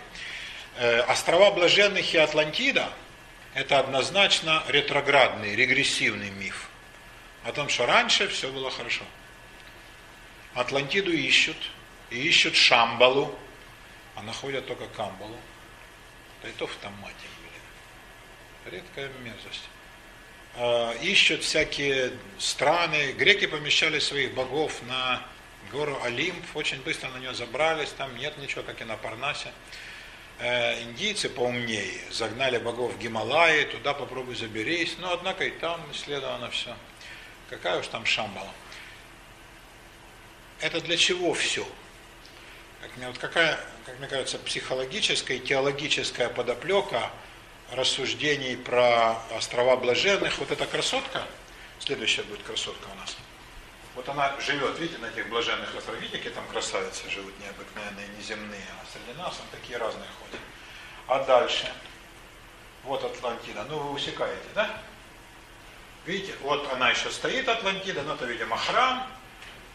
Э, острова блаженных и Атлантида – это однозначно ретроградный, регрессивный миф. О том, что раньше все было хорошо. Атлантиду ищут, и ищут Шамбалу, а находят только Камбалу. Да и то в томате, блин. Редкая мерзость. Э, ищут всякие страны. Греки помещали своих богов на гору Олимп, очень быстро на нее забрались, там нет ничего, как и на Парнасе. Э, индийцы поумнее загнали богов в Гималаи, туда попробуй заберись, но однако и там исследовано все. Какая уж там Шамбала. Это для чего все? Как мне, вот какая, как мне кажется, психологическая и теологическая подоплека – рассуждений про острова блаженных. Вот эта красотка, следующая будет красотка у нас. Вот она живет, видите, на этих блаженных островах. Видите, какие там красавицы живут необыкновенные, неземные. А среди нас там такие разные ходят. А дальше, вот Атлантида. Ну, вы усекаете, да? Видите, вот она еще стоит, Атлантида, ну, это, видимо, храм.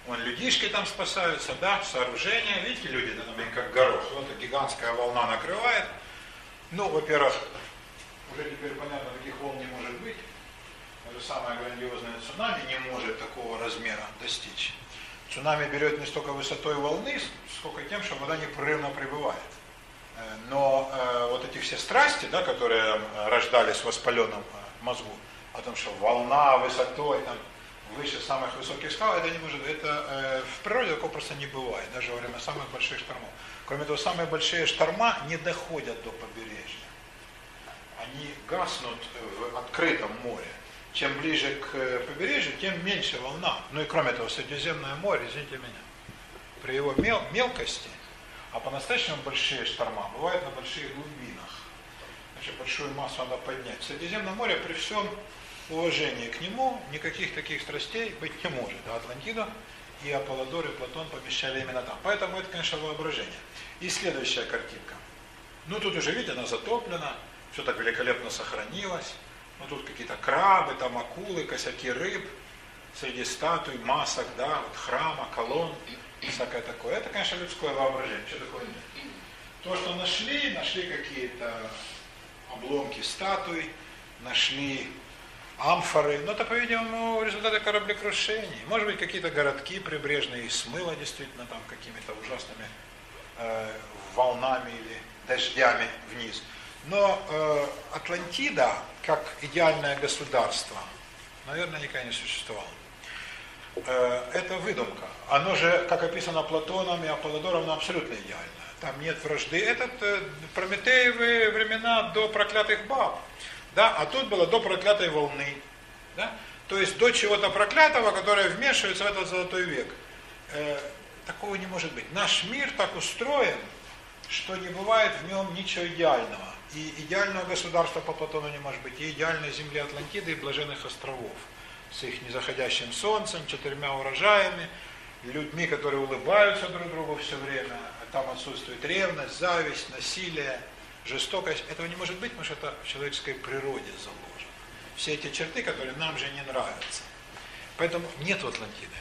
Вон людишки там спасаются, да, сооружения. Видите, люди там как горох. Вот гигантская волна накрывает. Ну, во-первых, уже теперь понятно, таких волн не может быть. Даже самое грандиозное цунами не может такого размера достичь. Цунами берет не столько высотой волны, сколько тем, что вода непрерывно прибывает. Э, но э, вот эти все страсти, да, которые рождались в воспаленном э, мозгу, о том, что волна высотой, там, выше самых высоких скал, это не может, это э, в природе такого просто не бывает, даже во время самых больших штормов. Кроме того, самые большие шторма не доходят до побережья. Они гаснут в открытом море. Чем ближе к э, побережью, тем меньше волна. Ну и кроме того, Средиземное море, извините меня, при его мел мелкости, а по-настоящему большие шторма бывают на больших глубинах. Значит, большую массу надо поднять. Средиземное море при всем уважении к нему никаких таких страстей быть не может. А Атлантида и Аполлодор и Платон помещали именно там. Поэтому это, конечно, воображение. И следующая картинка. Ну, тут уже, видите, она затоплена, все так великолепно сохранилось. Ну, тут какие-то крабы, там акулы, косяки рыб, среди статуй, масок, да, вот храма, колонн, всякое такое. Это, конечно, людское воображение, что такое нет. То, что нашли, нашли какие-то обломки статуй, нашли амфоры, но это, по-видимому, результаты кораблекрушений. Может быть, какие-то городки прибрежные смыло действительно там какими-то ужасными э, волнами или дождями вниз. Но э, Атлантида, как идеальное государство, наверное, никогда не существовало. Э, это выдумка. Оно же, как описано Платоном и Аполлодором, абсолютно идеальное. Там нет вражды. Это э, Прометеевы времена до проклятых баб. Да? А тут было до проклятой волны. Да? То есть до чего-то проклятого, которое вмешивается в этот золотой век. Э, такого не может быть. Наш мир так устроен, что не бывает в нем ничего идеального. И идеального государства по Платону не может быть, и идеальной земли Атлантиды и блаженных островов с их незаходящим солнцем, четырьмя урожаями, людьми, которые улыбаются друг другу все время, там отсутствует ревность, зависть, насилие, жестокость, этого не может быть, потому что это в человеческой природе заложено. Все эти черты, которые нам же не нравятся. Поэтому нет Атлантиды.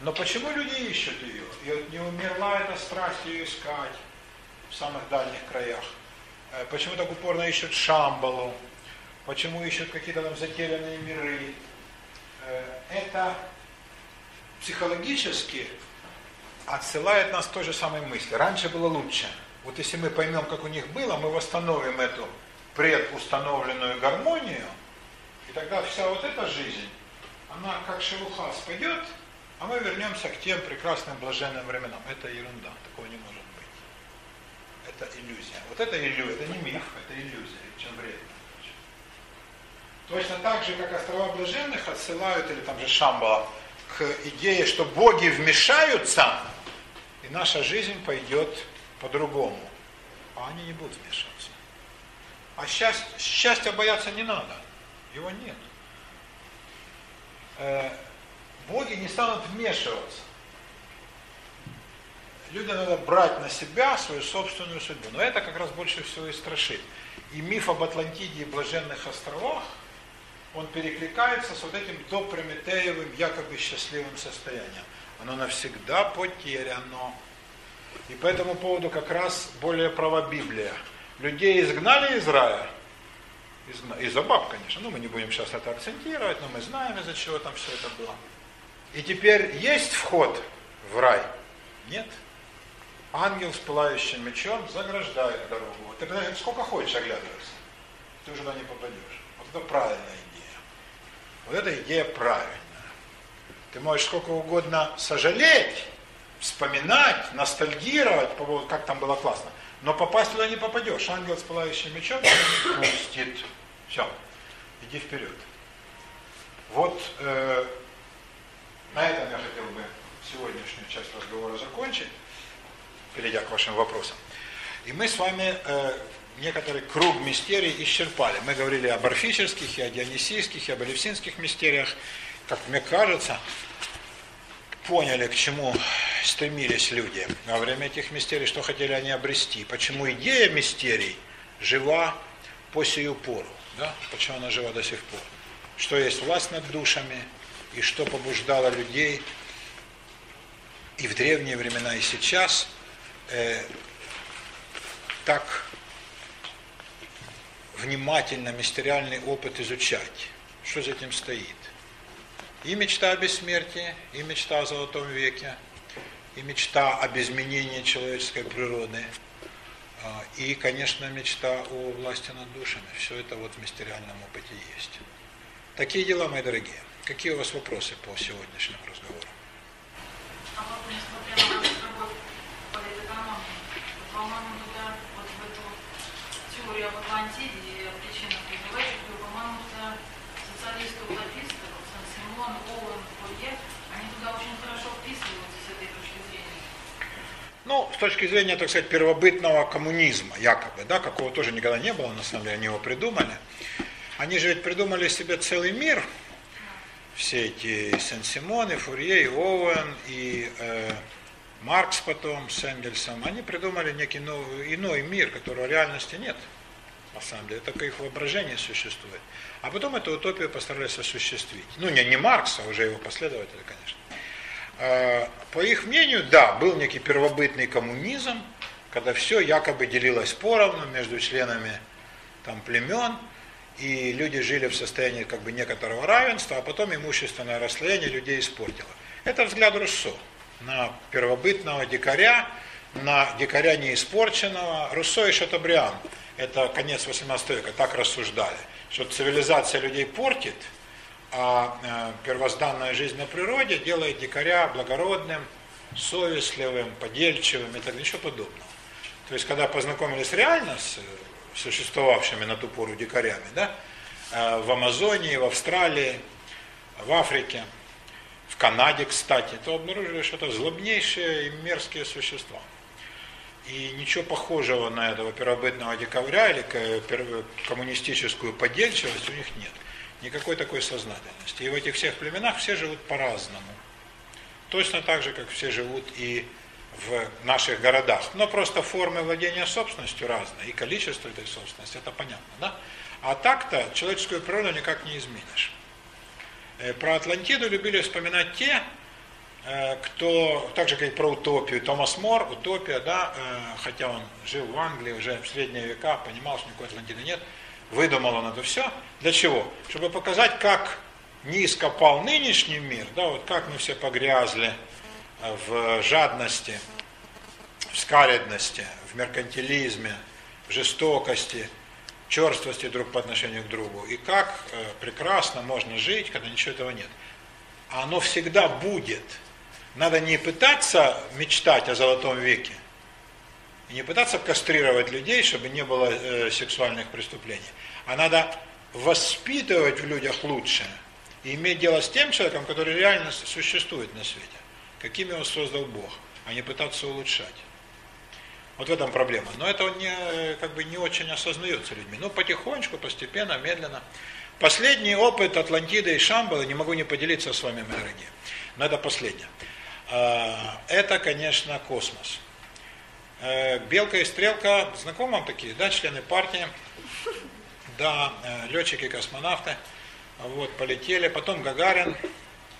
Но почему люди ищут ее? И вот не умерла эта страсть ее искать в самых дальних краях. Э, почему так упорно ищут Шамбалу? Почему ищут какие-то там затерянные миры? Э, это психологически отсылает нас к той же самой мысли. Раньше было лучше. Вот если мы поймем, как у них было, мы восстановим эту предустановленную гармонию, и тогда вся вот эта жизнь, она как шелуха спадет, а мы вернемся к тем прекрасным блаженным временам. Это ерунда, такого не может быть. Это иллюзия. Вот это иллюзия, это не миф, это иллюзия, чем вредно. Точно так же, как острова блаженных отсылают, или там же Шамбала, к идее, что боги вмешаются, и наша жизнь пойдет по-другому. А они не будут вмешиваться. А счастье, счастья бояться не надо. Его нет. Э, боги не станут вмешиваться. Людям надо брать на себя свою собственную судьбу. Но это как раз больше всего и страшит. И миф об Атлантиде и Блаженных островах, он перекликается с вот этим допрометеевым якобы счастливым состоянием. Оно навсегда потеряно. И по этому поводу как раз более права Библия. Людей изгнали из рая, из-за баб, конечно, ну мы не будем сейчас это акцентировать, но мы знаем, из-за чего там все это было. И теперь есть вход в рай? Нет. Ангел с пылающим мечом заграждает дорогу. Ты подожди, сколько хочешь оглядываться, ты уже туда не попадешь. Вот это правильная идея. Вот эта идея правильная. Ты можешь сколько угодно сожалеть, вспоминать, ностальгировать по поводу, как там было классно. Но попасть туда не попадешь. Ангел с пылающим мечом пустит. Все, иди вперед. Вот э, на этом я хотел бы сегодняшнюю часть разговора закончить, перейдя к вашим вопросам. И мы с вами э, некоторый круг мистерий исчерпали. Мы говорили об орфических, и о дионисийских, и об элевсинских мистериях. Как мне кажется, поняли, к чему стремились люди во время этих мистерий, что хотели они обрести, почему идея мистерий жива по сию пору, да? почему она жива до сих пор, что есть власть над душами, и что побуждало людей и в древние времена, и сейчас э, так внимательно мистериальный опыт изучать, что за этим стоит. И мечта о бессмертии, и мечта о золотом веке, и мечта об изменении человеческой природы, а, и, конечно, мечта о власти над душами. Все это вот в мистериальном опыте есть. Такие дела, мои дорогие. Какие у вас вопросы по сегодняшнему разговору? А несмотря на разговор политэкономии, по-моему, туда вот в эту о причинах призывающих, по-моему, вот Сан-Симон, Оуэн, Фурье, они туда очень хорошо вписываются с этой точки зрения. Ну, с точки зрения, так сказать, первобытного коммунизма, якобы, да, какого тоже никогда не было, на самом деле, они его придумали. Они же ведь придумали себе целый мир, все эти Сен-Симон, и Фурье, и Оуэн, и э, Маркс потом с Энгельсом, они придумали некий новый, иной мир, которого реальности нет, на самом деле, только их воображение существует. А потом эту утопию постарались осуществить. Ну, не, не Маркс, а уже его последователи, конечно. Э, по их мнению, да, был некий первобытный коммунизм, когда все якобы делилось поровну между членами там, племен, и люди жили в состоянии как бы некоторого равенства, а потом имущественное расслоение людей испортило. Это взгляд Руссо на первобытного дикаря, на дикаря неиспорченного. Руссо и Шатобриан, это конец 18 века, так рассуждали, что цивилизация людей портит, а э, первозданная жизнь на природе делает дикаря благородным, совестливым, подельчивым и так далее, ничего подобного. То есть, когда познакомились реально с существовавшими на ту пору дикарями, да, э, в Амазонии, в Австралии, в Африке, в Канаде, кстати, то обнаружили, что это злобнейшие и мерзкие существа. И ничего похожего на этого первобытного декабря или коммунистическую подельчивость у них нет. Никакой такой сознательности. И в этих всех племенах все живут по-разному. Точно так же, как все живут и в наших городах. Но просто формы владения собственностью разные, и количество этой собственности, это понятно. Да? А так-то человеческую природу никак не изменишь. Э, про Атлантиду любили вспоминать те, кто, так же как и про утопию, Томас Мор, утопия, да, э, хотя он жил в Англии уже в средние века, понимал, что никакой Атлантиды нет, выдумал он это все. Для чего? Чтобы показать, как низко пал нынешний мир, да, вот как мы все погрязли, в жадности, в скаредности, в меркантилизме, в жестокости, черствости друг по отношению к другу. И как э, прекрасно можно жить, когда ничего этого нет. Оно всегда будет. Надо не пытаться мечтать о золотом веке, и не пытаться кастрировать людей, чтобы не было э, сексуальных преступлений, а надо воспитывать в людях лучшее и иметь дело с тем человеком, который реально существует на свете каким его создал Бог, а не пытаться улучшать. Вот в этом проблема. Но это не, как бы не очень осознается людьми. Ну, потихонечку, постепенно, медленно. Последний опыт Атлантиды и Шамбала, не могу не поделиться с вами, мои дорогие. Но это последнее. А, это, конечно, космос. Э, Белка и Стрелка, знакомы вам такие, да, члены партии, да, э, летчики-космонавты, вот, полетели, потом Гагарин,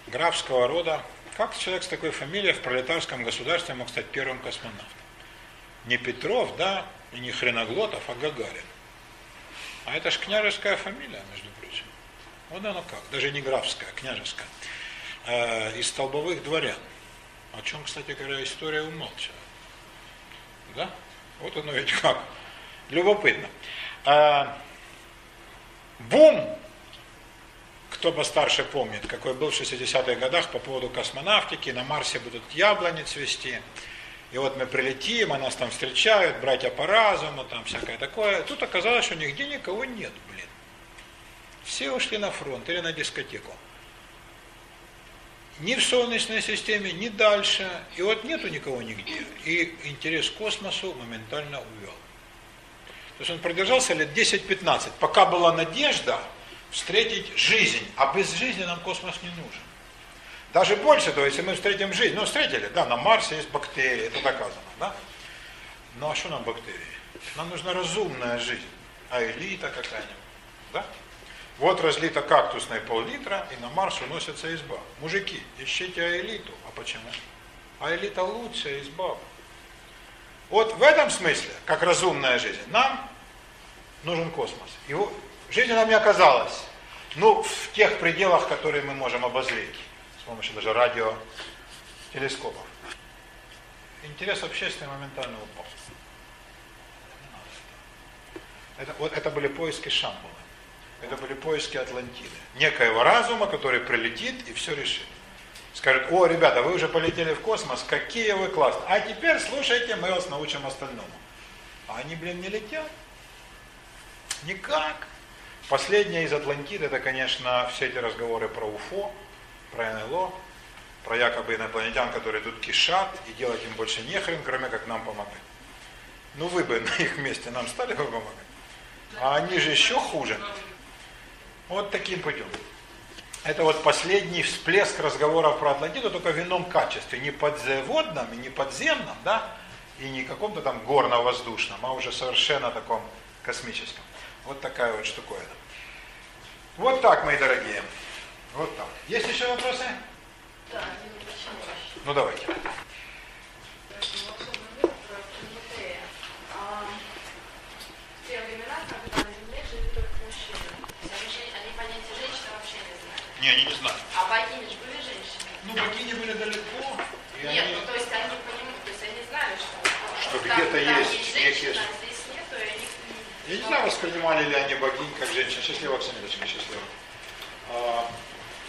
графского рода, как человек с такой фамилией в пролетарском государстве мог стать первым космонавтом? Не Петров, да, и не Хреноглотов, а Гагарин. А это ж княжеская фамилия, между прочим. Вот оно как, даже не графская, а княжеская. Э, из столбовых дворян. О чем, кстати говоря, история умолчала. Да? Вот оно ведь как. Любопытно. Э, бум кто постарше помнит, какой был в 60-х годах по поводу космонавтики, на Марсе будут яблони цвести. И вот мы прилетим, а нас там встречают, братья по разуму, там всякое такое. Тут оказалось, что нигде никого нет, блин. Все ушли на фронт или на дискотеку. Ни в Солнечной системе, ни дальше. И вот нету никого нигде. И интерес к космосу моментально увел. То есть он продержался лет 10-15. Пока была надежда, встретить жизнь, а без жизни нам космос не нужен. Даже больше того, если мы встретим жизнь, ну встретили, да, на Марсе есть бактерии, это доказано, да? Ну а что нам бактерии? Нам нужна разумная жизнь, а элита какая-нибудь, да? Вот разлито кактусной пол-литра, и на Марс уносится изба. Мужики, ищите аэлиту. А почему? А элита лучшая изба. Вот в этом смысле, как разумная жизнь, нам нужен космос. Его, Жизнь нам не оказалась. Ну, в тех пределах, которые мы можем обозреть. С помощью даже радиотелескопов. Интерес общественный моментально упал. Это, вот это были поиски Шамбала. Это были поиски Атлантиды. Некоего разума, который прилетит и все решит. Скажет, о, ребята, вы уже полетели в космос, какие вы классные. А теперь слушайте, мы вас научим остальному. А они, блин, не летят. Никак. Последнее из Атлантиды, это, конечно, все эти разговоры про УФО, про НЛО, про якобы инопланетян, которые тут кишат, и делать им больше нехрен, кроме как нам помогать. Ну вы бы на их месте нам стали бы помогать. А они же еще хуже. Вот таким путем. Это вот последний всплеск разговоров про Атлантиду, только в ином качестве. Не подземном, и не подземном, да, и не каком-то там горно-воздушном, а уже совершенно таком космическом. Вот такая вот штуковина. Вот так, мои дорогие. Вот так. Есть еще вопросы? Да, Ну давайте. В те времена, когда на Земле жили только мужчины, они, жен- они понятия женщины вообще не знали. Они не знают. А богини же были женщины. Ну, богини были далеко, и Нет, они... ну то есть они понимают, то есть они знали, что, Что где-то там есть женщина, некие- а здесь нету, и они Я не знаю, воспринимали ли они богинь как женщин. Счастливо, Оксаниточка, счастливо. А,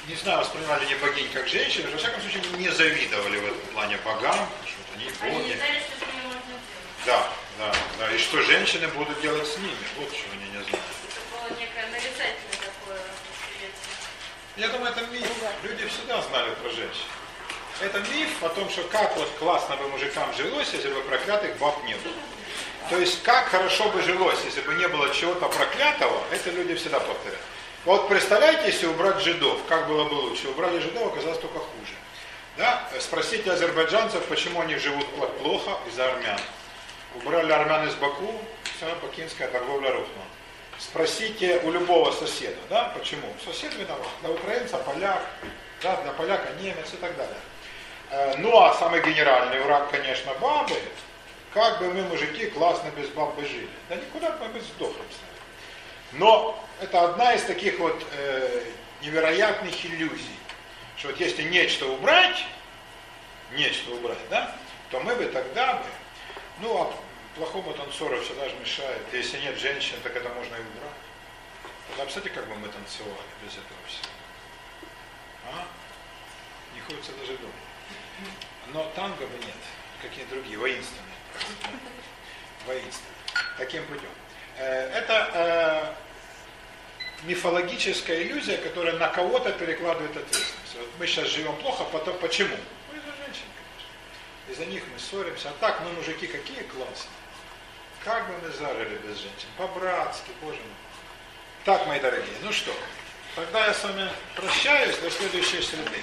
не знаю, воспринимали ли богинь как женщин, но, во всяком случае, не завидовали в этом плане богам, что вот они Они не боги. знали, что с ними можно делать. Да, да, да. И что женщины будут делать с ними, вот что они не знают. это было некое нарицательное такое восприятие. Я думаю, это миф. Люди всегда знали про женщин. Это миф о том, что как вот классно бы мужикам жилось, если бы проклятых баб не было. То есть, как хорошо бы жилось, если бы не было чего-то проклятого, это люди всегда повторяют. Вот представляете, если убрать жидов, как было бы лучше? Убрали жидов, оказалось только хуже. Да? Спросите азербайджанцев, почему они живут плохо из-за армян. Убрали армян из Баку, вся бакинская торговля рухнула. Спросите у любого соседа, да, почему? Сосед виноват. Для украинца поляк, да, для поляка немец и так далее. Э, Ну а самый генеральный враг, конечно, бабы. Как бы мы, мужики, классно без баб бы жили. Да никуда бы мы сдохли с. Но это одна из таких вот э, невероятных иллюзий, что вот если нечто убрать, нечто убрать, да, то мы бы тогда бы, ну а плохому танцору всегда же мешает, если нет женщин, так это можно и убрать. Тогда представьте, как бы мы танцевали без этого всего. А? Не хочется даже думать. Но танго бы нет, какие другие, воинственные. Воинственные. Таким путем. Э, Это э, мифологическая иллюзия, которая на кого-то перекладывает ответственность. Вот мы сейчас живем плохо, потом почему? Ну, из-за женщин, конечно. Из-за них мы ссоримся. А так, мы, мужики, какие классные. Как бы мы зажили без женщин? По-братски, боже мой. Так, мои дорогие, ну что, тогда я с вами прощаюсь до следующей среды.